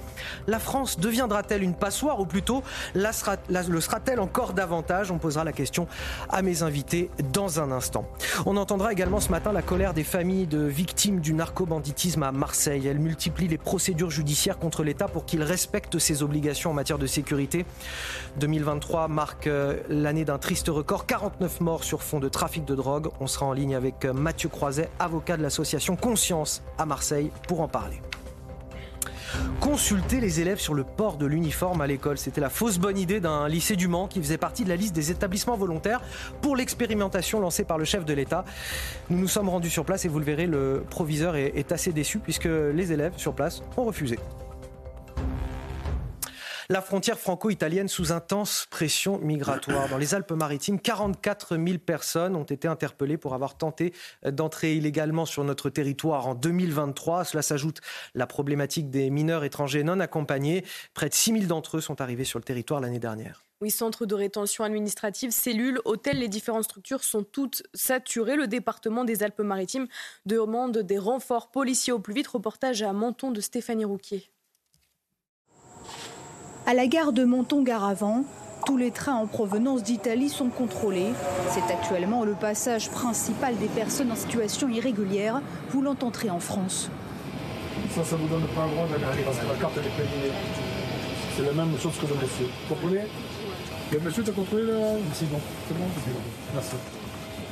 La France deviendra-t-elle une passoire ou plutôt le sera-t-elle encore davantage? On posera la question à mes invités dans un instant. On entendra également ce matin la colère des familles de victimes du narcobanditisme à Marseille. Elles multiplient les procédures judiciaires contre l'État pour qu'il respecte ses obligations en matière de sécurité. 2023 marque euh, l'année d'un triste record, 49 morts sur fond de trafic de drogue. On sera en ligne avec euh, Mathieu Croiset, avocat de l'association Conscience à Marseille, pour en parler. Consulter les élèves sur le port de l'uniforme à l'école, c'était la fausse bonne idée d'un lycée du Mans qui faisait partie de la liste des établissements volontaires pour l'expérimentation lancée par le chef de l'État. Nous nous sommes rendus sur place et vous le verrez, le proviseur est, assez déçu puisque les élèves sur place ont refusé. La frontière franco-italienne sous intense pression migratoire. Dans les Alpes-Maritimes, 44 000 personnes ont été interpellées pour avoir tenté d'entrer illégalement sur notre territoire en 2023. À Cela s'ajoute la problématique des mineurs étrangers non accompagnés. Près de 6 000 d'entre eux sont arrivés sur le territoire l'année dernière. Oui, centre de rétention administrative, cellules, hôtels, les différentes structures sont toutes saturées. Le département des Alpes-Maritimes demande des renforts policiers au plus vite. Reportage à Menton de Stéphanie Rouquier. À la gare de Menton-Garavant, tous les trains en provenance d'Italie sont contrôlés. C'est actuellement le passage principal des personnes en situation irrégulière voulant entrer en France. Ça, ça vous donne pas le droit d'aller parce que la carte elle est périmée. C'est la même chose que le monsieur. Vous comprenez? Le monsieur t'a contrôlé là C'est bon, c'est bon, Merci.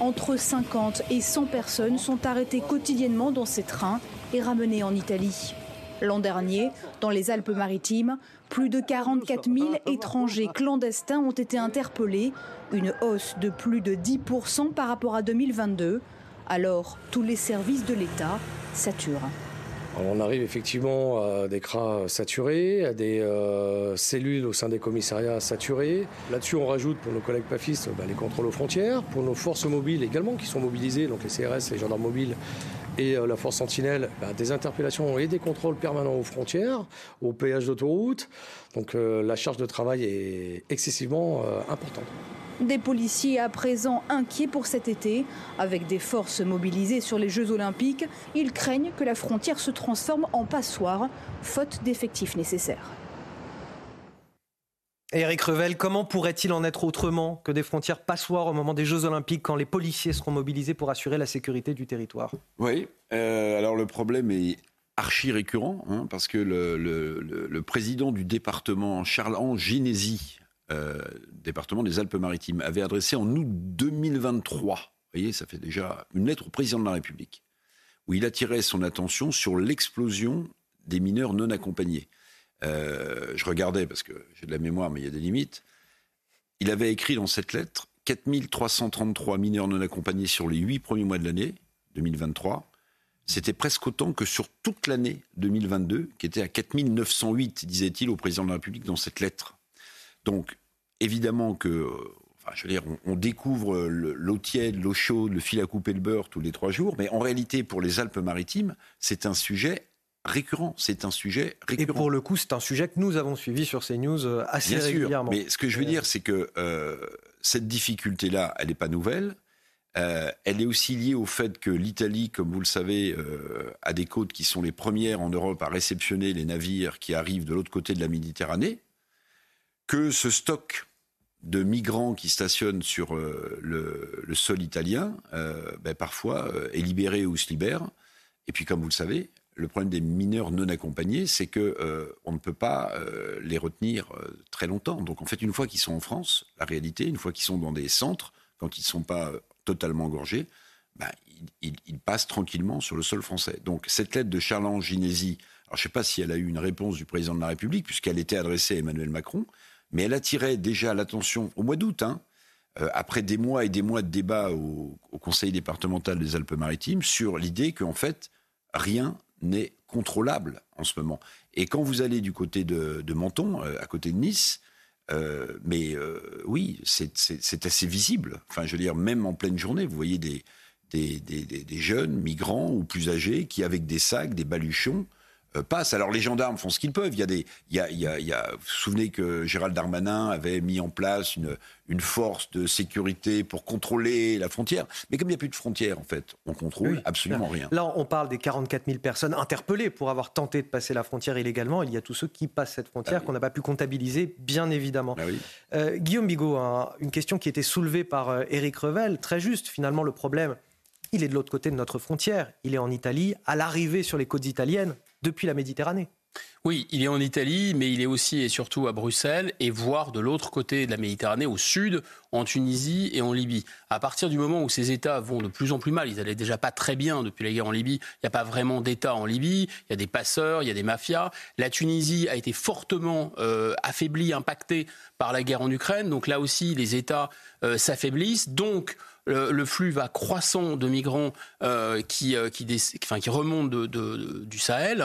Entre 50 et 100 personnes sont arrêtées quotidiennement dans ces trains et ramenées en Italie. L'an dernier, dans les Alpes-Maritimes, plus de 44 000 étrangers clandestins ont été interpellés, une hausse de plus de 10% par rapport à 2022. Alors, tous les services de l'État saturent. On arrive effectivement à des cras saturés, à des euh, cellules au sein des commissariats saturés. Là-dessus, on rajoute pour nos collègues PAFistes bah, les contrôles aux frontières, pour nos forces mobiles également qui sont mobilisées, donc les CRS, les gendarmes mobiles et euh, la force Sentinelle, bah, des interpellations et des contrôles permanents aux frontières, aux péages d'autoroute. Donc euh, la charge de travail est excessivement importante. Des policiers à présent inquiets pour cet été. Avec des forces mobilisées sur les Jeux olympiques, ils craignent que la frontière se transforme en passoire, faute d'effectifs nécessaires. Eric Revel, comment pourrait-il en être autrement que des frontières passoires au moment des Jeux Olympiques quand les policiers seront mobilisés pour assurer la sécurité du territoire? Oui, euh, alors le problème est archi récurrent, hein, parce que le, président du département, Charles-Ange Ginési, euh, département des Alpes-Maritimes, avait adressé en août 2023, vous voyez, ça fait déjà une lettre au président de la République, où il attirait son attention sur l'explosion des mineurs non accompagnés. Euh, je regardais parce que j'ai de la mémoire, mais il y a des limites. Il avait écrit dans cette lettre 4333 mineurs non accompagnés sur les huit premiers mois de l'année 2023. C'était presque autant que sur toute l'année 2022, qui était à 4908, disait-il au président de la République dans cette lettre. Donc, évidemment que, euh, enfin, je veux dire, on, découvre l'eau tiède, l'eau chaude, le fil à couper le beurre tous les trois jours, mais en réalité, pour les Alpes-Maritimes, c'est un sujet récurrent. C'est un sujet récurrent. Et pour le coup, c'est un sujet que nous avons suivi sur CNews euh, assez Bien régulièrement. mais ce que je veux dire, c'est que euh, cette difficulté-là, elle n'est pas nouvelle. Elle est aussi liée au fait que l'Italie, comme vous le savez, a des côtes qui sont les premières en Europe à réceptionner les navires qui arrivent de l'autre côté de la Méditerranée que ce stock de migrants qui stationnent sur euh, le, sol italien, euh, ben, parfois euh, est libéré ou se libère. Et puis, comme vous le savez, le problème des mineurs non accompagnés, c'est que on ne peut pas les retenir très longtemps. Donc, en fait, une fois qu'ils sont en France, la réalité, une fois qu'ils sont dans des centres, quand ils ne sont pas totalement engorgés, ben, ils, passent tranquillement sur le sol français. Donc, cette lettre de Charles-Ange Ginési, alors je ne sais pas si elle a eu une réponse du président de la République, puisqu'elle était adressée à Emmanuel Macron, mais elle attirait déjà l'attention au mois d'août, hein, euh, après des mois et des mois de débats au, Conseil départemental des Alpes-Maritimes, sur l'idée qu'en fait, rien n'est contrôlable en ce moment. Et quand vous allez du côté de, Menton, euh, à côté de Nice, euh, mais oui, c'est assez visible. Enfin, je veux dire, même en pleine journée, vous voyez des, des, des jeunes migrants ou plus âgés qui, avec des sacs, des baluchons, euh, passe. Alors les gendarmes font ce qu'ils peuvent. Il y a des, il y a, il y a, vous vous souvenez que Gérald Darmanin avait mis en place une, une force de sécurité pour contrôler la frontière. Mais comme il n'y a plus de frontière, en fait, on contrôle absolument rien. Là, on parle des 44 000 personnes interpellées pour avoir tenté de passer la frontière illégalement. Il y a tous ceux qui passent cette frontière ah qu'on n'a pas pu comptabiliser, bien évidemment. Ah euh, Guillaume Bigot, une question qui était soulevée par euh, Éric Revel, très juste. Finalement, le problème, il est de l'autre côté de notre frontière. Il est en Italie, à l'arrivée sur les côtes italiennes depuis la Méditerranée. Oui, il est en Italie, mais il est aussi et surtout à Bruxelles et voire de l'autre côté de la Méditerranée, au sud, en Tunisie et en Libye. À partir du moment où ces États vont de plus en plus mal, ils allaient déjà pas très bien depuis la guerre en Libye, il n'y a pas vraiment d'État en Libye, il y a des passeurs, il y a des mafias. La Tunisie a été fortement euh, affaiblie, impactée par la guerre en Ukraine, donc là aussi les États euh, s'affaiblissent. Donc le, flux va croissant de migrants euh, qui, euh, qui, qui remontent de, du Sahel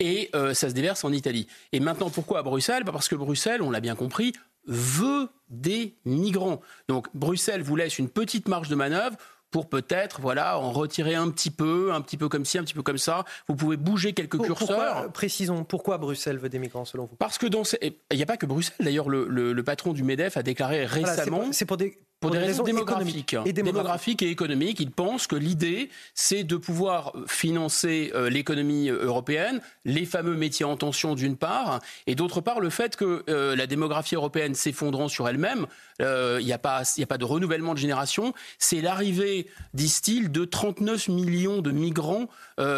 et euh, ça se déverse en Italie. Et maintenant, pourquoi à Bruxelles? Bah, Parce que Bruxelles, on l'a bien compris, veut des migrants. Donc Bruxelles vous laisse une petite marge de manœuvre pour peut-être voilà en retirer un petit peu, un petit peu comme ci, un petit peu comme ça. Vous pouvez bouger quelques curseurs. précisons, pourquoi Bruxelles veut des migrants selon vous? Parce que dans il n'y a pas que Bruxelles. D'ailleurs, le, patron du Medef a déclaré récemment. c'est pour, des pour, des, raisons, démographiques, et démographiques. et économiques. Il pense que l'idée, c'est de pouvoir financer euh, l'économie euh, européenne, les fameux métiers en tension d'une part, et d'autre part le fait que euh, la démographie européenne s'effondrant sur elle-même, il n'y a, pas, a pas de renouvellement de génération, c'est l'arrivée, disent-ils, de 39 millions de migrants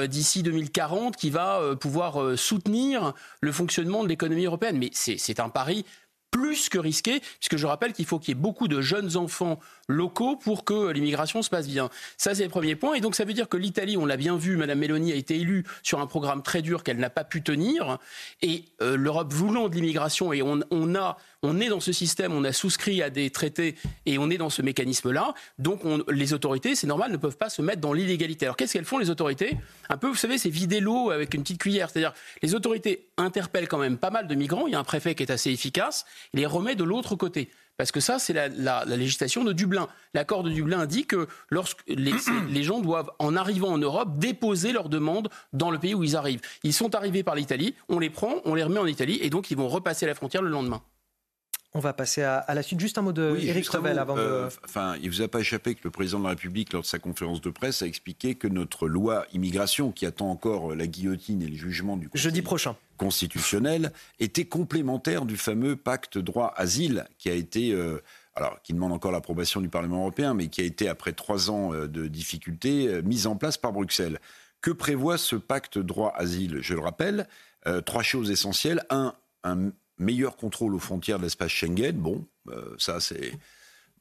d'ici 2040 qui va pouvoir soutenir le fonctionnement de l'économie européenne. Mais c'est un pari plus que risqué, puisque je rappelle qu'il faut qu'il y ait beaucoup de jeunes enfants locaux pour que l'immigration se passe bien. Ça, c'est le premier point. Et donc, ça veut dire que l'Italie, on l'a bien vu, Madame Meloni a été élue sur un programme très dur qu'elle n'a pas pu tenir. Et euh, l'Europe voulant de l'immigration, et on, on, a, on est dans ce système, on a souscrit à des traités et on est dans ce mécanisme-là. Donc, on, les autorités, c'est normal, ne peuvent pas se mettre dans l'illégalité. Alors, qu'est-ce qu'elles font, les autorités? Un peu, vous savez, c'est vider l'eau avec une petite cuillère. C'est-à-dire, les autorités interpellent quand même pas mal de migrants. Il y a un préfet qui est assez efficace. Il les remet de l'autre côté. Parce que ça, c'est la, la, la, législation de Dublin. L'accord de Dublin dit que lorsque les, les, gens doivent, en arrivant en Europe, déposer leurs demandes dans le pays où ils arrivent. Ils sont arrivés par l'Italie, on les prend, on les remet en Italie, et donc ils vont repasser la frontière le lendemain. On va passer à, à, la suite. Juste un mot de oui, Éric Revel avant euh, de... Enfin, il vous a pas échappé que le président de la République, lors de sa conférence de presse, a expliqué que notre loi immigration, qui attend encore la guillotine et le jugement du jeudi prochain constitutionnel, était complémentaire du fameux pacte droit asile qui a été euh, alors qui demande encore l'approbation du Parlement européen, mais qui a été, après trois ans euh, de difficultés, mise en place par Bruxelles. Que prévoit ce pacte droit-asile Je le rappelle, euh, trois choses essentielles. Un, un meilleur contrôle aux frontières de l'espace Schengen. Bon, euh, ça c'est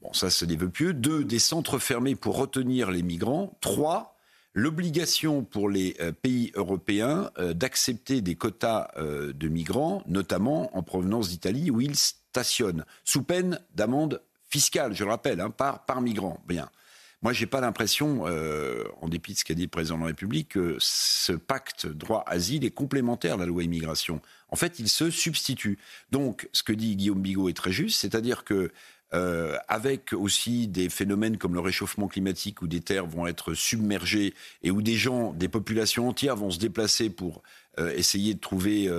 bon, des vœux pieux. Deux, des centres fermés pour retenir les migrants. Trois, l'obligation pour les euh, pays européens euh, d'accepter des quotas de migrants, notamment en provenance d'Italie, où ils stationnent, sous peine d'amende fiscale, je le rappelle, hein, par, par migrant. Bien. Moi, j'ai pas l'impression, euh, en dépit de ce qu'a dit le président de la République, que ce pacte droit-asile est complémentaire à la loi immigration. En fait, il se substitue. Donc, ce que dit Guillaume Bigot est très juste, c'est-à-dire que euh, avec aussi des phénomènes comme le réchauffement climatique où des terres vont être submergées et où des gens, des populations entières vont se déplacer pour euh, essayer de trouver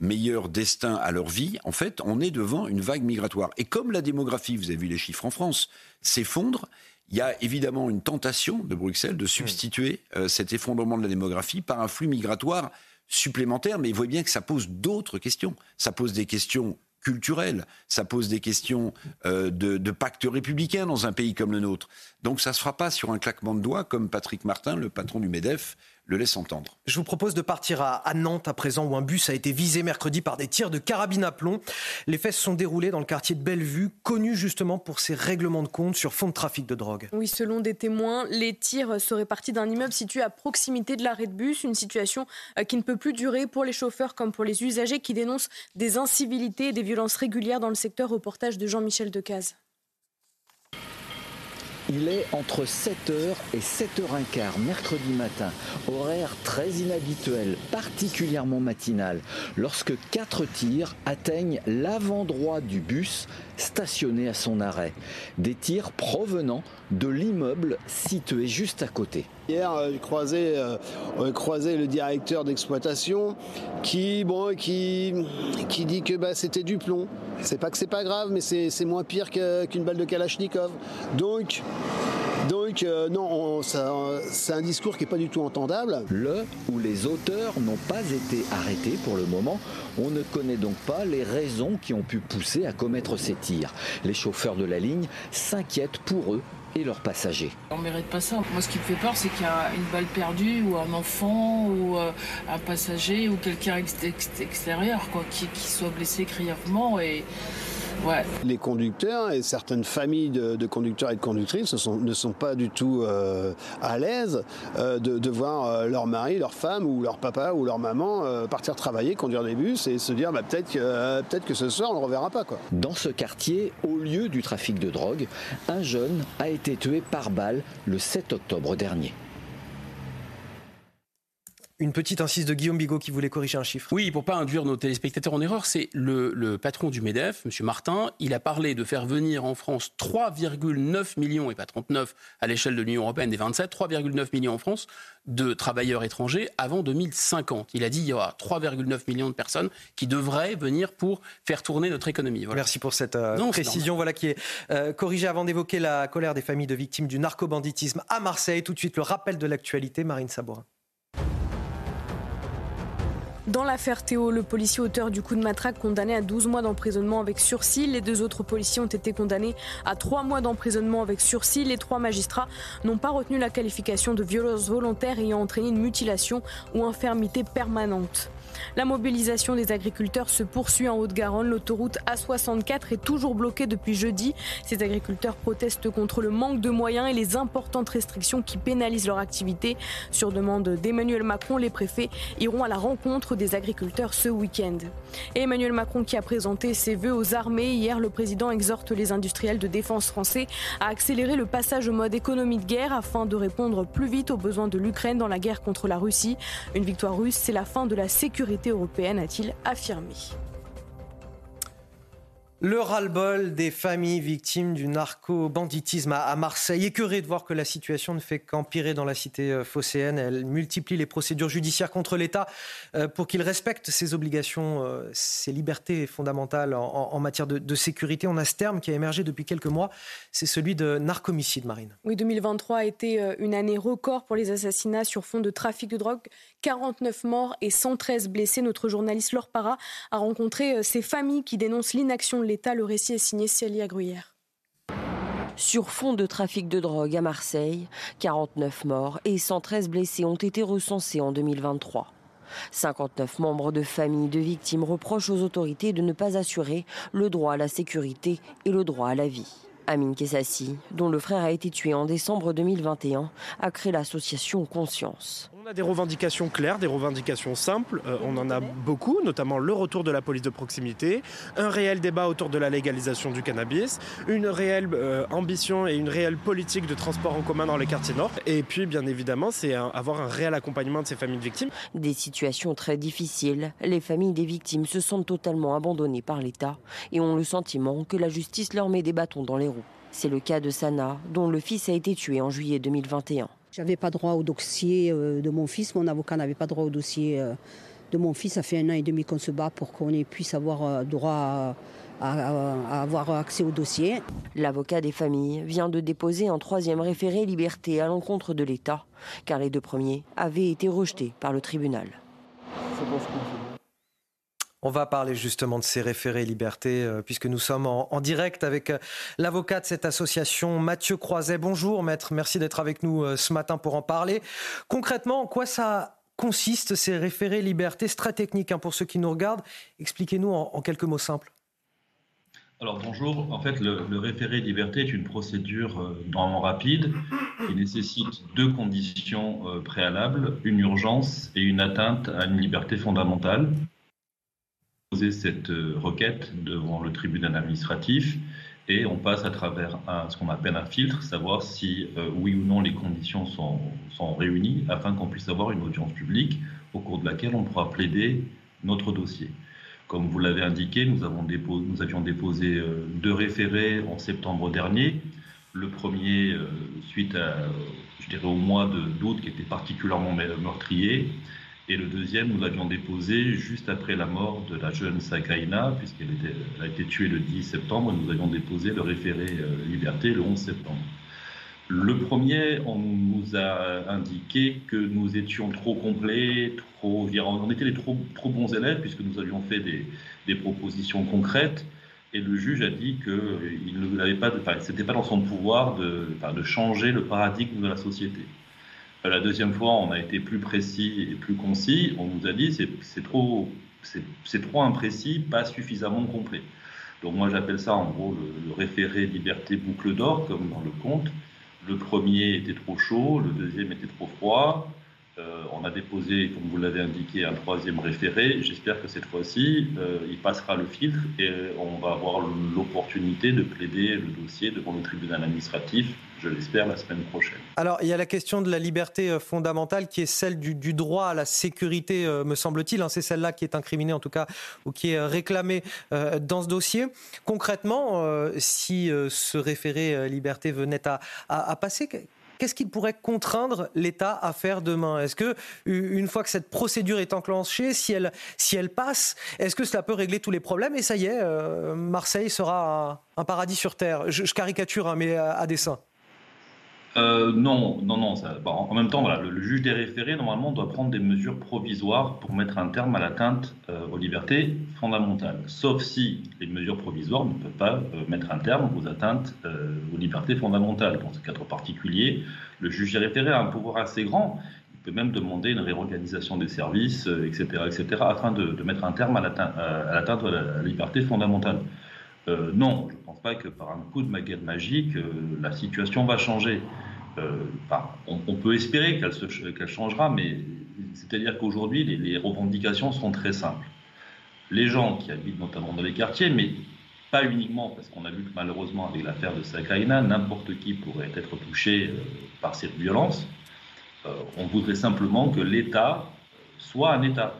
meilleur destin à leur vie, en fait, on est devant une vague migratoire. Et comme la démographie, vous avez vu les chiffres en France, s'effondre, il y a évidemment une tentation de Bruxelles de substituer euh, cet effondrement de la démographie par un flux migratoire supplémentaire, mais vous voyez bien que ça pose d'autres questions. Ça pose des questions culturelles, ça pose des questions euh, de, de, pacte républicain dans un pays comme le nôtre. Donc ça ne se fera pas sur un claquement de doigts comme Patrick Martin, le patron du MEDEF, le laisse entendre. Je vous propose de partir à, Nantes à présent où un bus a été visé mercredi par des tirs de carabine à plomb. Les faits se sont déroulés dans le quartier de Bellevue, connu justement pour ses règlements de compte sur fond de trafic de drogue. Oui, selon des témoins, les tirs seraient partis d'un immeuble situé à proximité de l'arrêt de bus, une situation euh, qui ne peut plus durer pour les chauffeurs comme pour les usagers qui dénoncent des incivilités et des violences régulières dans le secteur. Reportage de Jean-Michel Decaze. Il est entre 7h et 7h15 mercredi matin, horaire très inhabituel, particulièrement matinal, lorsque quatre tirs atteignent l'avant droit du bus stationné à son arrêt. Des tirs provenant de l'immeuble situé juste à côté. Hier, j'ai croisé, euh, croisé, le directeur d'exploitation qui, dit que bah, c'était du plomb. C'est pas que c'est pas grave, mais c'est moins pire qu'une qu balle de Kalachnikov. Donc, euh, non, c'est un discours qui n'est pas du tout entendable. Le ou les auteurs n'ont pas été arrêtés pour le moment. On ne connaît donc pas les raisons qui ont pu pousser à commettre ces tirs. Les chauffeurs de la ligne s'inquiètent pour eux et leurs passagers. On ne mérite pas ça. Moi, ce qui me fait peur, c'est qu'il y a une balle perdue ou un enfant ou euh, un passager ou quelqu'un ex ex extérieur quoi, qui, qui, soit blessé grièvement. Et ouais. Les conducteurs et certaines familles de, de conducteurs et de conductrices ne sont, ne sont pas du tout euh, à l'aise euh, de, de, voir euh, leur mari, leur femme ou leur papa ou leur maman euh, partir travailler, conduire des bus et se dire bah, peut-être que, peut que ce soir on ne le reverra pas. Quoi. Dans ce quartier, au lieu du trafic de drogue, un jeune a été tué par balle le 7 octobre dernier. Une petite insiste de Guillaume Bigot qui voulait corriger un chiffre. Oui, pour pas induire nos téléspectateurs en erreur, c'est le, le, patron du MEDEF, M. Martin, il a parlé de faire venir en France 3,9 millions, et pas 39 à l'échelle de l'Union Européenne des 27, 3,9 millions en France de travailleurs étrangers avant 2050. Il a dit qu'il y aura 3,9 millions de personnes qui devraient venir pour faire tourner notre économie. Voilà. Merci pour cette euh, non, précision voilà, qui est euh, corrigée avant d'évoquer la colère des familles de victimes du narcobanditisme à Marseille. Tout de suite, le rappel de l'actualité, Marine Sabourin. Dans l'affaire Théo, le policier auteur du coup de matraque condamné à 12 mois d'emprisonnement avec sursis. Les deux autres policiers ont été condamnés à 3 mois d'emprisonnement avec sursis. Les trois magistrats n'ont pas retenu la qualification de violence volontaire ayant entraîné une mutilation ou infirmité permanente. La mobilisation des agriculteurs se poursuit en Haute-Garonne. L'autoroute A64 est toujours bloquée depuis jeudi. Ces agriculteurs protestent contre le manque de moyens et les importantes restrictions qui pénalisent leur activité. Sur demande d'Emmanuel Macron, les préfets iront à la rencontre des agriculteurs ce week-end. Emmanuel Macron qui a présenté ses vœux aux armées. Hier, le président exhorte les industriels de défense français à accélérer le passage au mode économie de guerre afin de répondre plus vite aux besoins de l'Ukraine dans la guerre contre la Russie. Une victoire russe, c'est la fin de la sécurité européenne, a-t-il affirmé. Le ras-le-bol des familles victimes du narco-banditisme à Marseille. Écœuré de voir que la situation ne fait qu'empirer dans la cité euh, phocéenne. Elle multiplie les procédures judiciaires contre l'État euh, pour qu'il respecte ses obligations, euh, ses libertés fondamentales en, matière de, sécurité. On a ce terme qui a émergé depuis quelques mois. C'est celui de narcomicide, Marine. Oui, 2023 a été une année record pour les assassinats sur fond de trafic de drogue. 49 morts et 113 blessés. Notre journaliste Laure Para a rencontré ces familles qui dénoncent l'inaction l'État. Le récit est signé Célia Gruyère. Sur fond de trafic de drogue à Marseille, 49 morts et 113 blessés ont été recensés en 2023. 59 membres de familles de victimes reprochent aux autorités de ne pas assurer le droit à la sécurité et le droit à la vie. Amine Kessassi, dont le frère a été tué en décembre 2021, a créé l'association Conscience. A des revendications claires, des revendications simples. Euh, on en a beaucoup, notamment le retour de la police de proximité, un réel débat autour de la légalisation du cannabis, une réelle euh, ambition et une réelle politique de transport en commun dans les quartiers nord. Et puis, bien évidemment, c'est avoir un réel accompagnement de ces familles de victimes. Des situations très difficiles. Les familles des victimes se sentent totalement abandonnées par l'État et ont le sentiment que la justice leur met des bâtons dans les roues. C'est le cas de Sana, dont le fils a été tué en juillet 2021. J'avais pas droit au dossier euh, de mon fils, mon avocat n'avait pas droit au dossier euh, de mon fils. Ça fait un an et demi qu'on se bat pour qu'on puisse avoir euh, droit à, avoir accès au dossier. L'avocat des familles vient de déposer un troisième référé liberté à l'encontre de l'État, car les deux premiers avaient été rejetés par le tribunal. On va parler justement de ces référés liberté, euh, puisque nous sommes en, direct avec euh, l'avocat de cette association, Mathieu Croiset. Bonjour maître, merci d'être avec nous euh, ce matin pour en parler. Concrètement, en quoi ça consiste ces référés liberté C'est très technique hein, pour ceux qui nous regardent? Expliquez-nous en, quelques mots simples. Alors bonjour, en fait le, le, référé liberté est une procédure normalement rapide qui nécessite deux conditions préalables, une urgence et une atteinte à une liberté fondamentale poser cette euh, requête devant le tribunal administratif et on passe à travers ce qu'on appelle un filtre, savoir si euh, oui ou non les conditions sont, réunies afin qu'on puisse avoir une audience publique au cours de laquelle on pourra plaider notre dossier. Comme vous l'avez indiqué, nous avions déposé euh, deux référés en septembre dernier. Le premier suite à, je dirais, au mois d'août qui était particulièrement meurtrier et le deuxième, nous l'avions déposé juste après la mort de la jeune Sakaina, puisqu'elle a été tuée le 10 septembre, nous avions déposé le référé euh, liberté le 11 septembre. Le premier, on nous a indiqué que nous étions trop complets, trop, on était les trop, bons élèves, puisque nous avions fait des, propositions concrètes, et le juge a dit qu'il n'avait pas, c'était pas dans son pouvoir de changer le paradigme de la société. La deuxième fois, on a été plus précis et plus concis. On nous a dit c'est trop, c'est trop imprécis, pas suffisamment complet. Donc moi j'appelle ça en gros le, référé liberté boucle d'or comme dans le conte. Le premier était trop chaud, le deuxième était trop froid. Euh, on a déposé, comme vous l'avez indiqué, un troisième référé. J'espère que cette fois-ci, euh, il passera le filtre et on va avoir l'opportunité de plaider le dossier devant le tribunal administratif je l'espère, la semaine prochaine. Alors, il y a la question de la liberté euh, fondamentale qui est celle du, droit à la sécurité, euh, me semble-t-il. Hein. c'est celle-là qui est incriminée, en tout cas, ou qui est euh, réclamée dans ce dossier. Concrètement, si ce référé liberté venait à, passer, qu'est-ce qui pourrait contraindre l'État à faire demain? Est-ce que une fois que cette procédure est enclenchée, si elle, si elle passe, est-ce que cela peut régler tous les problèmes? Et ça y est, Marseille sera un, paradis sur terre. Je, caricature, hein, mais à dessein. Euh, non, non, non. en même temps, voilà, le, juge des référés, normalement, doit prendre des mesures provisoires pour mettre un terme à l'atteinte euh, aux libertés fondamentales. Sauf si les mesures provisoires ne peuvent pas euh, mettre un terme aux atteintes aux libertés fondamentales. Dans ce cadre particulier, le juge des référés a un pouvoir assez grand. Il peut même demander une réorganisation des services, etc., etc., afin de, mettre un terme à l'atteinte à, la liberté fondamentale. non, pas que par un coup de baguette magique, la situation va changer. Euh, on, peut espérer qu'elle changera, mais c'est-à-dire qu'aujourd'hui, les, revendications sont très simples. Les gens qui habitent notamment dans les quartiers, mais pas uniquement, parce qu'on a vu que malheureusement, avec l'affaire de Sakaina, n'importe qui pourrait être touché euh, par cette violence. Euh, on voudrait simplement que l'État soit un État.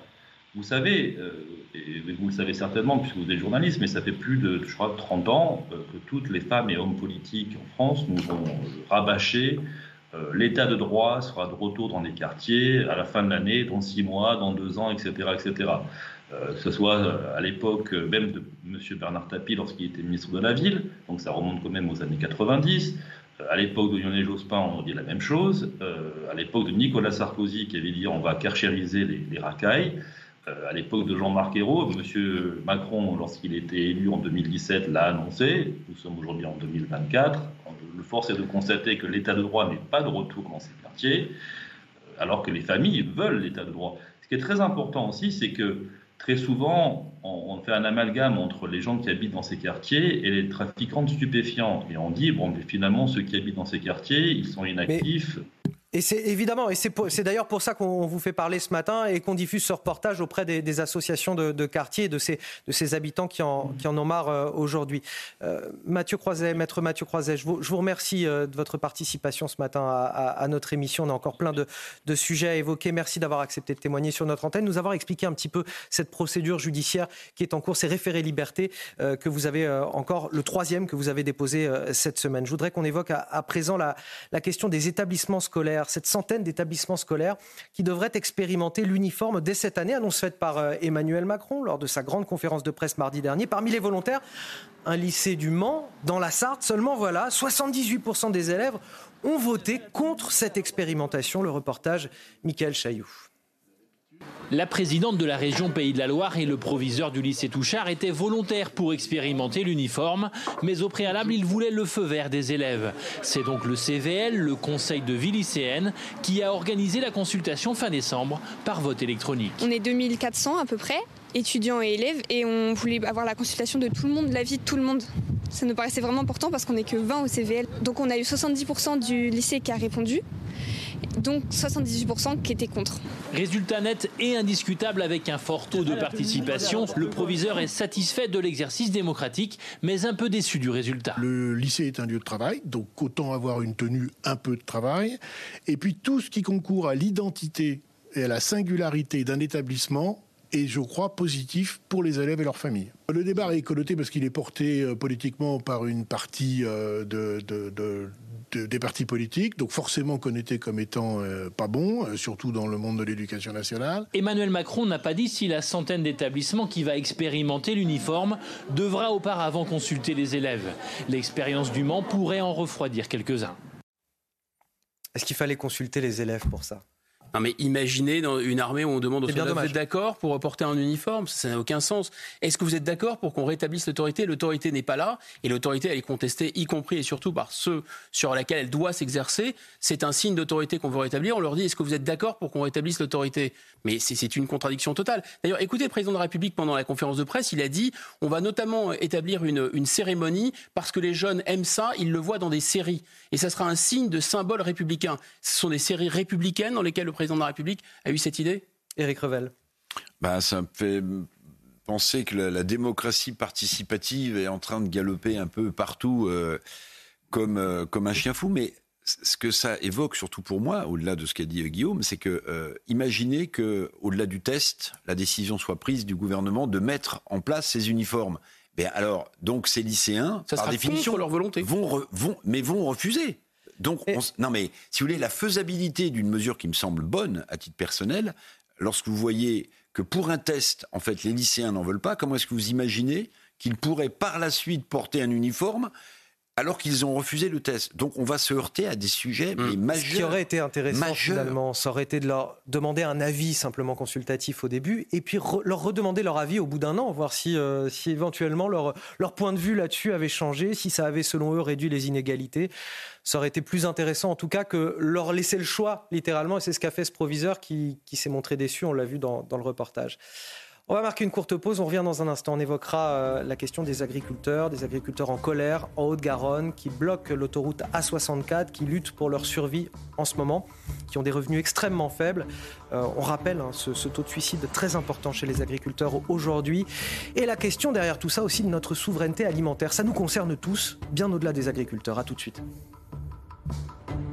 Vous savez, euh, et vous le savez certainement puisque vous êtes journaliste, mais ça fait plus de, je crois, 30 ans euh, que toutes les femmes et hommes politiques en France nous ont rabâché euh, l'état de droit sera de retour dans les quartiers à la fin de l'année, dans six mois, dans deux ans, etc. etc. que ce soit à l'époque même de M. Bernard Tapie lorsqu'il était ministre de la Ville, donc ça remonte quand même aux années 90. À l'époque de Lionel Jospin, on dit la même chose. à l'époque de Nicolas Sarkozy, qui avait dit on va carchériser les racailles. Euh, à l'époque de Jean-Marc Ayrault, M. Macron, lorsqu'il était élu en 2017, l'a annoncé. Nous sommes aujourd'hui en 2024. Le force est de constater que l'état de droit n'est pas de retour dans ces quartiers, euh, alors que les familles veulent l'état de droit. Ce qui est très important aussi, c'est que très souvent, on, fait un amalgame entre les gens qui habitent dans ces quartiers et les trafiquants de stupéfiants. Et on dit, bon, mais finalement, ceux qui habitent dans ces quartiers, ils sont inactifs. Et c'est évidemment, et c'est d'ailleurs pour ça qu'on vous fait parler ce matin et qu'on diffuse ce reportage auprès des, associations de, de, quartier et de ces, de ces habitants qui en, qui en ont marre euh, aujourd'hui. Euh, Mathieu Croiset, maître Mathieu Croiset, je vous, je vous remercie euh, de votre participation ce matin à, notre émission. On a encore plein de, de sujets à évoquer. Merci d'avoir accepté de témoigner sur notre antenne, nous avoir expliqué un petit peu cette procédure judiciaire qui est en cours, ces référés liberté que vous avez encore, le troisième que vous avez déposé cette semaine. Je voudrais qu'on évoque à, à présent la, la question des établissements scolaires cette centaine d'établissements scolaires qui devraient expérimenter l'uniforme dès cette année, annonce faite par euh, Emmanuel Macron lors de sa grande conférence de presse mardi dernier. Parmi les volontaires, un lycée du Mans, dans la Sarthe, seulement voilà, 78% des élèves ont voté contre cette expérimentation. Le reportage, Michael Chailloux. La présidente de la région Pays de la Loire et le proviseur du lycée Touchard étaient volontaires pour expérimenter l'uniforme, mais au préalable, ils voulaient le feu vert des élèves. C'est donc le CVL, le Conseil de vie lycéenne, qui a organisé la consultation fin décembre par vote électronique. On est 2400 à peu près étudiants et élèves et on voulait avoir la consultation de tout le monde, l'avis de tout le monde. Ça nous paraissait vraiment important parce qu'on n'est que 20 au CVL. Donc on a eu 70% du lycée qui a répondu donc 78% qui étaient contre. Résultat net et indiscutable avec un fort taux de participation. Le proviseur est satisfait de l'exercice démocratique, mais un peu déçu du résultat. Le lycée est un lieu de travail, donc autant avoir une tenue un peu de travail. Et puis tout ce qui concourt à l'identité et à la singularité d'un établissement est, je crois, positif pour les élèves et leurs familles. Le débat est connoté parce qu'il est porté euh, politiquement par une partie euh, de, des partis politiques, donc forcément connoté comme étant euh, pas bon, euh, surtout dans le monde de l'éducation nationale. Emmanuel Macron n'a pas dit si la centaine d'établissements qui va expérimenter l'uniforme devra auparavant consulter les élèves. L'expérience du Mans pourrait en refroidir quelques-uns. Est-ce qu'il fallait consulter les élèves pour ça? Non mais imaginez dans une armée où on demande aux soldats, vous êtes d'accord pour porter un uniforme? Ça n'a aucun sens. Est-ce que vous êtes d'accord pour qu'on rétablisse l'autorité? L'autorité n'est pas là et l'autorité elle est contestée, y compris et surtout par ceux sur lesquels elle doit s'exercer. C'est un signe d'autorité qu'on veut rétablir. On leur dit, est-ce que vous êtes d'accord pour qu'on rétablisse l'autorité? Mais c'est une contradiction totale. D'ailleurs, écoutez le président de la République pendant la conférence de presse, il a dit, on va notamment établir une, une cérémonie parce que les jeunes aiment ça, ils le voient dans des séries. Et ça sera un signe de symbole républicain. Ce sont des séries républicaines dans lesquelles le président de la République a eu cette idée? Éric Revel. Ben, ça me fait penser que la, démocratie participative est en train de galoper un peu partout euh, comme, euh, comme un chien fou. Mais ce que ça évoque, surtout pour moi, au-delà de ce qu'a dit Guillaume, c'est que euh, imaginez que, au-delà du test, la décision soit prise du gouvernement de mettre en place ces uniformes. Ben alors, donc ces lycéens, par définition, leur volonté. Vont, vont, mais vont refuser. Donc, non, mais si vous voulez, la faisabilité d'une mesure qui me semble bonne à titre personnel, lorsque vous voyez que pour un test, en fait, les lycéens n'en veulent pas, comment est-ce que vous imaginez qu'ils pourraient par la suite porter un uniforme alors qu'ils ont refusé le test. Donc on va se heurter à des sujets mais majeurs. Ce qui aurait été intéressant majeurs. finalement, ça aurait été de leur demander un avis simplement consultatif au début et puis re- leur redemander leur avis au bout d'un an, voir si, euh, si éventuellement leur, leur point de vue là-dessus avait changé, si ça avait selon eux réduit les inégalités. Ça aurait été plus intéressant en tout cas que leur laisser le choix littéralement et c'est ce qu'a fait ce proviseur qui, qui s'est montré déçu, on l'a vu dans, dans le reportage. On va marquer une courte pause, on revient dans un instant. On évoquera euh, la question des agriculteurs, des agriculteurs en colère en Haute-Garonne qui bloquent l'autoroute A64, qui luttent pour leur survie en ce moment, qui ont des revenus extrêmement faibles. Euh, on rappelle hein, ce, ce taux de suicide très important chez les agriculteurs aujourd'hui. Et la question derrière tout ça aussi de notre souveraineté alimentaire. Ça nous concerne tous, bien au-delà des agriculteurs. À tout de suite.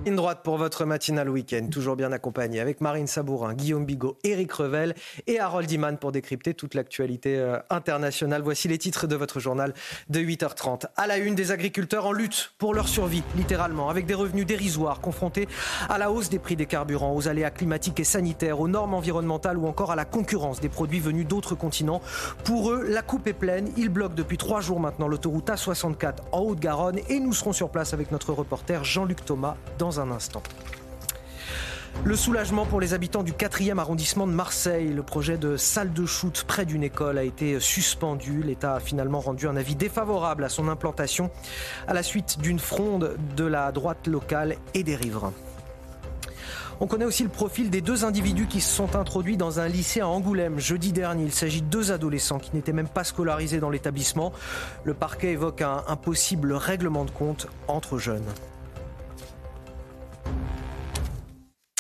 Ligne droite pour votre matinale week-end, toujours bien accompagné avec Marine Sabourin, Guillaume Bigot, Éric Revel et Harold Iman pour décrypter toute l'actualité euh, internationale. Voici les titres de votre journal de 8h30. À la une, des agriculteurs en lutte pour leur survie, littéralement, avec des revenus dérisoires, confrontés à la hausse des prix des carburants, aux aléas climatiques et sanitaires, aux normes environnementales ou encore à la concurrence des produits venus d'autres continents. Pour eux, la coupe est pleine. Ils bloquent depuis trois jours maintenant l'autoroute A64 en Haute-Garonne et nous serons sur place avec notre reporter Jean-Luc Thomas dans un instant. Le soulagement pour les habitants du 4e arrondissement de Marseille. Le projet de salle de shoot près d'une école a été suspendu. L'État a finalement rendu un avis défavorable à son implantation à la suite d'une fronde de la droite locale et des riverains. On connaît aussi le profil des deux individus qui se sont introduits dans un lycée à Angoulême jeudi dernier. Il s'agit de deux adolescents qui n'étaient même pas scolarisés dans l'établissement. Le parquet évoque un, un possible règlement de compte entre jeunes.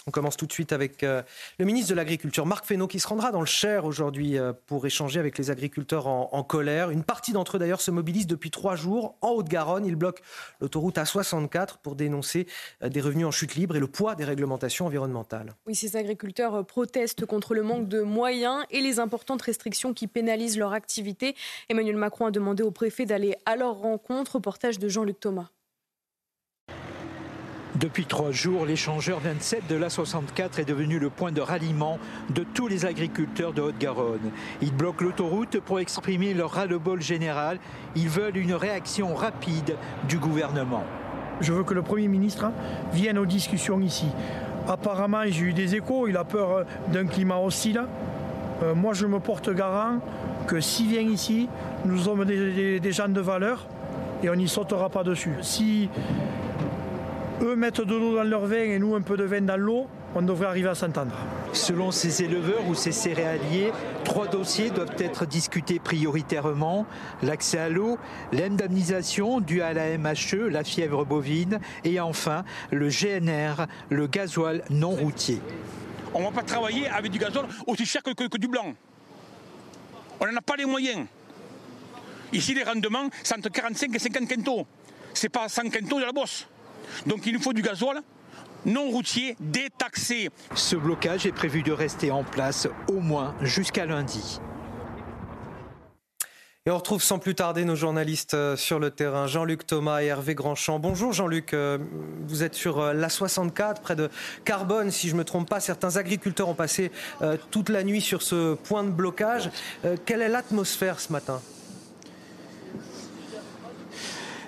On commence tout de suite avec euh, le ministre de l'Agriculture, Marc Fesneau, qui se rendra dans le Cher aujourd'hui euh, pour échanger avec les agriculteurs en, colère. Une partie d'entre eux, d'ailleurs, se mobilise depuis trois jours en Haute-Garonne. Ils bloquent l'autoroute A64 pour dénoncer euh, des revenus en chute libre et le poids des réglementations environnementales. Oui, ces agriculteurs protestent contre le manque de moyens et les importantes restrictions qui pénalisent leur activité. Emmanuel Macron a demandé au préfet d'aller à leur rencontre. Reportage de Jean-Luc Thomas. Depuis trois jours, l'échangeur 27 de l'A64 est devenu le point de ralliement de tous les agriculteurs de Haute-Garonne. Ils bloquent l'autoroute pour exprimer leur ras-le-bol général. Ils veulent une réaction rapide du gouvernement. Je veux que le Premier ministre vienne aux discussions ici. Apparemment, j'ai eu des échos, il a peur d'un climat hostile. Euh, moi, je me porte garant que s'il vient ici, nous sommes des, gens de valeur et on n'y sautera pas dessus. Eux mettent de l'eau dans leur vin et nous un peu de vin dans l'eau, on devrait arriver à s'entendre. Selon ces éleveurs ou ces céréaliers, trois dossiers doivent être discutés prioritairement. L'accès à l'eau, l'indemnisation due à la MHE, la fièvre bovine, et enfin le GNR, le gasoil non routier. On ne va pas travailler avec du gazole aussi cher que, que- que du blanc. On n'en a pas les moyens. Ici, les rendements, c'est entre 45 et 50 quintaux. C'est pas 100 quintaux de la bosse. Donc il nous faut du gasoil non routier, détaxé. Ce blocage est prévu de rester en place au moins jusqu'à lundi. Et on retrouve sans plus tarder nos journalistes euh, sur le terrain, Jean-Luc Thomas et Hervé Grandchamp. Bonjour Jean-Luc, euh, vous êtes sur euh, l'A64, près de Carbone, si je ne me trompe pas. Certains agriculteurs ont passé toute la nuit sur ce point de blocage. Quelle est l'atmosphère ce matin?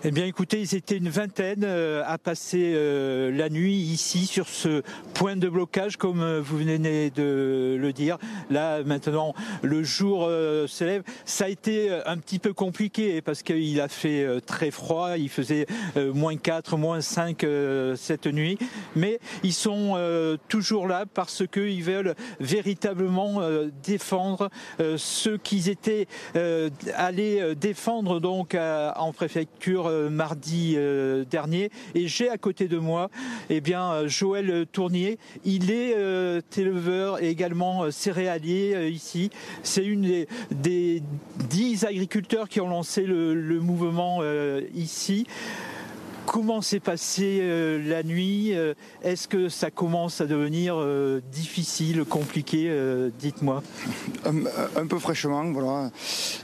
Eh bien, écoutez, ils étaient une vingtaine euh, à passer euh, la nuit ici sur ce point de blocage, comme euh, vous venez de le dire. Là, maintenant, le jour se lève. Ça a été un petit peu compliqué parce qu'il a fait très froid. Il faisait moins 4, moins 5 euh, cette nuit. Mais ils sont toujours là parce qu'ils veulent véritablement défendre ceux qu'ils étaient allés défendre donc en préfecture euh, mardi euh, dernier. Et j'ai à côté de moi, eh bien, euh, Joël Tournier. Il est éleveur et également céréalier ici. C'est une des, dix agriculteurs qui ont lancé le, mouvement ici. Comment s'est passée euh, la nuit euh, Est-ce que ça commence à devenir euh, difficile, compliqué Dites-moi. Un, peu fraîchement, voilà.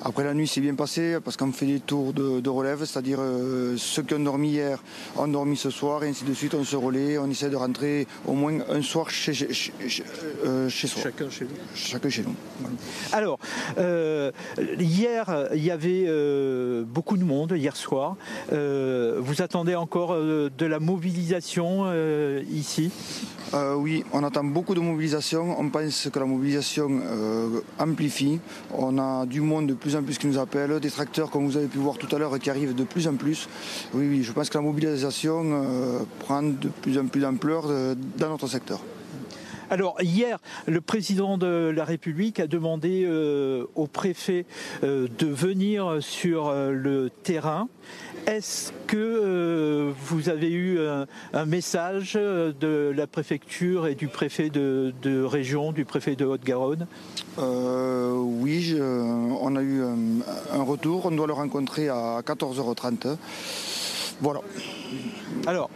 Après la nuit s'est bien passé parce qu'on fait des tours de, relève, c'est-à-dire ceux qui ont dormi hier ont dormi ce soir et ainsi de suite. On se relaie, on essaie de rentrer au moins un soir chez, chez, soi. Chacun chez nous. Chacun chez nous. Alors, hier, il y avait beaucoup de monde, hier soir. vous attendez encore euh, de la mobilisation euh, ici? Euh, oui, on attend beaucoup de mobilisation. On pense que la mobilisation amplifie. On a du monde de plus en plus qui nous appelle, des tracteurs, comme vous avez pu voir tout à l'heure, qui arrivent de plus en plus. Oui, oui, je pense que la mobilisation prend de plus en plus d'ampleur dans notre secteur. Alors hier, le président de la République a demandé au préfet de venir sur le terrain. Est-ce que euh, vous avez eu un, message de la préfecture et du préfet de, région, du préfet de Haute-Garonne? Euh, Oui, on a eu un, retour. On doit le rencontrer à 14h30. Voilà. Alors,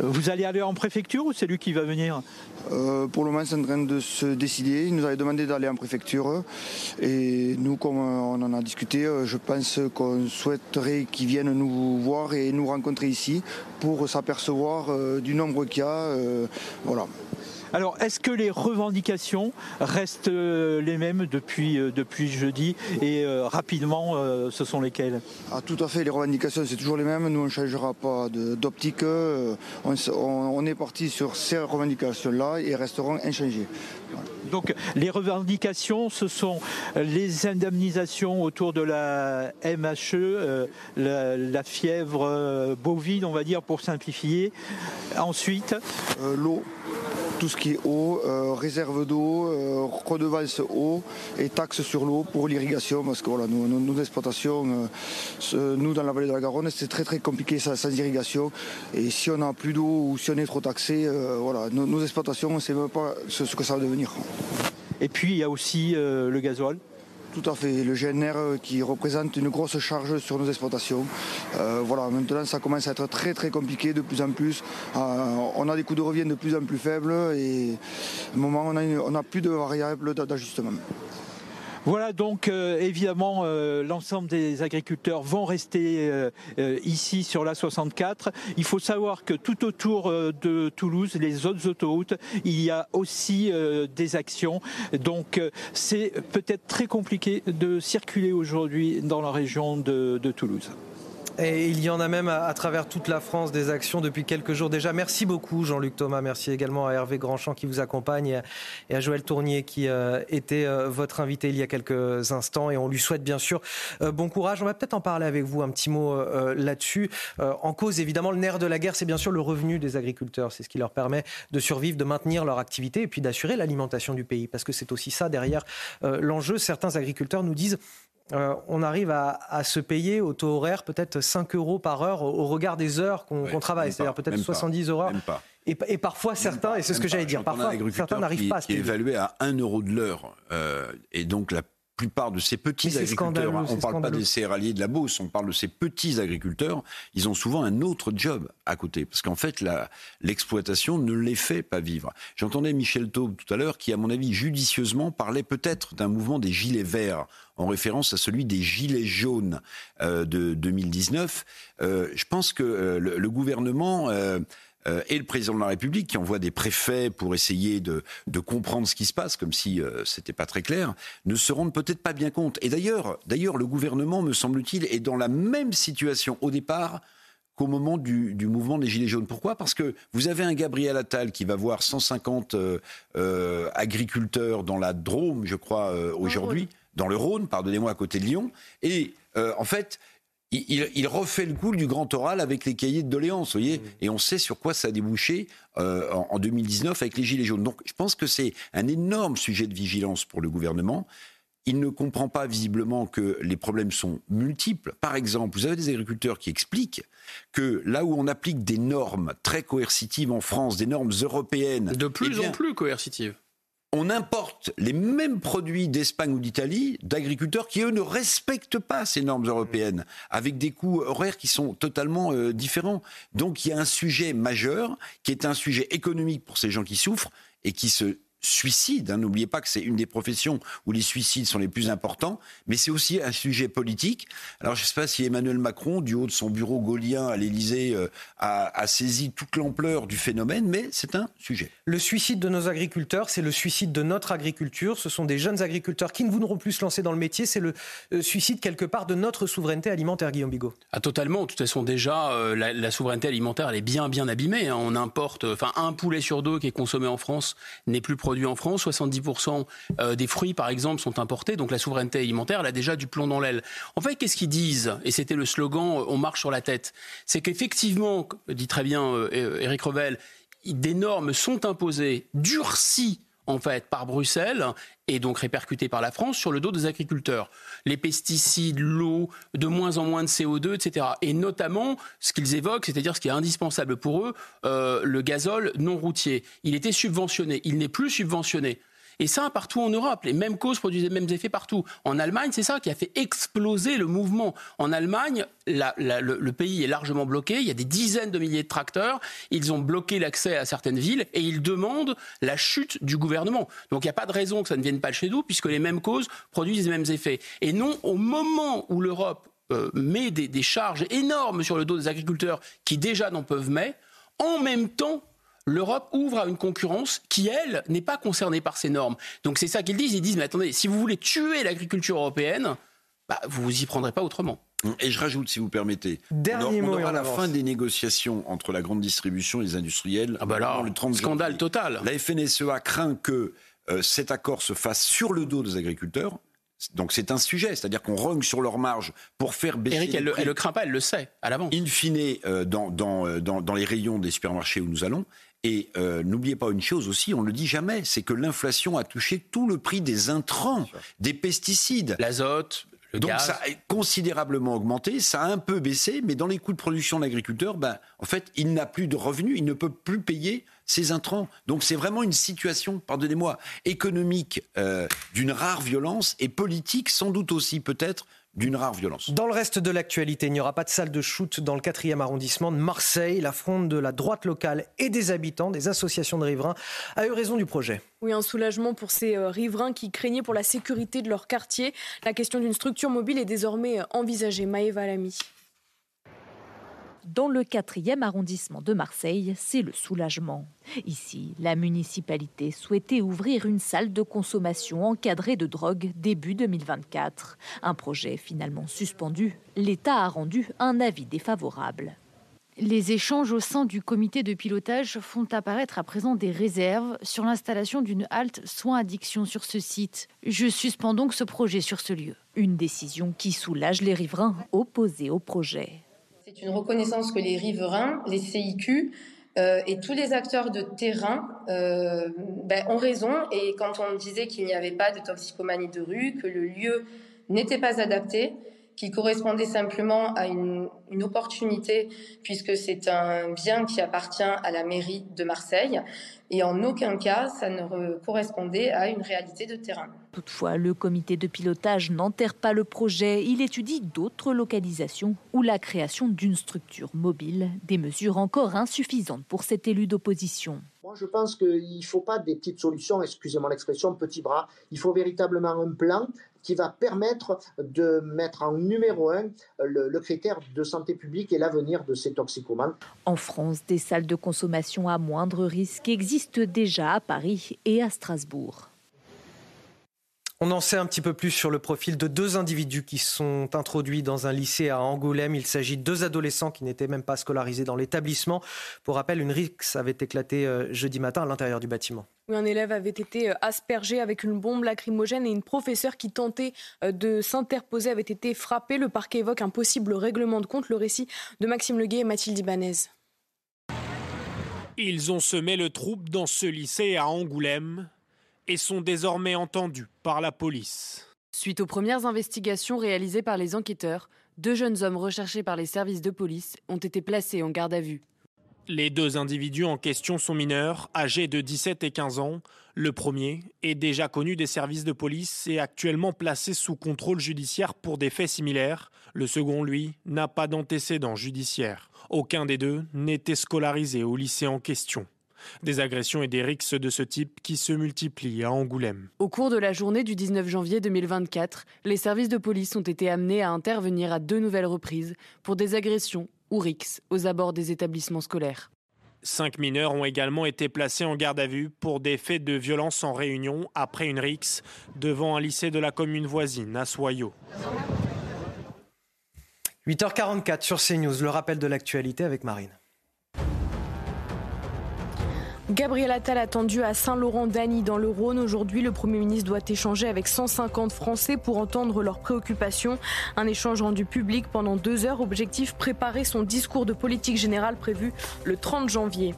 vous allez aller en préfecture ou c'est lui qui va venir euh, pour le moment, c'est en train de se décider. Il nous avait demandé d'aller en préfecture. Et nous, comme on en a discuté, euh, je pense qu'on souhaiterait qu'il vienne nous voir et nous rencontrer ici pour s'apercevoir euh, du nombre qu'il y a. voilà. Alors, est-ce que les revendications restent euh, les mêmes depuis, euh, jeudi et euh, rapidement, ce sont lesquelles? Ah, Tout à fait, les revendications, c'est toujours les mêmes. Nous, on ne changera pas d'optique. On, est parti sur ces revendications-là et resteront inchangées. Donc les revendications, ce sont les indemnisations autour de la MHE, la, fièvre bovine, on va dire, pour simplifier. Ensuite, l'eau tout ce qui est eau, euh, réserve d'eau, euh, redevance eau et taxes sur l'eau pour l'irrigation parce que voilà, nos, exploitations, euh, nous dans la vallée de la Garonne, c'est très très compliqué sans, irrigation et si on n'a plus d'eau ou si on est trop taxé, voilà, nos, exploitations, on ne sait même pas ce, ce, que ça va devenir. Et puis il y a aussi le gasoil. Tout à fait. Le GNR euh, qui représente une grosse charge sur nos exploitations. Euh, voilà, maintenant ça commence à être très très compliqué de plus en plus. Euh, on a des coûts de revient de plus en plus faibles et au moment on n'a plus de variables d'ajustement. Voilà donc euh, évidemment euh, l'ensemble des agriculteurs vont rester euh, ici sur la 64. Il faut savoir que tout autour de Toulouse, les autres autoroutes, il y a aussi des actions. Donc c'est peut-être très compliqué de circuler aujourd'hui dans la région de Toulouse. Et il y en a même à, travers toute la France des actions depuis quelques jours déjà. Merci beaucoup Jean-Luc Thomas. Merci également à Hervé Grandchamp qui vous accompagne et à Joël Tournier qui euh, était euh, votre invité il y a quelques instants. Et on lui souhaite bien sûr euh, bon courage. On va peut-être en parler avec vous un petit mot là-dessus. en cause évidemment le nerf de la guerre, c'est bien sûr le revenu des agriculteurs. C'est ce qui leur permet de survivre, de maintenir leur activité et puis d'assurer l'alimentation du pays. Parce que c'est aussi ça derrière l'enjeu. Certains agriculteurs nous disent euh, on arrive à, se payer au taux horaire peut-être 5 euros par heure au, regard des heures qu'on travaille, c'est-à-dire peut-être 70 euros. Et, parfois certains, et c'est ce que j'allais dire, parfois certains n'arrivent pas à se payer. Qui est évalué à 1 euro de l'heure. Euh, et donc la plupart de ces petits agriculteurs, on ne parle pas des céréaliers de la Beauce, on parle de ces petits agriculteurs, ils ont souvent un autre job à côté. Parce qu'en fait, l'exploitation ne les fait pas vivre. J'entendais Michel Taube tout à l'heure qui, à mon avis, judicieusement parlait peut-être d'un mouvement des gilets verts en référence à celui des gilets jaunes euh, de 2019. Euh, je pense que euh, le, gouvernement euh, et le président de la République qui envoie des préfets pour essayer de, comprendre ce qui se passe, comme si euh, c'était pas très clair, ne se rendent peut-être pas bien compte. Et d'ailleurs, d'ailleurs, le gouvernement, me semble-t-il, est dans la même situation au départ qu'au moment du, mouvement des Gilets jaunes. Pourquoi? Parce que vous avez un Gabriel Attal qui va voir 150 euh, agriculteurs dans la Drôme, je crois, aujourd'hui, dans le Rhône, pardonnez-moi, à côté de Lyon. Et en fait, il, refait le coup du grand oral avec les cahiers de doléances, voyez, mmh. et on sait sur quoi ça a débouché euh, en, 2019 avec les Gilets jaunes. Donc je pense que c'est un énorme sujet de vigilance pour le gouvernement. Il ne comprend pas visiblement que les problèmes sont multiples. Par exemple, vous avez des agriculteurs qui expliquent que là où on applique des normes très coercitives en France, des normes européennes... De plus en plus coercitives on importe les mêmes produits d'Espagne ou d'Italie d'agriculteurs qui, eux, ne respectent pas ces normes européennes, avec des coûts horaires qui sont totalement euh, différents. Donc il y a un sujet majeur, qui est un sujet économique pour ces gens qui souffrent et qui se suicide. Hein. N'oubliez pas que c'est une des professions où les suicides sont les plus importants, mais c'est aussi un sujet politique. Alors je ne sais pas si Emmanuel Macron, du haut de son bureau gaulien à l'Élysée, euh, a, saisi toute l'ampleur du phénomène, mais c'est un sujet. Le suicide de nos agriculteurs, c'est le suicide de notre agriculture. Ce sont des jeunes agriculteurs qui ne voudront plus se lancer dans le métier. C'est le euh, suicide quelque part de notre souveraineté alimentaire, Guillaume Bigot. Ah, totalement. De toute façon, déjà, euh, la, souveraineté alimentaire, elle est bien, bien abîmée. Hein. On importe, enfin, un poulet sur deux qui est consommé en France n'est plus produit en France. 70% euh, des fruits, par exemple, sont importés. Donc la souveraineté alimentaire, a déjà du plomb dans l'aile. En fait, qu'est-ce qu'ils disent? Et c'était le slogan euh, On marche sur la tête. C'est qu'effectivement, dit très bien euh, Revel, des normes sont imposées, durcies en fait par Bruxelles et donc répercuté par la France sur le dos des agriculteurs. Les pesticides, l'eau, de moins en moins de CO2, etc. Et notamment ce qu'ils évoquent, c'est-à-dire ce qui est indispensable pour eux, euh, le gazole non routier. Il était subventionné, il n'est plus subventionné. Et ça, partout en Europe, les mêmes causes produisent les mêmes effets partout. En Allemagne, c'est ça qui a fait exploser le mouvement. En Allemagne, le, pays est largement bloqué. Il y a des dizaines de milliers de tracteurs. Ils ont bloqué l'accès à certaines villes et ils demandent la chute du gouvernement. Donc il n'y a pas de raison que ça ne vienne pas de chez nous, puisque les mêmes causes produisent les mêmes effets. Et non, au moment où l'Europe euh, met des, des charges énormes sur le dos des agriculteurs qui déjà n'en peuvent mais, en même temps, l'Europe ouvre à une concurrence qui, elle, n'est pas concernée par ces normes. Donc c'est ça qu'ils disent. Ils disent, mais attendez, si vous voulez tuer l'agriculture européenne, bah, vous vous y prendrez pas autrement. Et je rajoute, si vous permettez, Dernier on, mot aura la fin des négociations entre la grande distribution et les industriels. Ah bah là, le 30 scandale total. La FNSEA craint que euh, cet accord se fasse sur le dos des agriculteurs. Donc c'est un sujet, c'est-à-dire qu'on rogne sur leur marge pour faire baisser. Eric, elle, le, le craint pas, elle le sait à l'avance. In fine, euh, dans, dans, euh, dans, dans, les rayons des supermarchés où nous allons, et euh, n'oubliez pas une chose aussi, on ne le dit jamais, c'est que l'inflation a touché tout le prix des intrants, des pesticides. L'azote, le Donc gaz. ça a considérablement augmenté, ça a un peu baissé, mais dans les coûts de production de l'agriculteur, ben, en fait, il n'a plus de revenus, il ne peut plus payer ses intrants. Donc c'est vraiment une situation, pardonnez-moi, économique euh, d'une rare violence et politique sans doute aussi peut-être d'une rare violence. Dans le reste de l'actualité, il n'y aura pas de salle de shoot dans le 4e arrondissement de Marseille. La fronde de la droite locale et des habitants, des associations de riverains, a eu raison du projet. Oui, un soulagement pour ces euh, riverains qui craignaient pour la sécurité de leur quartier. La question d'une structure mobile est désormais euh, envisagée. Maëva Lamy. Dans le 4e arrondissement de Marseille, c'est le soulagement. Ici, la municipalité souhaitait ouvrir une salle de consommation encadrée de drogue début 2024. Un projet finalement suspendu. L'État a rendu un avis défavorable. Les échanges au sein du comité de pilotage font apparaître à présent des réserves sur l'installation d'une halte soins addiction sur ce site. Je suspends donc ce projet sur ce lieu. Une décision qui soulage les riverains opposés au projet. C'est une reconnaissance que les riverains, les CIQ euh, et tous les acteurs de terrain euh, ben, ont raison. Et quand on disait qu'il n'y avait pas de toxicomanie de rue, que le lieu n'était pas adapté, qu'il correspondait simplement à une, une opportunité, puisque c'est un bien qui appartient à la mairie de Marseille, et en aucun cas ça ne correspondait à une réalité de terrain. Toutefois, le comité de pilotage n'enterre pas le projet. Il étudie d'autres localisations ou la création d'une structure mobile, des mesures encore insuffisantes pour cet élu d'opposition. Moi, je pense qu'il ne faut pas des petites solutions, excusez-moi l'expression, petits bras. Il faut véritablement un plan qui va permettre de mettre en numéro un le, le critère de santé publique et l'avenir de ces toxicomanes. En France, des salles de consommation à moindre risque existent déjà à Paris et à Strasbourg. On en sait un petit peu plus sur le profil de deux individus qui sont introduits dans un lycée à Angoulême. Il s'agit de deux adolescents qui n'étaient même pas scolarisés dans l'établissement. Pour rappel, une rixe avait éclaté euh, jeudi matin à l'intérieur du bâtiment. Oui, un élève avait été euh, aspergé avec une bombe lacrymogène et une professeure qui tentait euh, de s'interposer avait été frappée. Le parquet évoque un possible règlement de compte. Le récit de Maxime Leguet et Mathilde Ibanez. Ils ont semé le trouble dans ce lycée à Angoulême et sont désormais entendus par la police. Suite aux premières investigations réalisées par les enquêteurs, deux jeunes hommes recherchés par les services de police ont été placés en garde à vue. Les deux individus en question sont mineurs, âgés de 17 et 15 ans. Le premier est déjà connu des services de police et actuellement placé sous contrôle judiciaire pour des faits similaires. Le second, lui, n'a pas d'antécédent judiciaire. Aucun des deux n'était scolarisé au lycée en question. Des agressions et des rixes de ce type qui se multiplient à Angoulême. Au cours de la journée du 19 janvier 2024, les services de police ont été amenés à intervenir à deux nouvelles reprises pour des agressions ou rixes aux abords des établissements scolaires. Cinq mineurs ont également été placés en garde à vue pour des faits de violence en réunion après une rixe devant un lycée de la commune voisine à Soyaux. 8h44 sur CNews, le rappel de l'actualité avec Marine. Gabriel Attal attendu à Saint-Laurent-d'Agny dans le Rhône. Aujourd'hui, le Premier ministre doit échanger avec 150 Français pour entendre leurs préoccupations. Un échange rendu public pendant deux heures. Objectif préparer son discours de politique générale prévu le 30 janvier.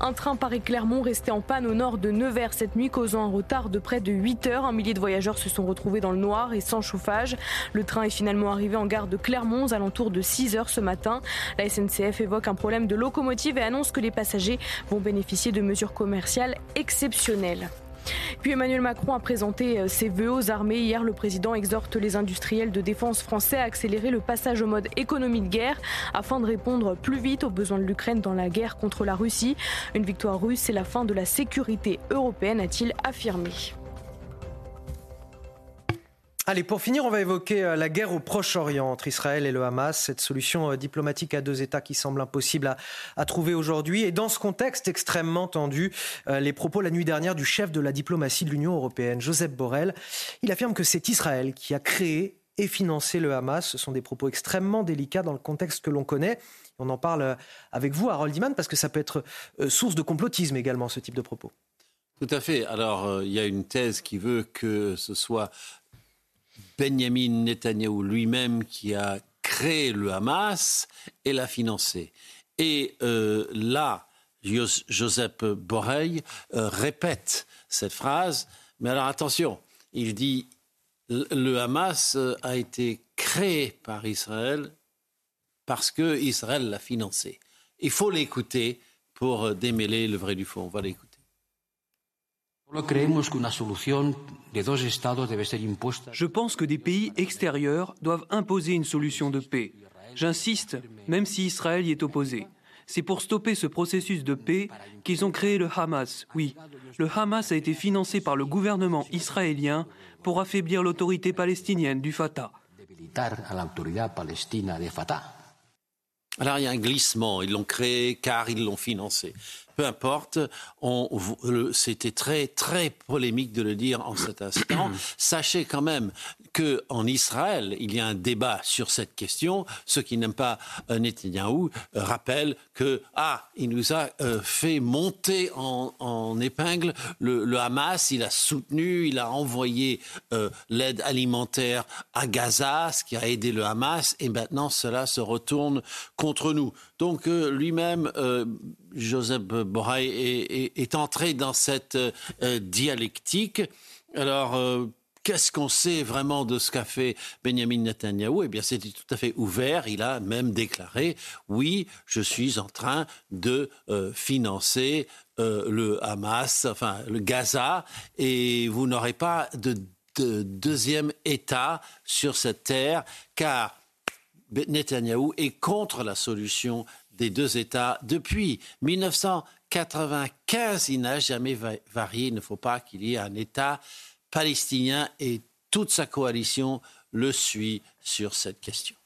Un train Paris-Clermont resté en panne au nord de Nevers cette nuit, causant un retard de près de 8 heures. Un millier de voyageurs se sont retrouvés dans le noir et sans chauffage. Le train est finalement arrivé en gare de Clermont aux alentours de 6 heures ce matin. La SNCF évoque un problème de locomotive et annonce que les passagers vont bénéficier de mesures commerciales exceptionnelles. Puis Emmanuel Macron a présenté euh, ses vœux aux armées. Hier, le président exhorte les industriels de défense français à accélérer le passage au mode économie de guerre afin de répondre plus vite aux besoins de l'Ukraine dans la guerre contre la Russie. Une victoire russe, c'est la fin de la sécurité européenne, a-t-il affirmé. Allez, pour finir, on va évoquer euh, la guerre au Proche-Orient entre Israël et le Hamas, cette solution euh, diplomatique à deux États qui semble impossible à, trouver aujourd'hui. Et dans ce contexte extrêmement tendu, euh, les propos la nuit dernière du chef de la diplomatie de l'Union européenne, Joseph Borrell, il affirme que c'est Israël qui a créé et financé le Hamas. Ce sont des propos extrêmement délicats dans le contexte que l'on connaît. On en parle avec vous, Harold Iman, parce que ça peut être source de complotisme également, ce type de propos. Tout à fait. Alors, il y a une thèse qui veut que ce soit Benjamin Netanyahu lui-même qui a créé le Hamas et l'a financé. Et euh, là, Joseph Borrell euh, répète cette phrase, mais alors attention, il dit le Hamas a été créé par Israël parce que Israël l'a financé. Il faut l'écouter pour démêler le vrai du faux. On va l'écouter. Je pense que des pays extérieurs doivent imposer une solution de paix. J'insiste, même si Israël y est opposé. C'est pour stopper ce processus de paix qu'ils ont créé le Hamas. Oui, le Hamas a été financé par le gouvernement israélien pour affaiblir l'autorité palestinienne du Fatah. Alors il y a un glissement, ils l'ont créé car ils l'ont financé peu importe, c'était très, très polémique de le dire en cet instant. Sachez quand même qu'en Israël, il y a un débat sur cette question. Ceux qui n'aiment pas euh, Netanyahou euh, rappellent que, ah, il nous a euh, fait monter en, épingle le, Hamas, il a soutenu, il a envoyé l'aide alimentaire à Gaza, ce qui a aidé le Hamas, et maintenant cela se retourne contre nous. Donc lui-même, Joseph Borrell est, entré dans cette euh, dialectique. Alors, euh, qu'est-ce qu'on sait vraiment de ce qu'a fait Benjamin Netanyahu? Eh bien, c'était tout à fait ouvert. Il a même déclaré oui, je suis en train de euh, financer le Hamas, enfin le Gaza, et vous n'aurez pas de, deuxième État sur cette terre, car Netanyahu est contre la solution des deux États depuis 1995. Il n'a jamais varié. Il ne faut pas qu'il y ait un État palestinien et toute sa coalition le suit sur cette question.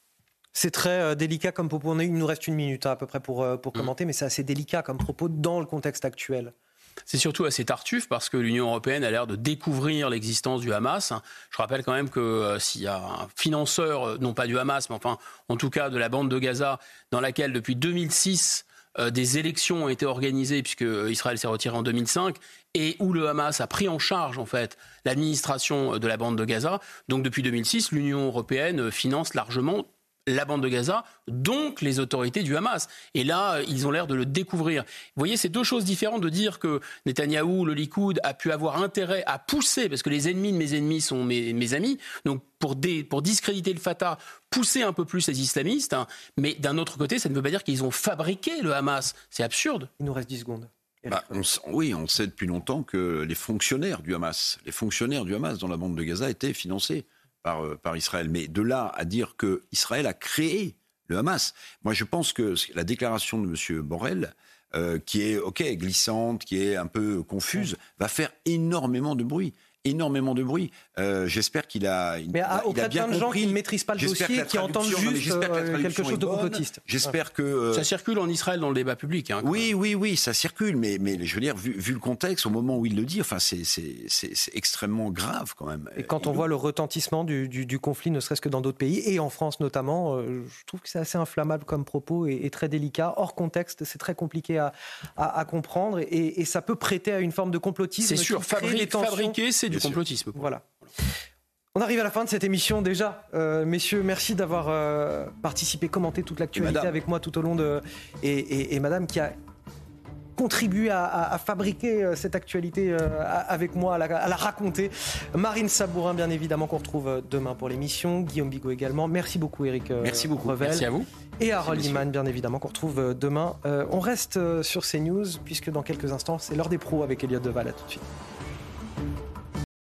C'est très euh, délicat comme propos. Il nous reste une minute hein, à peu près pour, euh, pour mm. commenter, mais c'est assez délicat comme propos dans le contexte actuel. C'est surtout assez tartuffe parce que l'Union européenne a l'air de découvrir l'existence du Hamas. Je rappelle quand même que euh, s'il y a un financeur, euh, non pas du Hamas, mais enfin en tout cas de la bande de Gaza, dans laquelle depuis 2006 euh, des élections ont été organisées puisque Israël s'est retiré en 2005 et où le Hamas a pris en charge en fait l'administration de la bande de Gaza. Donc depuis 2006, l'Union européenne finance largement la bande de Gaza, donc les autorités du Hamas. Et là, ils ont l'air de le découvrir. Vous voyez, c'est deux choses différentes de dire que Netanyahou, le Likoud, a pu avoir intérêt à pousser, parce que les ennemis de mes ennemis sont mes, amis, donc pour, pour discréditer le Fatah, pousser un peu plus les islamistes, hein. mais d'un autre côté, ça ne veut pas dire qu'ils ont fabriqué le Hamas. C'est absurde. Il nous reste 10 secondes. Bah, oui, on sait depuis longtemps que les fonctionnaires du Hamas, les fonctionnaires du Hamas dans la bande de Gaza étaient financés par, euh, par Israël. Mais de là à dire que Israël a créé le Hamas, moi je pense que la déclaration de M. Borrell, euh, qui est ok glissante, qui est un peu confuse, va faire énormément de bruit énormément de bruit. Euh, j'espère qu'il a. Mais à, il a bien plein de gens qui ne maîtrisent pas le dossier, qui entendent juste euh, quelque chose de complotiste. J'espère que euh, ça circule en Israël dans le débat public. Hein, oui, oui, oui, ça circule. Mais, mais je veux dire, vu, le contexte, au moment où il le dit, enfin, c'est extrêmement grave quand même. Et quand on voit le retentissement du, du, conflit, ne serait-ce que dans d'autres pays et en France notamment, je trouve que c'est assez inflammable comme propos et, très délicat. Hors contexte, c'est très compliqué à, à, comprendre et, et, ça peut prêter à une forme de complotisme. C'est sûr, fabriquer, c'est du complotisme. Voilà. On arrive à la fin de cette émission déjà. Euh, messieurs, merci d'avoir euh, participé, commenté toute l'actualité avec moi tout au long de... Et, madame qui a contribué à, fabriquer euh, cette actualité avec moi, à la, raconter. Marine Sabourin, bien évidemment, qu'on retrouve demain pour l'émission. Guillaume Bigot également. Merci beaucoup, Eric. Merci beaucoup. Merci à vous. Et Harold Iman, bien évidemment, qu'on retrouve demain. on reste sur CNews, puisque dans quelques instants, c'est l'heure des pros avec Elliot Deval. À tout de suite.